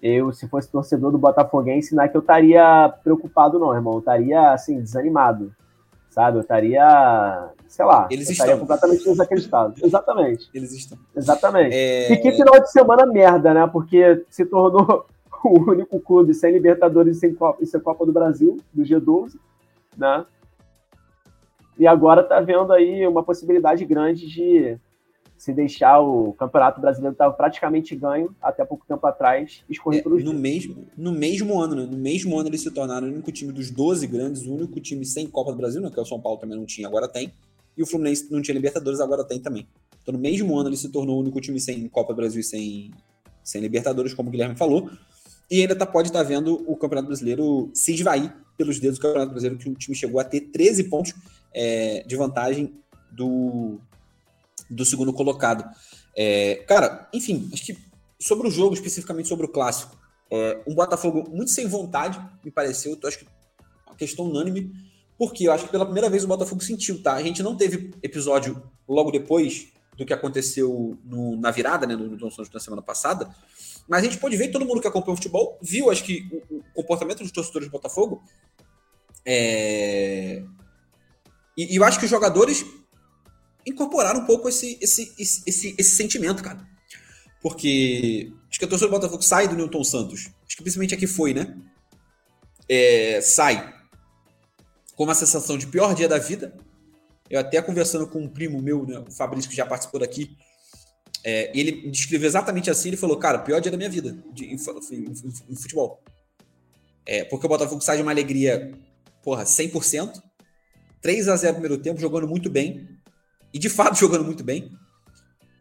Eu, se fosse torcedor do Botafoguense, não é que eu estaria preocupado, não, irmão. Eu estaria, assim, desanimado, sabe? Eu estaria, sei lá, Eles eu estão. estaria completamente desacreditado. Exatamente. Eles estão. Exatamente. É... E que final de semana merda, né? Porque se tornou o único clube sem Libertadores e sem Copa, e sem Copa do Brasil, do G12, né? E agora tá vendo aí uma possibilidade grande de se deixar o Campeonato Brasileiro estava praticamente ganho até pouco tempo atrás, escorrer É, pelos no, mesmo, no mesmo ano, né? No mesmo ano eles se tornaram o único time dos 12 grandes, o único time sem Copa do Brasil, né? Que é o São Paulo também não tinha, agora tem. E o Fluminense não tinha Libertadores, agora tem também. Então, no mesmo ano ele se tornou o único time sem Copa do Brasil e sem, sem Libertadores, como o Guilherme falou. E ainda tá, pode estar vendo o Campeonato Brasileiro se esvair pelos dedos do Campeonato Brasileiro, que o time chegou a ter 13 pontos é, de vantagem do, do segundo colocado. É, cara, enfim, acho que sobre o jogo, especificamente sobre o clássico, é, um Botafogo muito sem vontade, me pareceu. Eu acho que uma questão unânime, porque eu acho que pela primeira vez o Botafogo sentiu, tá? A gente não teve episódio logo depois do que aconteceu no, na virada, né, no, no Santos na semana passada, mas a gente pode ver, todo mundo que acompanha o futebol viu, acho que, o, o comportamento dos torcedores do Botafogo. É... E eu acho que os jogadores incorporaram um pouco esse, esse, esse, esse, esse sentimento, cara. Porque acho que a torcida do Botafogo sai do Newton Santos. Acho que principalmente aqui foi, né? É, sai com uma sensação de pior dia da vida. Eu até conversando com um primo meu, né, o Fabrício, que já participou daqui, é, ele descreveu exatamente assim. Ele falou, cara, pior dia da minha vida de, em, em, em futebol. É, porque o Botafogo sai de uma alegria, porra, 100%. 3 a 0 no primeiro tempo, jogando muito bem. E de fato jogando muito bem.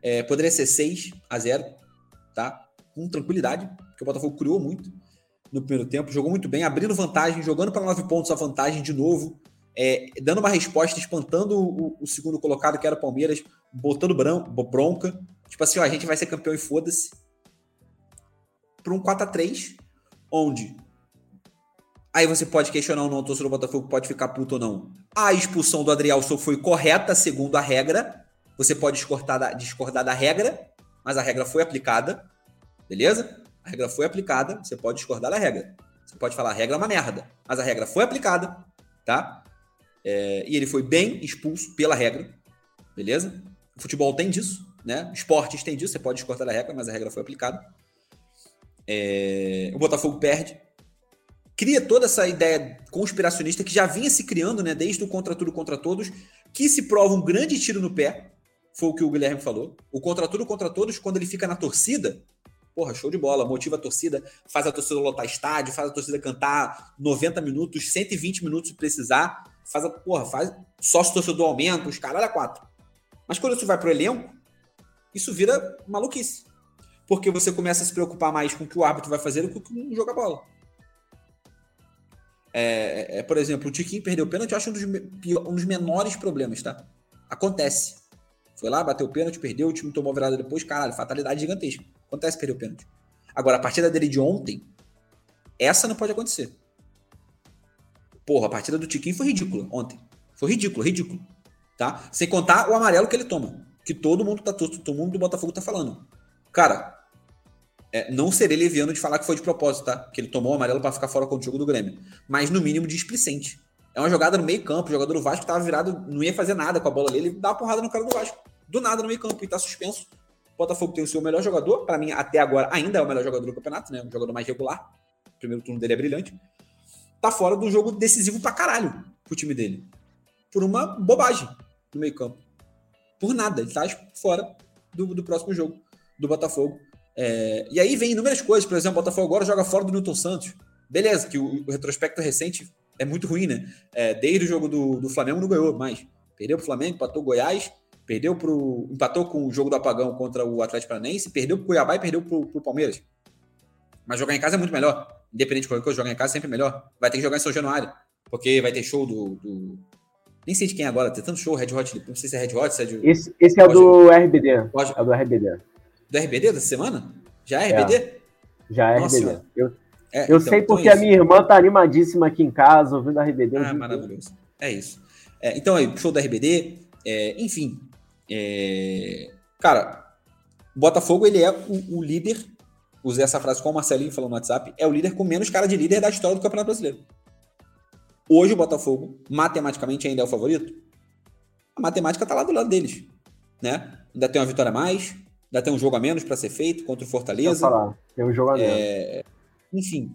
É, poderia ser 6 a 0 tá? Com tranquilidade, porque o Botafogo criou muito no primeiro tempo, jogou muito bem, abrindo vantagem, jogando para 9 pontos a vantagem de novo, é, dando uma resposta, espantando o, o, segundo colocado, que era o Palmeiras, botando bronca. Tipo assim, ó, a gente vai ser campeão e foda-se. Para um 4 a 3 onde Aí você pode questionar ou não, o torcedor do Botafogo pode ficar puto ou não. A expulsão do Adrielson foi correta segundo a regra. Você pode discordar da, discordar da regra, mas a regra foi aplicada. Beleza? A regra foi aplicada, você pode discordar da regra. Você pode falar, a regra é uma merda, mas a regra foi aplicada, tá? É, e ele foi bem expulso pela regra, beleza? O futebol tem disso, né? Esportes tem disso, você pode discordar da regra, mas a regra foi aplicada. É, o Botafogo perde, cria toda essa ideia conspiracionista que já vinha se criando, né, desde o contra tudo contra todos, que se prova um grande tiro no pé, foi o que o Guilherme falou. O contra tudo contra todos, quando ele fica na torcida, porra, show de bola, motiva a torcida, faz a torcida lotar estádio, faz a torcida cantar 90 minutos, 120 minutos se precisar, faz a, porra, faz sócio torcedor aumenta, os caras a quatro. Mas quando isso vai pro elenco, isso vira maluquice. Porque você começa a se preocupar mais com o que o árbitro vai fazer do que com jogar bola. É, é, por exemplo, o Tiquinho perdeu o pênalti, eu acho um dos, um dos menores problemas, tá? Acontece. Foi lá, bateu o pênalti, perdeu, o time tomou virada depois, caralho, fatalidade gigantesca. Acontece perder o pênalti. Agora, a partida dele de ontem, essa não pode acontecer. Porra, a partida do Tiquinho foi ridícula ontem. Foi ridículo, ridículo. Tá? Sem contar o amarelo que ele toma. Que todo mundo, tá, todo mundo do Botafogo tá falando. Cara, é, não serei leviano de falar que foi de propósito, tá? Que ele tomou o amarelo para ficar fora com o jogo do Grêmio. Mas no mínimo displicente. É uma jogada no meio campo, o jogador do Vasco tava virado, não ia fazer nada com a bola ali, ele dá uma porrada no cara do Vasco. Do nada no meio campo e tá suspenso. O Botafogo tem o seu melhor jogador, para mim até agora ainda é o melhor jogador do campeonato, né? Um jogador mais regular. O primeiro turno dele é brilhante. Tá fora do jogo decisivo pra caralho pro time dele. Por uma bobagem no meio campo. Por nada, ele tá fora do, do próximo jogo do Botafogo. É, e aí vem inúmeras coisas, por exemplo, o Botafogo agora joga fora do Newton Santos. Beleza, que o, o retrospecto recente é muito ruim, né? É, desde o jogo do, do Flamengo não ganhou mais. Perdeu pro Flamengo, empatou Goiás perdeu pro. empatou com o jogo do apagão contra o Atlético Paranaense, perdeu pro Cuiabá e perdeu pro, pro Palmeiras. Mas jogar em casa é muito melhor. Independente de qualquer coisa, jogar em casa é sempre melhor. Vai ter que jogar em São Januário. Porque vai ter show do. do... Nem sei de quem é agora, tem tanto show, Red Hot, não sei se é Red Hot, se é de. Esse, esse é do RBD. Pode... É do RBD. Do RBD dessa semana? Já é RBD? É. Já é Nossa, RBD. Eu, é, eu então, sei então porque é a minha irmã tá animadíssima aqui em casa, ouvindo a RBD. Ah, maravilhoso. É isso. É, então aí, show da RBD, é, enfim. É, cara, o Botafogo ele é o, o, líder. Usei essa frase com o Marcelinho falou no WhatsApp. É o líder com menos cara de líder da história do Campeonato Brasileiro. Hoje o Botafogo, matematicamente, ainda é o favorito. A matemática tá lá do lado deles. Né? Ainda tem uma vitória a mais, ainda tem um jogo a menos para ser feito contra o Fortaleza. Falar. Tem um jogo a menos. É, enfim.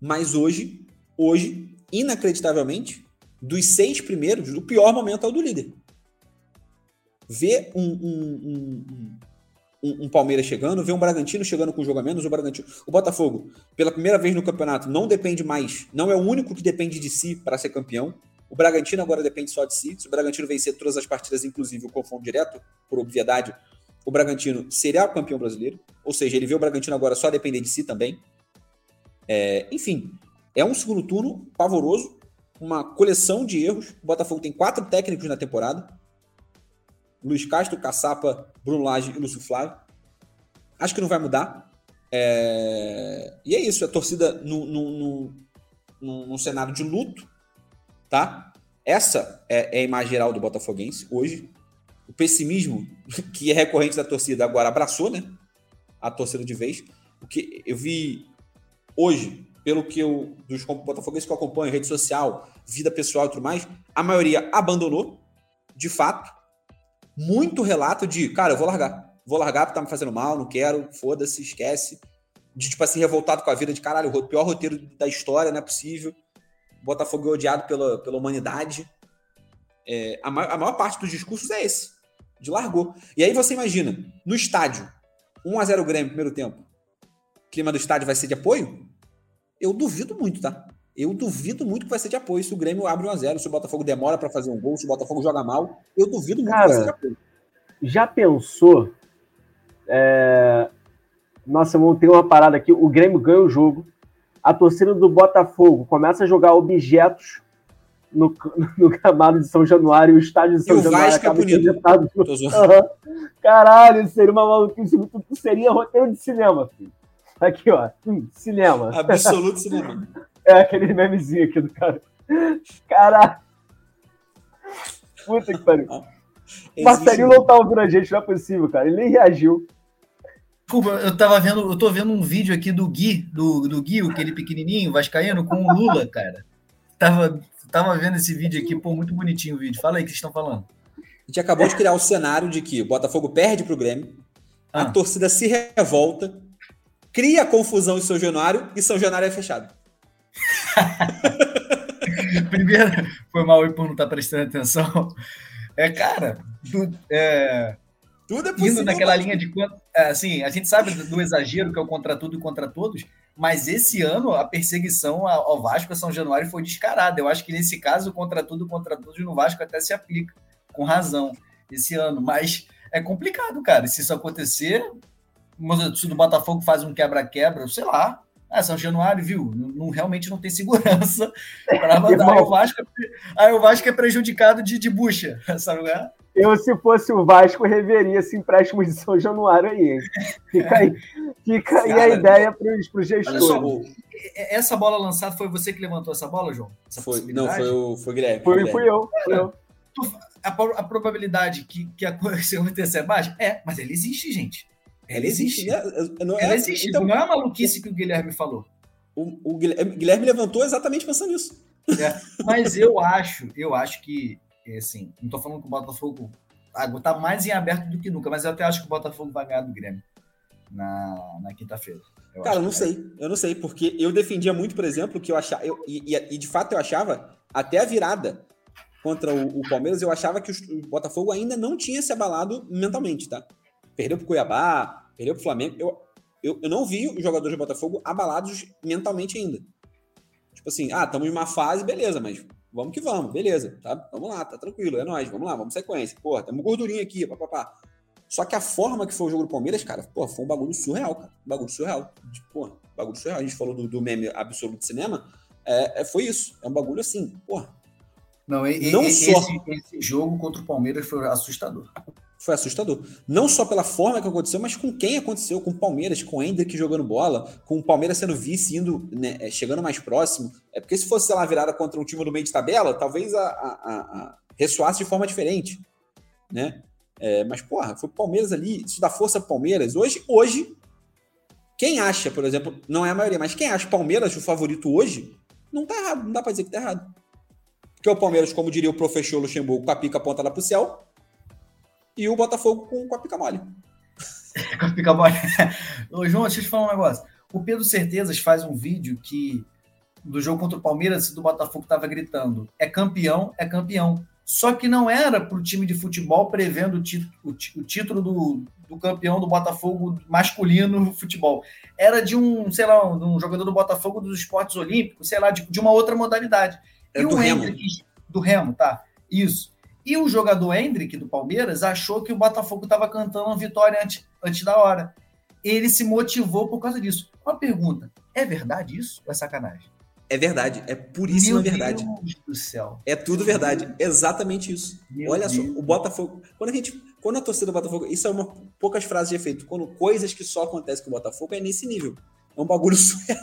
Mas hoje, hoje, inacreditavelmente, dos seis primeiros, o pior momento é o do líder. Ver um, um, um, um, Palmeiras chegando, ver um Bragantino chegando com jogo a menos, o Bragantino. O Botafogo, pela primeira vez no campeonato, não depende mais, não é o único que depende de si para ser campeão. O Bragantino agora depende só de si. Se o Bragantino vencer todas as partidas, inclusive o confronto direto, por obviedade, o Bragantino será o campeão brasileiro. Ou seja, ele vê o Bragantino agora só depender de si também. É, enfim, é um segundo turno pavoroso, uma coleção de erros. O Botafogo tem quatro técnicos na temporada. Luiz Castro, Caçapa, Bruno Lage e Lúcio Flávio. Acho que não vai mudar. É... E é isso, a torcida no, no, no, no, cenário de luto, tá? Essa é, é, a imagem geral do Botafoguense hoje. O pessimismo que é recorrente da torcida agora abraçou, né? A torcida de vez. O que eu vi hoje, pelo que eu, dos botafoguenses que eu acompanho, rede social, vida pessoal e tudo mais, a maioria abandonou, de fato. Muito relato de, cara, eu vou largar. Vou largar porque tá me fazendo mal, não quero, foda-se, esquece. De, tipo assim, revoltado com a vida, de caralho, o pior roteiro da história, não é possível. Botafogo é odiado pela, pela humanidade. É, a, maior, a maior parte dos discursos é esse, de largou. E aí você imagina, no estádio, 1x0 Grêmio, primeiro tempo clima do estádio vai ser de apoio? Eu duvido muito, tá? Eu duvido muito que vai ser de apoio se o Grêmio abre 1x0, se o Botafogo demora para fazer um gol, se o Botafogo joga mal. Eu duvido muito Cara, que vai ser de apoio. Já pensou? É... Nossa, vamos ter uma parada aqui. O Grêmio ganha o jogo. A torcida do Botafogo começa a jogar objetos no, no gramado de São Januário o estádio de São e Januário. O Vasco é bonito. Caralho, seria uma maluquice. Seria roteiro de cinema, filho. Aqui, ó. Hum, cinema. Absoluto cinema. É aquele memezinho aqui do cara. Caralho. Puta que pariu. Ah, Marcelinho não tá ouvindo a gente, não é possível, cara. Ele nem reagiu. Desculpa, eu tava vendo, eu tô vendo um vídeo aqui do Gui, do, do Gui, aquele pequenininho, vascaíno, com o Lula, cara. Tava, tava vendo esse vídeo aqui, pô, muito bonitinho o vídeo. Fala aí o que vocês estão falando. A gente acabou de criar o cenário de que o Botafogo perde pro Grêmio, ah. a torcida se revolta, cria confusão em São Januário e São Januário é fechado. Primeiro, foi mal por não estar tá prestando atenção. É, cara, tu, é, tudo é possível. Indo naquela linha de é, assim, a gente sabe do exagero que é o contra tudo e contra todos, mas esse ano a perseguição ao Vasco a São Januário foi descarada. Eu acho que nesse caso, contra tudo, contra todos no Vasco até se aplica, com razão, esse ano. Mas é complicado, cara. Se isso acontecer, se do Botafogo faz um quebra-quebra, sei lá. Ah, São Januário, viu? Não, realmente não tem segurança para mandar. aí, o Vasco, é aí o Vasco é prejudicado de, de bucha, sabe? É? Eu, se fosse o Vasco, reveria esse empréstimo de São Januário aí. Fica aí, fica aí Cara, a ideia para os gestores. Só, essa bola lançada foi você que levantou essa bola, João? Essa foi, não, foi o foi Guilherme. Foi, fui eu. Fui eu. A, a, probabilidade que, que a coisa aconteça é baixa? É, mas ele existe, gente. Ela existe. Né? Não é, Ela existe. Então, não é a maluquice que o Guilherme falou. O, o Guilherme levantou exatamente pensando nisso. É, mas eu acho, eu acho que, assim, não tô falando que o Botafogo tá mais em aberto do que nunca, mas eu até acho que o Botafogo vai ganhar do Grêmio na, na quinta-feira. Cara, eu não sei, eu não sei, porque eu defendia muito, por exemplo, que eu achava, eu, e, e, de fato eu achava, até a virada contra o, o Palmeiras, eu achava que o Botafogo ainda não tinha se abalado mentalmente, tá? Perdeu pro Cuiabá, perdeu pro Flamengo. Eu, eu, eu não vi os jogadores do Botafogo abalados mentalmente ainda. Tipo assim, ah, estamos em uma fase, beleza, mas vamos que vamos, beleza, tá? Vamos lá, tá tranquilo, é nóis, vamos lá, vamos sequência. Porra, temos gordurinha aqui, papapá. Só que a forma que foi o jogo do Palmeiras, cara, pô, foi um bagulho surreal, cara. Um bagulho surreal. Pô, bagulho surreal. A gente falou do, do meme absoluto de cinema. É, é, foi isso. É um bagulho assim, porra. Não, e, não esse, só... esse jogo contra o Palmeiras foi assustador. Foi assustador. Não só pela forma que aconteceu, mas com quem aconteceu, com o Palmeiras, com o Hendrick jogando bola, com o Palmeiras sendo vice, indo, né, é, chegando mais próximo. É porque se fosse, sei lá, virada contra um time do meio de tabela, talvez a, a, a ressoasse de forma diferente, né? É, mas, porra, foi o Palmeiras ali, isso dá força pro Palmeiras. Hoje, hoje, quem acha, por exemplo, não é a maioria, mas quem acha Palmeiras o favorito hoje, não tá errado, não dá pra dizer que tá errado. Porque o Palmeiras, como diria o professor Luxemburgo, com a pica apontada pro céu, e o Botafogo com, com a pica mole. com a pica mole. Ô, João, deixa eu te falar um negócio. O Pedro Certezas faz um vídeo que do jogo contra o Palmeiras, do Botafogo tava gritando: é campeão, é campeão. Só que não era para o time de futebol prevendo o, tí o, o título do, do, campeão do Botafogo masculino no futebol. Era de um, sei lá, um, jogador do Botafogo dos esportes olímpicos, sei lá, de, de uma outra modalidade. É e do o Remo. Hendrick, do Remo, tá? Isso. E o jogador Hendrick, do Palmeiras, achou que o Botafogo estava cantando uma vitória antes, antes da hora. Ele se motivou por causa disso. Uma pergunta: é verdade isso ou é sacanagem? É verdade, é puríssima Meu verdade. Deus do céu. É tudo verdade, exatamente isso. Meu Olha Deus. só, o Botafogo, quando a gente, quando a torcida do Botafogo, isso é uma poucas frases de efeito, quando coisas que só acontecem com o Botafogo é nesse nível. É um bagulho surreal.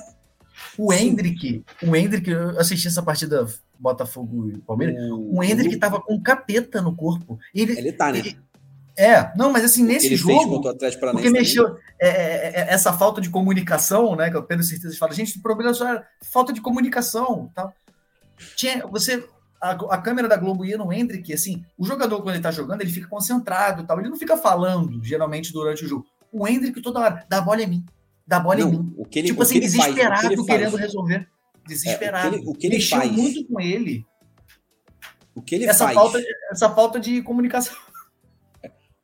O Hendrick, o Hendrick, eu assisti essa partida Botafogo e Palmeiras, o, o Hendrick tava com capeta no corpo. Ele, ele tá, né? Ele, é, não, mas assim, nesse ele jogo. Fez porque mexeu é, é, é, essa falta de comunicação, né? Que o Pedro Certeza fala, gente, o problema só era falta de comunicação. Tá? Tinha, você, a, a, câmera da Globo ia no Hendrick, assim, o jogador, quando ele tá jogando, ele fica concentrado tal. Ele não fica falando, geralmente, durante o jogo. O Hendrick toda hora, dá a bola em mim, dá a bola não, em mim. O que ele, tipo o assim, que desesperado, faz, querendo resolver. Desesperado. É, o que ele, o que ele Mexeu faz. muito com ele. O que ele essa faz. Falta, essa falta de comunicação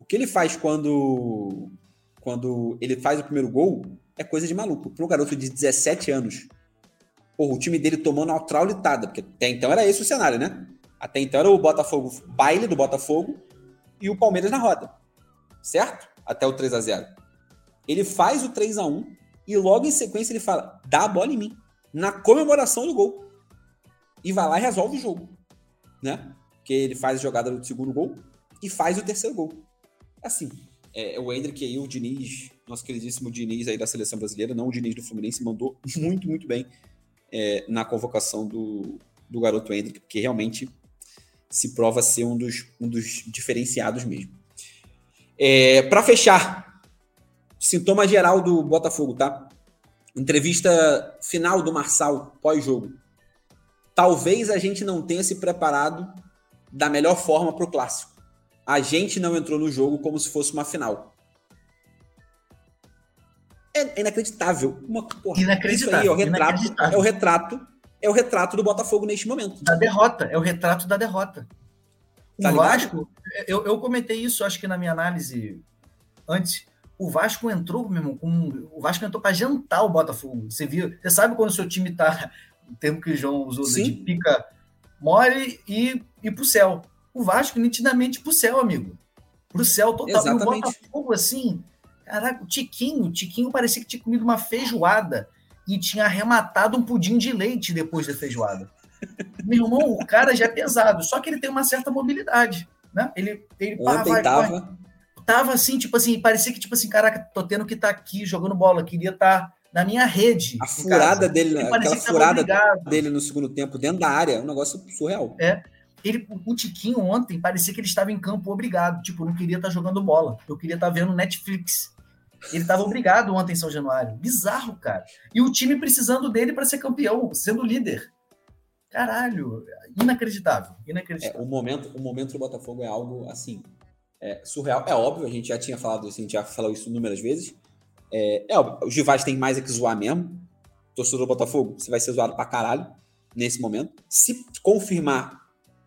que ele faz quando, quando ele faz o primeiro gol é coisa de maluco. Para um garoto de 17 anos, porra, o time dele tomando uma traulitada, porque até então era esse o cenário, né? Até então era o Botafogo, baile do Botafogo e o Palmeiras na roda. Certo? Até o 3 a 0 Ele faz o 3 a 1 e logo em sequência ele fala: dá a bola em mim. Na comemoração do gol. E vai lá e resolve o jogo. Né? Porque ele faz a jogada do segundo gol e faz o terceiro gol. Assim, é, o Hendrick aí, o Diniz, nosso queridíssimo Diniz aí da seleção brasileira, não o Diniz do Fluminense, mandou muito, muito bem é, na convocação do, do garoto Hendrick, porque realmente se prova ser um dos, um dos diferenciados mesmo. É, Para fechar, sintoma geral do Botafogo, tá? Entrevista final do Marçal pós-jogo. Talvez a gente não tenha se preparado da melhor forma para o clássico a gente não entrou no jogo como se fosse uma final. É inacreditável. Uma, porra, inacreditável. Isso aí é o retrato, é o retrato, é o retrato do Botafogo neste momento. Da derrota, é o retrato da derrota. Tá o ligado? Vasco, eu, eu comentei isso, acho que na minha análise antes. O Vasco entrou, meu irmão, com, o Vasco entrou para jantar o Botafogo. Você viu? Você sabe quando o seu time tá, o termo que o João usou, Sim. de pica mole e, e pro céu o Vasco nitidamente pro céu, amigo. Pro céu total. Exatamente. E o Botafogo, assim, caraca, o Tiquinho, o Tiquinho parecia que tinha comido uma feijoada e tinha arrematado um pudim de leite depois da feijoada. Meu irmão, o cara já é pesado, só que ele tem uma certa mobilidade, né? Ele, ele pá, vai, tava... Vai. Tava assim, tipo assim, parecia que, tipo assim, caraca, tô tendo que estar tá aqui jogando bola, queria estar tá na minha rede. A furada dele, aquela furada dele no segundo tempo dentro da área, é um negócio surreal. É. Ele, o Tiquinho ontem parecia que ele estava em campo obrigado. Tipo, não queria estar tá jogando bola. Eu queria estar tá vendo Netflix. Ele estava obrigado ontem em São Januário. Bizarro, cara. E o time precisando dele para ser campeão, sendo líder. Caralho, inacreditável. inacreditável. É, o, momento, o momento do Botafogo é algo assim. É, surreal. É óbvio, a gente já tinha falado isso, a gente já falou isso inúmeras vezes. É, é óbvio, os rivais têm mais é que zoar mesmo. Torcedor do Botafogo, você vai ser zoado pra caralho nesse momento. Se confirmar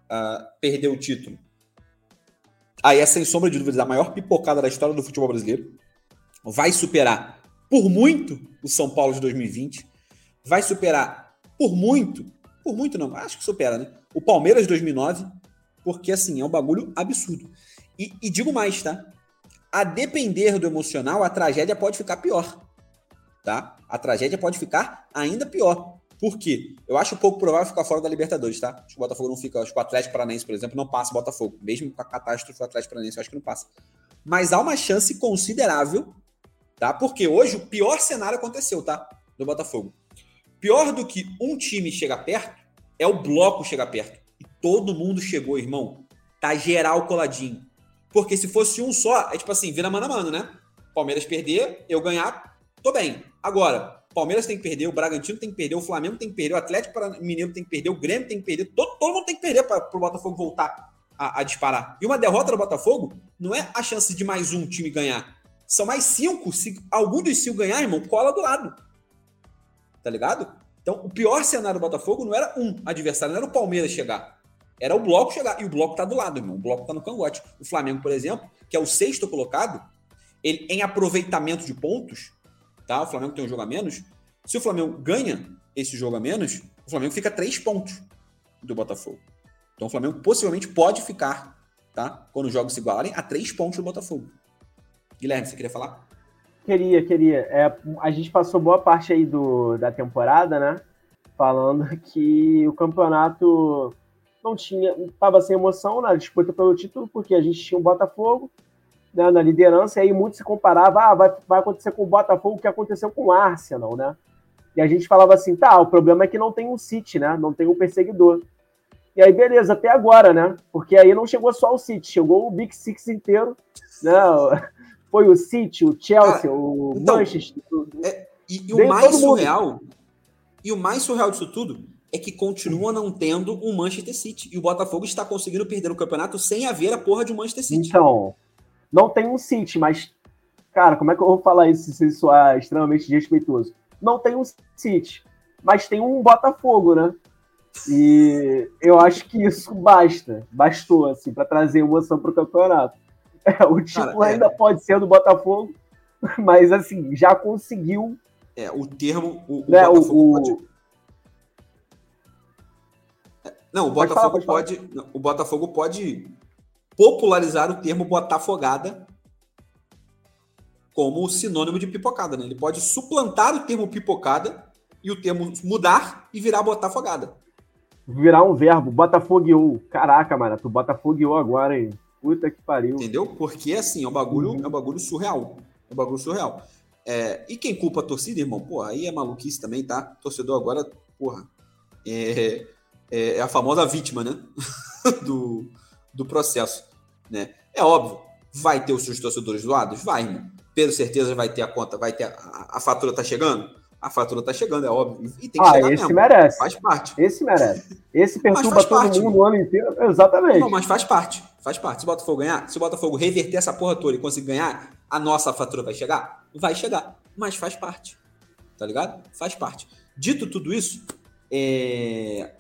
uh, perder o título, aí é sem sombra de dúvidas a maior pipocada da história do futebol brasileiro. Vai superar por muito o São Paulo de 2020, vai superar por muito Por muito não, acho que supera, né? O Palmeiras 2009, porque assim, é um bagulho absurdo. E, e digo mais, tá? A depender do emocional, a tragédia pode ficar pior, tá? A tragédia pode ficar ainda pior. Por quê? Eu acho pouco provável ficar fora da Libertadores, tá? Acho que o Botafogo não fica. Acho que o Atlético Paranaense, por exemplo, não passa o Botafogo. Mesmo com a catástrofe do Atlético Paranaense, eu acho que não passa. Mas há uma chance considerável, tá? Porque hoje o pior cenário aconteceu, tá? Do Botafogo. Pior do que um time chegar perto é o bloco chegar perto. E todo mundo chegou, irmão. Tá geral coladinho. Porque se fosse um só, é tipo assim, vira mano a mano, né? Palmeiras perder, eu ganhar, tô bem. Agora, Palmeiras tem que perder, o Bragantino tem que perder, o Flamengo tem que perder, o Atlético Mineiro tem que perder, o Grêmio tem que perder, todo, todo mundo tem que perder para o Botafogo voltar a, a, disparar. E uma derrota do Botafogo não é a chance de mais um time ganhar. São mais cinco. Se algum dos cinco ganhar, irmão, cola do lado. Tá ligado? Então, o pior cenário do Botafogo não era um adversário, não era o Palmeiras chegar. Era o bloco chegar. E o bloco tá do lado, irmão. O bloco tá no cangote. O Flamengo, por exemplo, que é o sexto colocado, ele em aproveitamento de pontos, tá? O Flamengo tem um jogo a menos. Se o Flamengo ganha esse jogo a menos, o Flamengo fica três pontos do Botafogo. Então o Flamengo possivelmente pode ficar, tá? Quando os jogos se igualarem, a três pontos do Botafogo. Guilherme, você queria falar? Queria, queria. É, a gente passou boa parte aí do, da temporada, né? Falando que o campeonato não tinha, estava sem emoção na disputa pelo título, porque a gente tinha o Botafogo, né, na liderança, e aí muito se comparava, ah, vai, vai acontecer com o Botafogo o que aconteceu com o Arsenal, né? E a gente falava assim, tá, o problema é que não tem um City, né? Não tem um perseguidor. E aí, beleza, até agora, né? Porque aí não chegou só o City, chegou o Big Six inteiro, né? Foi o City, o Chelsea, o então, Manchester. É, e, e o mais surreal, e o mais surreal disso tudo é que continua não tendo um Manchester City. E o Botafogo está conseguindo perder o campeonato sem haver a porra de um Manchester City. Então, não tem um City, mas, cara, como é que eu vou falar isso se soar extremamente desrespeitoso? Não tem um City, mas tem um Botafogo, né? E eu acho que isso basta, bastou, assim, para trazer emoção para o campeonato. É, o título cara, é... ainda pode ser do Botafogo, mas, assim, já conseguiu. É, o termo. O, o né, Botafogo o, pode... Não, o Botafogo pode, falar, pode, o Botafogo pode popularizar o termo botafogada como sinônimo de pipocada, né? Ele pode suplantar o termo pipocada e o termo mudar e virar botafogada. Virar um verbo, botafogueou. Caraca, mano, tu botafogueou agora, hein? Puta que pariu. Entendeu? Porque, assim, é um bagulho, uhum. é um bagulho surreal. É um bagulho surreal. É, e quem culpa a torcida, irmão? Porra, aí é maluquice também, tá? Torcedor agora, porra, é, é, é a famosa vítima, né? do, do processo. Né? É óbvio, vai ter os seus torcedores doados? Vai, irmão. Pedro certeza vai ter a conta, vai ter a, a fatura tá chegando? A fatura tá chegando, é óbvio. E tem que ah, esse mesmo. merece. Faz parte. Esse merece. Esse perturba todo parte, mundo o ano inteiro. Exatamente. Não, mas faz parte. Faz parte. Se o Botafogo ganhar, se o Botafogo reverter essa porra toda e conseguir ganhar, a nossa fatura vai chegar? Vai chegar. Mas faz parte. Tá ligado? Faz parte. Dito tudo isso, é...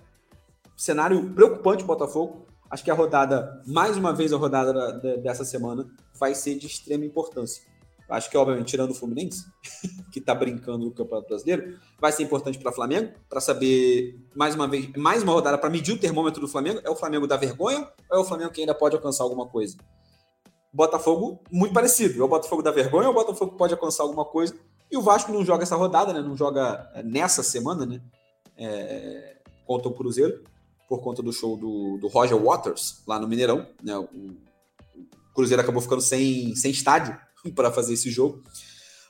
cenário preocupante o Botafogo. Acho que a rodada, mais uma vez a rodada da, da, dessa semana, vai ser de extrema importância. Acho que, obviamente, tirando o Fluminense, que está brincando no Campeonato Brasileiro, vai ser importante para o Flamengo, para saber, mais uma vez, mais uma rodada para medir o termômetro do Flamengo. É o Flamengo da vergonha ou é o Flamengo que ainda pode alcançar alguma coisa? Botafogo, muito parecido. É o Botafogo da vergonha ou o Botafogo pode alcançar alguma coisa? E o Vasco não joga essa rodada, né? Não joga é, nessa semana, né? É, contra o Cruzeiro por conta do show do, do Roger Waters lá no Mineirão. Né? O, Cruzeiro acabou ficando sem, sem estádio para fazer esse jogo,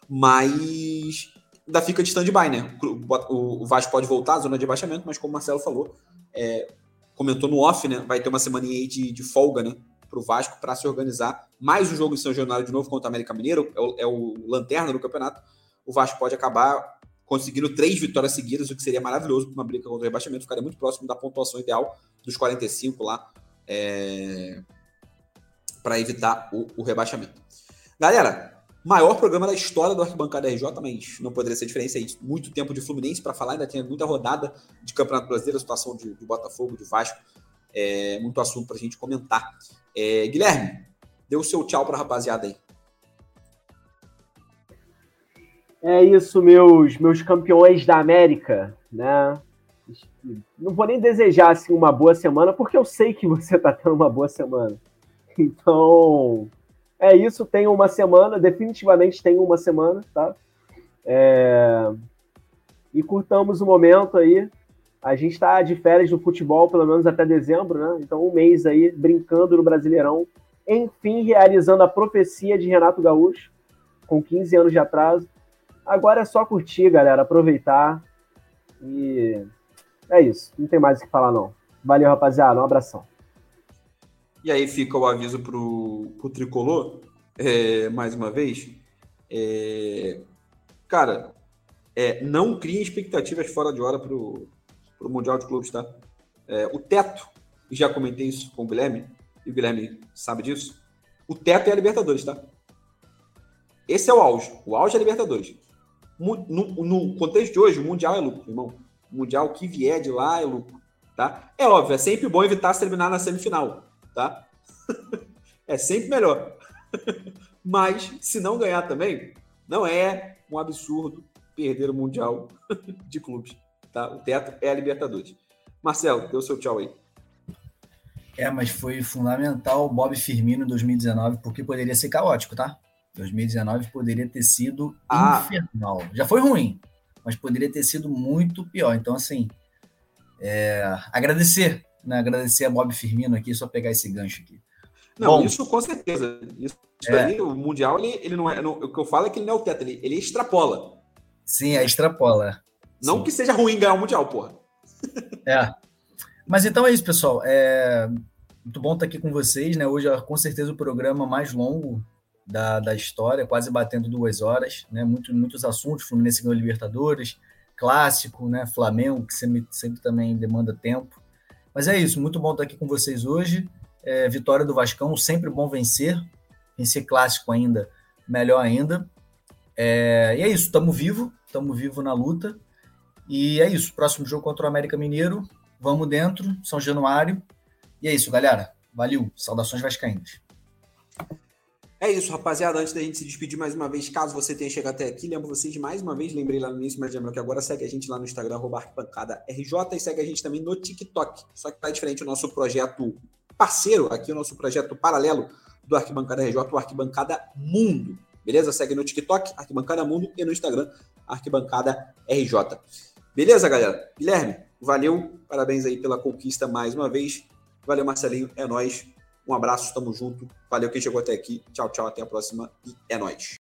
mas ainda fica de stand-by, né? O, o, Vasco pode voltar à zona de abaixamento, mas como o Marcelo falou, é, comentou no off, né? Vai ter uma semana aí de, de folga, né? Para o Vasco para se organizar. Mais um jogo em São Januário de novo contra o América Mineiro, é o, é o lanterna do campeonato. O Vasco pode acabar conseguindo três vitórias seguidas, o que seria maravilhoso para uma briga contra o rebaixamento, ficaria muito próximo da pontuação ideal dos 45 lá, é, para evitar o, o, rebaixamento. Galera, maior programa da história do Arquibancada RJ, mas não poderia ser diferente aí. Muito tempo de Fluminense para falar, ainda tem muita rodada de Campeonato Brasileiro, a situação de, de Botafogo, de Vasco, é, muito assunto para a gente comentar. É, Guilherme, dê o seu tchau para a rapaziada aí. É isso, meus, meus campeões da América, né? não vou nem desejar assim, uma boa semana, porque eu sei que você está tendo uma boa semana. Então, é isso. Tem uma semana, definitivamente tem uma semana, tá? É... E curtamos o momento aí. A gente está de férias do futebol, pelo menos até dezembro, né? Então, um mês aí brincando no Brasileirão. Enfim, realizando a profecia de Renato Gaúcho, com 15 anos de atraso. Agora é só curtir, galera, aproveitar. E é isso. Não tem mais o que falar, não. Valeu, rapaziada. Um abração. E aí fica o aviso pro, pro tricolor, é, mais uma vez. É, cara, é, não criem expectativas fora de hora pro, pro Mundial de Clubes, tá? É, o teto, já comentei isso com o Guilherme, e o Guilherme sabe disso. O teto é a Libertadores, tá? Esse é o auge. O auge é a Libertadores. No, no contexto de hoje, o Mundial é lucro, irmão. O Mundial que vier de lá é lucro, tá? É óbvio, é sempre bom evitar se terminar na semifinal tá? é sempre melhor. Mas, se não ganhar também, não é um absurdo perder o Mundial de clubes. Tá? O teto é a Libertadores. Marcelo, o seu tchau aí. É, mas foi fundamental o Bob Firmino em 2019, porque poderia ser caótico, tá? 2019 poderia ter sido ah. infernal. Já foi ruim, mas poderia ter sido muito pior. Então, assim, é, agradecer né, agradecer a Bob Firmino aqui, só pegar esse gancho aqui. Não, Bom, isso com certeza. Isso, isso é. aí, o Mundial, ele, ele não é. Não, o que eu falo é que ele não é o teto, ele, ele extrapola. Sim, é extrapola. Não Sim. que seja ruim ganhar o Mundial, porra. É. Mas então é isso, pessoal. É muito bom estar aqui com vocês, né? Hoje é com certeza o programa mais longo da, da história, quase batendo duas horas, né? Muito, muitos assuntos, Fluminense ganhou Libertadores, clássico, né? Flamengo, que sempre, sempre também demanda tempo. Mas é isso, muito bom estar aqui com vocês hoje. É, vitória do Vascão, sempre bom vencer. Vencer clássico ainda, melhor ainda. É, e é isso, estamos vivo, estamos vivo na luta. E é isso, próximo jogo contra o América Mineiro. Vamos dentro, São Januário. E é isso, galera. Valeu, saudações vascaínas. É isso, rapaziada. Antes da gente se despedir mais uma vez, caso você tenha chegado até aqui, lembro vocês mais uma vez, lembrei lá no início, mas lembro que agora segue a gente lá no Instagram, arquibancada RJ, e segue a gente também no TikTok. Só que tá diferente o nosso projeto parceiro, aqui o nosso projeto paralelo do Arquibancada RJ, o Arquibancada Mundo. Beleza? Segue no TikTok, Arquibancada Mundo, e no Instagram, Arquibancada RJ. Beleza, galera? Guilherme, valeu. Parabéns aí pela conquista mais uma vez. Valeu, Marcelinho. É nós. Um abraço, tamo junto. Valeu quem chegou até aqui. Tchau, tchau. Até a próxima e é nóis.